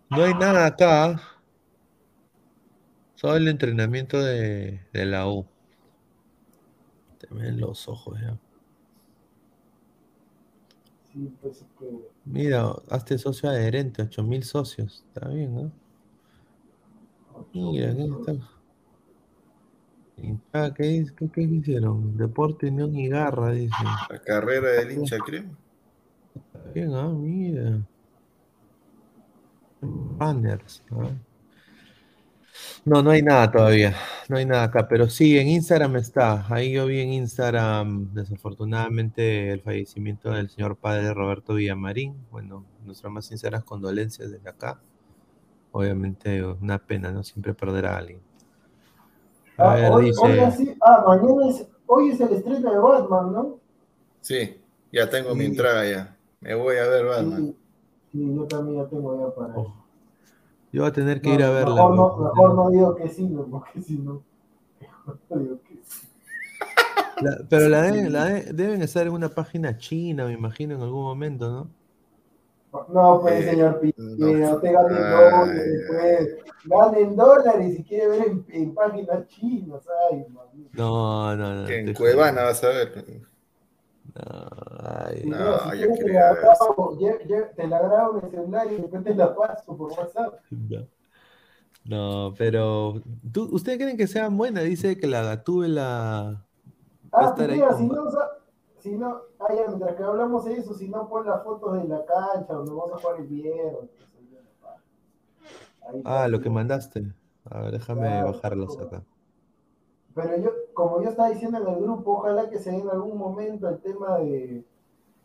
No hay nada acá. Solo el entrenamiento de, de la U. Te ven los ojos ya. Sí, pues que. Mira, hazte socio adherente, 8000 socios. Está bien, ¿no? Mira, ¿qué está? Ah, ¿qué, qué, qué hicieron? Deporte, Unión y Garra, dice. La carrera del hincha, creo. Está bien, ah, mira. Banners, ¿no? No, no hay nada todavía. No hay nada acá, pero sí, en Instagram está. Ahí yo vi en Instagram, desafortunadamente, el fallecimiento del señor padre Roberto Villamarín. Bueno, nuestras más sinceras condolencias desde acá. Obviamente, una pena, ¿no? Siempre perder a alguien. A Ah, ver, hoy, dice. hoy así- ah, mañana es, hoy es el estreno de Batman, ¿no? Sí, ya tengo mi entrada ya. Me voy a ver Batman. Sí, sí, yo también ya tengo ya para Oh, Yo voy a tener que No, ir a verla. Mejor no, mejor no digo que sí, no, porque si no. Mejor no digo que sí. La- pero la deben, la de- deben estar en una página china, me imagino, en algún momento, ¿no? No, pues, Eh, señor Pineda, no. usted gane en Ay, dólares, pues. Gane en dólares y quiere ver en, en páginas chinas, ay, mamita. No, no, no. Que en Cuevana vas a ver. No, ay, Si No, no, si yo quieres te la grabo, ya- ya te la grabo en el celular y después te la paso por WhatsApp. no. No, pero ¿tú, ¿ustedes creen que sea buena? Dice que la Gatúbela Ah, Pineda, con si no, si no, ah, ya, mientras que hablamos de eso, si no, pon las fotos de la cancha donde vamos a jugar el viernes. Ah, lo que mandaste. A ver, déjame Claro, bajarlas claro. acá. Pero yo, como yo estaba diciendo en el grupo, ojalá que se dé en algún momento el tema de,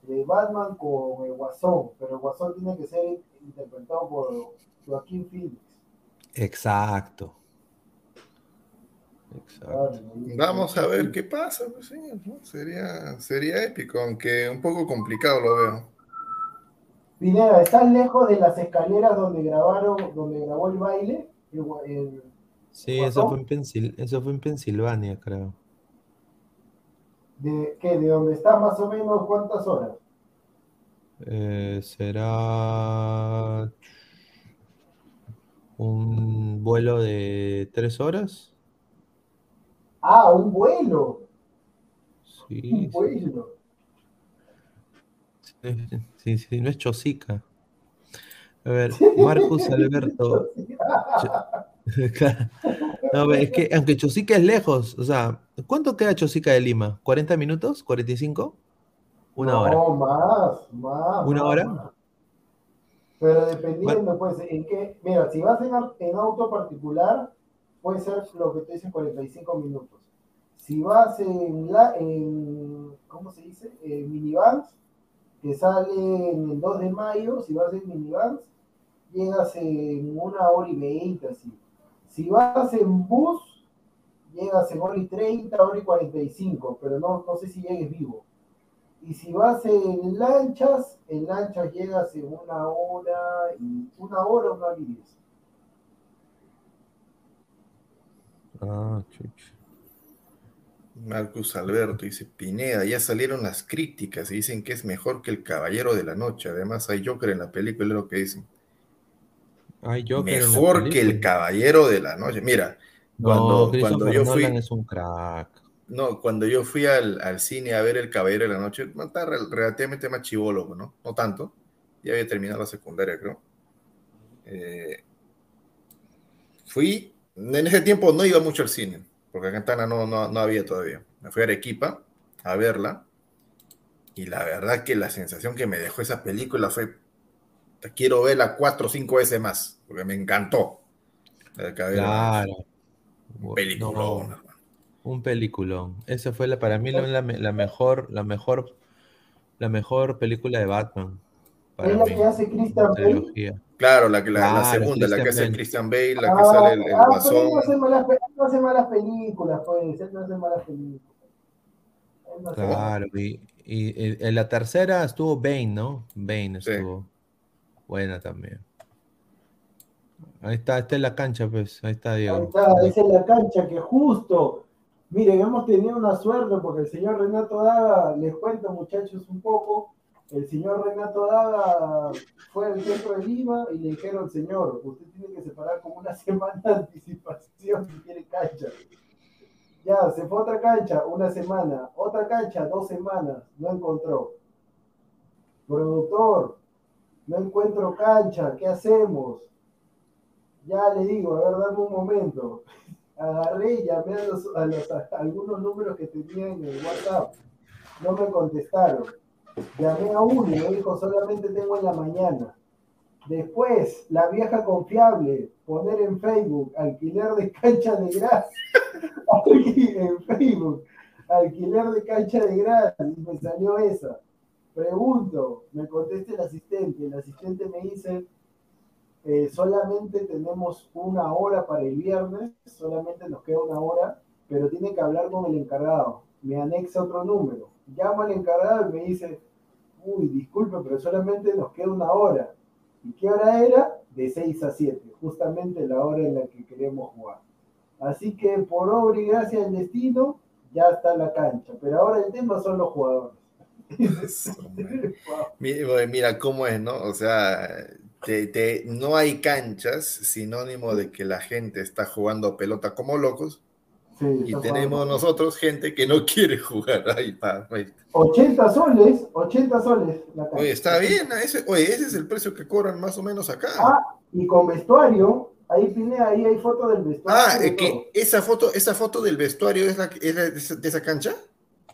de Batman con el Guasón, pero el Guasón tiene que ser interpretado por Joaquín Phoenix. Exacto. Exacto. Vamos a ver qué pasa. pues ¿no? sería, sería épico, aunque un poco complicado lo veo. Pineda, ¿estás lejos de las escaleras donde grabaron, donde grabó el baile? El gua- el- Sí, eso fue en Pensil- eso fue en Pensilvania, creo. de, ¿qué? ¿De donde está más o menos cuántas horas? Eh, será un vuelo de tres horas. Ah, un vuelo. Sí, Un vuelo. sí, sí, sí, no es Chosica. A ver, Marcus Alberto. No, es que aunque Chosica es lejos, o sea, ¿cuánto queda Chosica de Lima? ¿40 minutos? ¿45? Una hora. No, más, más. ¿Una más, hora? más. Pero dependiendo, pues, en qué. Mira, si vas en, en auto particular, puede ser lo que te dicen 45 minutos. Si vas en, la, en ¿cómo se dice? Minivans, que sale en el 2 de mayo, si vas en minivans, llegas en una hora y veinte, así. Si vas en bus, llegas en hora y 30, hora y 45, pero no, no sé si llegues vivo. Y si vas en lanchas, en lanchas llegas en una hora y una hora, una y diez. Ah, chuch. Marcus Alberto dice, Pineda, ya salieron las críticas y dicen que es mejor que el Caballero de la Noche. Además hay Joker en la película, es lo que dicen. Ay, Joker en la Mejor que el. Caballero de la Noche. Mira, No, cuando, cuando yo fui, Nolan es un crack. no, cuando yo fui al, al cine a ver el Caballero de la Noche, rel- relativamente más chivólogo, ¿no? No tanto. Ya había terminado la secundaria, creo. Eh, fui, en ese tiempo no iba mucho al cine, porque acá en Tana no, no, no había todavía. Me fui a Arequipa a verla, y la verdad que la sensación que me dejó esa película fue, "Te quiero verla cuatro o cinco veces más, porque me encantó. Claro. Bu- Peliculón, no. Un peliculón. Esa fue la, para mí la, la me- la mejor, la mejor, la mejor película de Batman. Para Es la mí. que hace Christian Bale. Claro, la, que- la, la segunda, la que hace Christian Bale, la Ah, que sale el, el ah, pero guasón. él no hace malas, no hace malas películas, pues. Él no hace malas películas. No hace Claro, y, y- y en la tercera estuvo Bane, ¿no? Bane Sí. estuvo buena también. Ahí está, esta es la cancha, pues. Ahí está Ahí Diego. está, esa es la cancha que justo, miren, hemos tenido una suerte porque el señor Renato Daga, les cuento muchachos un poco, el señor Renato Daga fue al centro de Lima y le dijeron, señor, usted tiene que separar como una semana de anticipación si quiere cancha. Ya, se fue a otra cancha, una semana, otra cancha, dos semanas, no encontró. Productor, no encuentro cancha, ¿qué hacemos? Ya le digo, a ver, dame un momento. Agarré y llamé a, los, a, los- a algunos números que tenía en el WhatsApp. No me contestaron. Llamé a uno y me dijo, solamente tengo en la mañana. Después, la vieja confiable, poner en Facebook, alquiler de cancha de gras. En Facebook, alquiler de cancha de gras. Y me salió esa. Pregunto, me contesta el asistente. El asistente me dice, eh, solamente tenemos una hora para el viernes, solamente nos queda una hora, pero tiene que hablar con el encargado. Me anexa otro número. Llamo al encargado y me dice, uy, disculpe, pero solamente nos queda una hora. ¿Y qué hora era? De 6 a 7, justamente la hora en la que queremos jugar. Así que por obra y gracia del destino, ya está la cancha. Pero ahora el tema son los jugadores. Mira, mira cómo es, ¿no? O sea, te- no hay canchas sinónimo de que la gente está jugando pelota como locos Sí, y tenemos jugando. nosotros gente que no quiere jugar. Ahí está. 80 soles, 80 soles la cancha. Oye, está bien, ese, oye, ese es el precio que cobran más o menos acá. Ah, y con vestuario, ahí Pineda, ahí hay fotos del vestuario. Ah, de eh, que esa foto, esa foto del vestuario es, la, es la- de, esa, de esa cancha.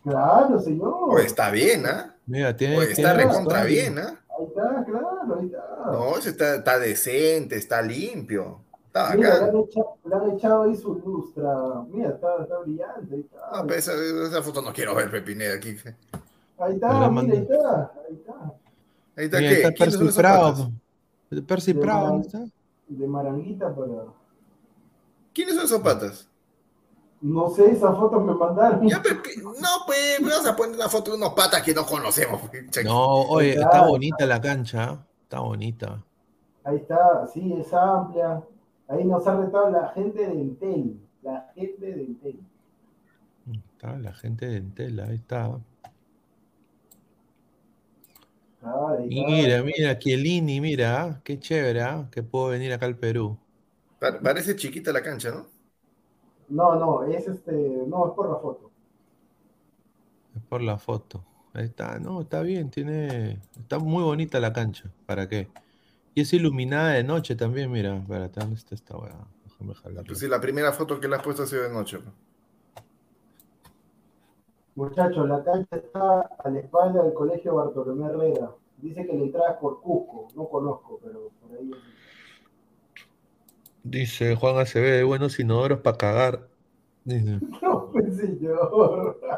Claro, señor. Oye, está bien, ¿ah? Mira, tiene, Oye, está tiene recontra bien, ¿ah? Ahí está, claro, ahí está. No, ese está, está decente, está limpio. Está Mira, le han, echado, le han echado ahí su lustra. Mira, está, está brillante. Ahí está, No, pero esa, esa foto no quiero ver, Pepineda, aquí. ahí está, la mira, ahí está. Ahí está. Ahí está, Mira, ¿qué? ahí está ¿Quiénes son Percy Prado. pues. Percy De Prado, Maran- ¿dónde está? De Maranguita para. ¿Quiénes son esos patas? No sé, esa foto me mandaron. Ya, pero que- no, pues, me vas a poner una foto de unos patas que no conocemos. che. No, oye, está bonita la cancha. ¿eh? Está bonita. Ahí está, sí, es amplia. Ahí nos ha retado la gente de Intel. La gente de Intel. Está la gente de Entela, ahí está. Ah, ahí está. Mira, mira, Chiellini, mira, qué chévere, ¿ah? que puedo venir acá al Perú. Pa- Parece chiquita la cancha, ¿no? No, no, es este, no, es por la foto. Es por la foto. Ahí está, no, está bien, tiene, está muy bonita la cancha. ¿Para qué? Y es iluminada de noche también, mira. Espérate, ¿dónde está esta weá? Déjame jalarla. Pues sí, la primera foto que le has puesto ha sido de noche. Muchachos, la cancha está a la espalda del colegio Bartolomé Herrera. Dice que la entrada es por Cusco, no conozco, pero por ahí. Dice Juan Acevedo, buenos inodoros para cagar. Dice. No, pues señor.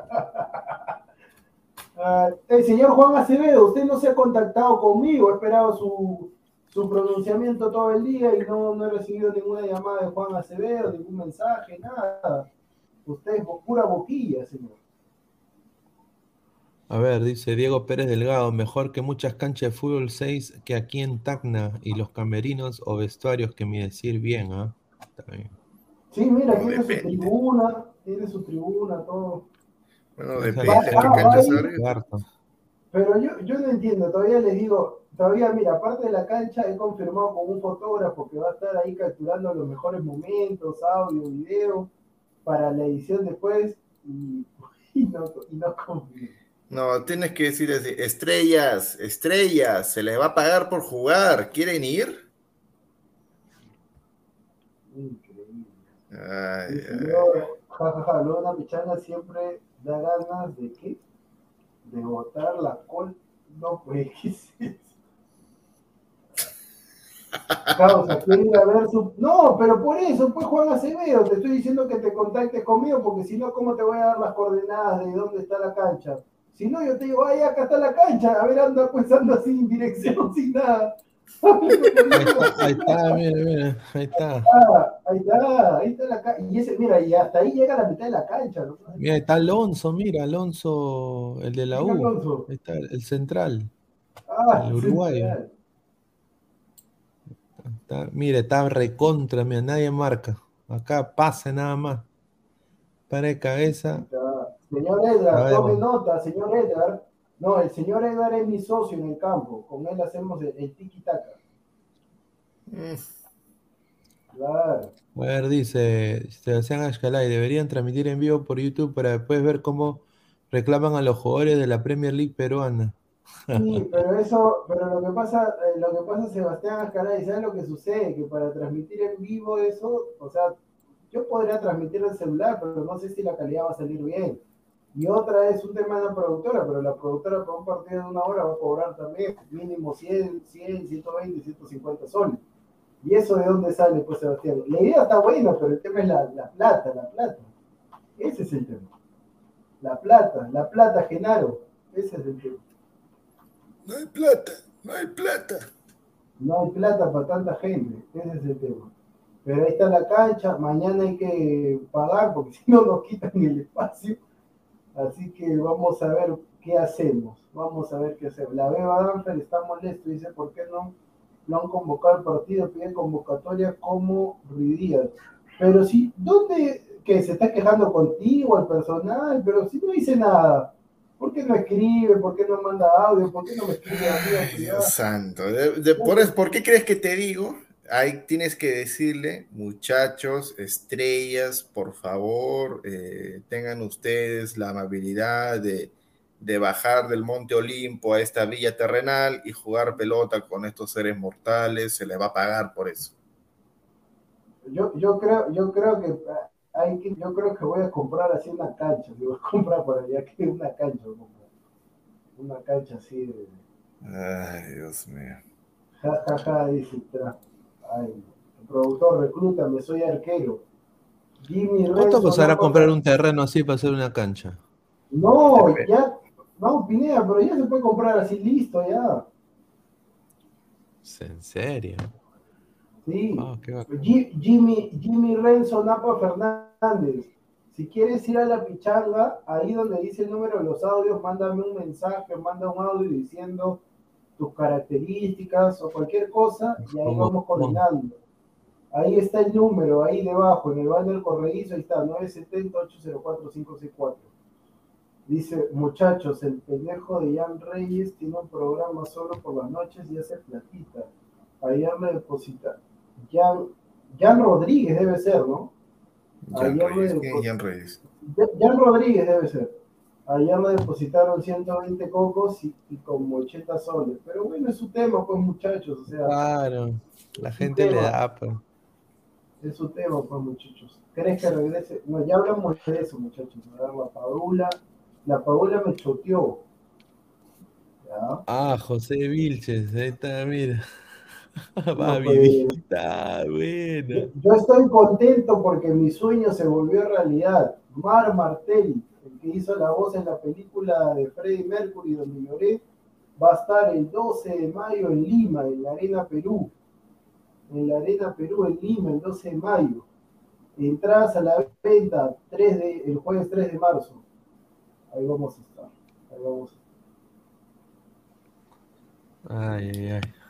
Ah, el señor Juan Acevedo, usted no se ha contactado conmigo, he esperado su, su pronunciamiento todo el día y no, no he recibido ninguna llamada de Juan Acevedo, ningún mensaje, nada. Usted es pura boquilla, señor. A ver, dice Diego Pérez Delgado, mejor que muchas canchas de fútbol 6 que aquí en Tacna y los camerinos o vestuarios que mi decir bien, ¿ah? Está bien. Sí, mira, No, tiene su tribuna, tiene su tribuna, todo. Bueno, depende la de qué cancha ahí. se abre. Harto. Pero yo, yo no entiendo, todavía les digo, todavía, mira, aparte de la cancha, he confirmado con un fotógrafo que va a estar ahí capturando los mejores momentos, audio, video, para la edición después, y, y no, y no tienes que decir así, estrellas, estrellas, se les va a pagar por jugar, ¿quieren ir? Increíble. Ay, señor, luego siempre da ganas de qué? De botar la col. No, pues, ¿qué? Causa, ir a ver su. No, pero por eso, pues Juan Acevedo, te estoy diciendo que te contactes conmigo, porque si no, ¿cómo te voy a dar las coordenadas de dónde está la cancha? Si no, yo te digo, ay, acá está la cancha, a ver, anda pues anda sin dirección, sin nada. Ahí está, mira, mira, ahí está. Ah, ahí está, ahí está la cancha. Y ese, mira, y hasta ahí llega la mitad de la cancha. ¿no? Mira, está Alonso, mira, Alonso, el de la ¿Quién U. Alonso? Ahí está, el central. Ah, El uruguayo. central. Está- mire, está recontra, mira, nadie marca. Acá pase nada más. Para de cabeza. Señor Edgar, ver, tome bueno. nota, señor Edgar. No, el señor Edgar es mi socio en el campo. Con él hacemos el, el tiki-taka. Claro. A ver, dice Sebastián Ashkalay, deberían transmitir en vivo por YouTube para después ver cómo reclaman a los jugadores de la Premier League peruana. Sí, pero eso, pero lo que pasa, eh, lo que pasa, Sebastián Ascaray, ¿sabes lo que sucede? Que para transmitir en vivo eso, o sea, yo podría transmitir el celular, pero no sé si la calidad va a salir bien. Y otra es un tema de la productora, pero la productora para un partido de una hora va a cobrar también mínimo 100, 100, 120, 150 soles. ¿Y eso de dónde sale, pues, Sebastián? La idea está buena, pero el tema es la, la plata, la plata. Ese es el tema. La plata, la plata, Genaro. Ese es el tema. No hay plata, no hay plata. No hay plata para tanta gente, ese es el tema. Pero ahí está la cancha, mañana hay que pagar porque si no nos quitan el espacio. Así que vamos a ver qué hacemos. Vamos a ver qué hacemos. La Beba Danfer está molesto, dice, ¿por qué no lo han convocado al partido? Piden convocatoria como Ruidías. Pero si, ¿dónde que se está quejando contigo, al personal? Pero si no dice nada. ¿Por qué no escribe? ¿Por qué no manda audio? ¿Por qué no me escribe a mí? Dios santo. De- de- por, ¿por qué crees que te digo? Ahí tienes que decirle, muchachos, estrellas, por favor, eh, tengan ustedes la amabilidad de, de bajar del Monte Olimpo a esta villa terrenal y jugar pelota con estos seres mortales, se les va a pagar por eso. Yo, yo creo, yo creo que hay que, yo creo que voy a comprar así una cancha, digo, comprar por allá que una cancha, voy a una cancha así de Ay, Dios mío. ja ja ja dice tra- ay, el productor reclútame, soy arquero. Jimmy ¿Cuánto costará no, comprar un terreno así para hacer una cancha? No, ya, no, Pineda, pero ya se puede comprar así listo ya. ¿En serio? Sí. Ah, Jimmy, Jimmy Renzo Napa Fernández. Si quieres ir a la pichanga, ahí donde dice el número de los audios, mándame un mensaje, manda un audio diciendo tus características o cualquier cosa y ahí vamos coordinando. Ahí está el número, ahí debajo, en el banner corredizo, ahí está, 970-804-564. Dice, muchachos, el pendejo de Jan Reyes tiene un programa solo por las noches y hace platita. Ayer le deposita. Jan, Jan Rodríguez debe ser, ¿no? Jan Ayer Reyes, le ¿quién es Jan Reyes? Jan Rodríguez debe ser. Ayer le depositaron 120 cocos y, y como 80 soles. Pero bueno, es su tema, pues muchachos. O sea, Claro, la gente le da. pues. es su tema, pues muchachos. ¿Crees que regrese? No, ya hablamos de eso, muchachos. A ver, la Paula. La Paula me choteó. Ya. Ah, José Vilches, ahí está, mira. No, buena. Yo estoy contento porque mi sueño se volvió realidad. Mar Martelli, el que hizo la voz en la película de Freddie Mercury donde lloré, va a estar el 12 de mayo en Lima, en la Arena Perú. En la Arena Perú, en Lima, el 12 de mayo. Entradas a la venta 3 de, el jueves 3 de marzo. Ahí vamos a estar. Ahí vamos a estar. Ay, ay, ay.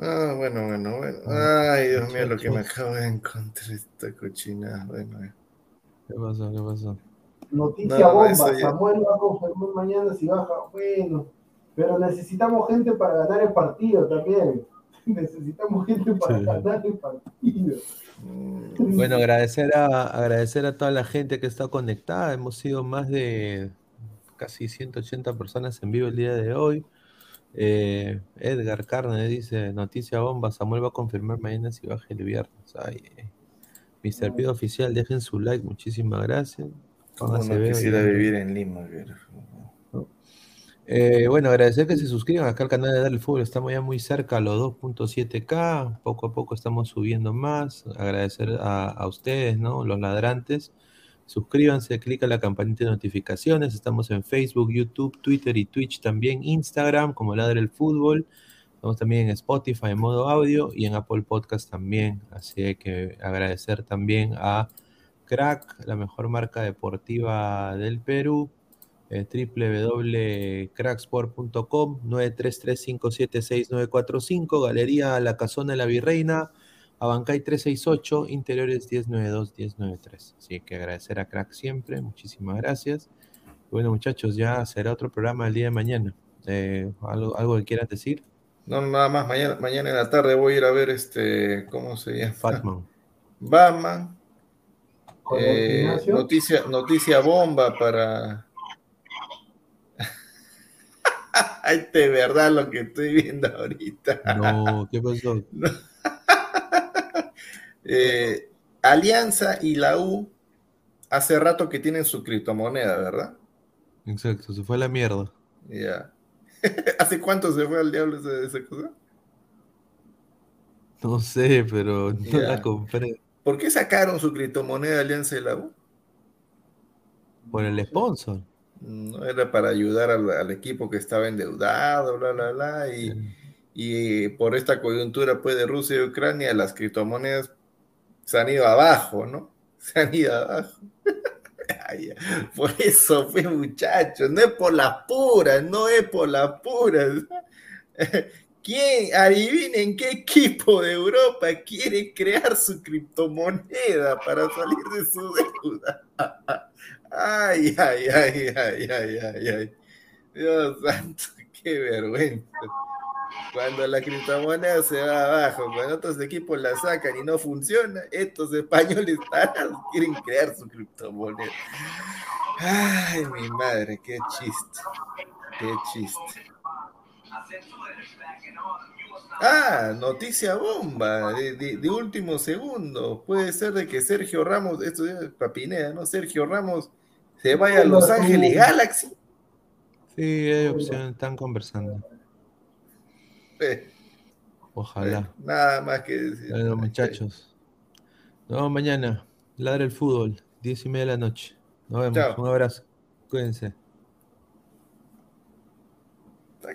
Ah, bueno, bueno, bueno. Ay, Dios mío, lo que me acabo de encontrar esta cochina. Bueno, eh. ¿Qué pasó? ¿Qué pasó? Noticia No, bomba, Samuel va a confirmar mañana si baja. Bueno, pero necesitamos gente para ganar el partido también. Necesitamos gente para Sí. ganar el partido. Mm, Bueno, agradecer a, agradecer a toda la gente que está conectada. Hemos sido más de casi 180 personas en vivo el día de hoy. Eh, Edgar Carne dice, noticia bomba, Samuel va a confirmar mañana si baja el viernes. Ay, eh. Mr. Pido Oficial, dejen su like, muchísimas gracias. Juan Como no Acevedo, quisiera ya- vivir en Lima, pero- Eh, bueno, agradecer que se suscriban acá al canal de Dar el Fútbol. Estamos ya muy cerca a los 2.7K. Poco a poco estamos subiendo más. Agradecer a, a ustedes, ¿no? Los ladrantes. Suscríbanse, clica la campanita de notificaciones. Estamos en Facebook, YouTube, Twitter y Twitch también. Instagram, como Ladra el Fútbol. Estamos también en Spotify en modo audio y en Apple Podcast también. Así que agradecer también a Crack, la mejor marca deportiva del Perú eh, www.cracksport.com 933576945 Galería La Casona de la Virreina Abancay 368 Interiores 1092-1093 así que agradecer a Crack siempre muchísimas gracias bueno muchachos ya será otro programa el día de mañana eh, ¿algo, ¿algo que quieras decir? No, nada más, mañana, mañana en la tarde voy a ir a ver este, ¿cómo se llama? Batman el eh, noticia, noticia bomba para. Ay, de verdad lo que estoy viendo ahorita. no, ¿qué pasó? Eh, Alianza y la U hace rato que tienen su criptomoneda, ¿verdad? exacto, se fue a la mierda Ya. ¿Hace cuánto se fue al diablo esa, esa cosa? no sé, pero no la compré ¿Por qué sacaron su criptomoneda Alianza y la U? por el sponsor No era para ayudar al, al equipo que estaba endeudado, bla, bla, bla, y, y por esta coyuntura pues de Rusia y Ucrania las criptomonedas se han ido abajo, ¿no? Se han ido abajo. Por eso fue muchachos, no es por las puras, no es por las puras. ¿Quién, adivinen qué equipo de Europa quiere crear su criptomoneda para salir de su deuda? Ay, ay, ay, ay, ay, ay, ay. Dios santo, qué vergüenza. Cuando la criptomoneda se va abajo, cuando otros equipos la sacan y no funciona, estos españoles quieren crear su criptomoneda. Ay, mi madre, qué chiste. Qué chiste. Ah, noticia bomba de, de- de último segundo. Puede ser de que Sergio Ramos, esto es Papinea, ¿no? Sergio Ramos se vaya a Los Ángeles Galaxy. Sí, hay opción, están conversando. Ojalá. nada más que decir. Bueno, muchachos. Nos vemos mañana. Ladra el fútbol. Diez y media de la noche. Nos vemos. Chao. Un abrazo. Cuídense. Está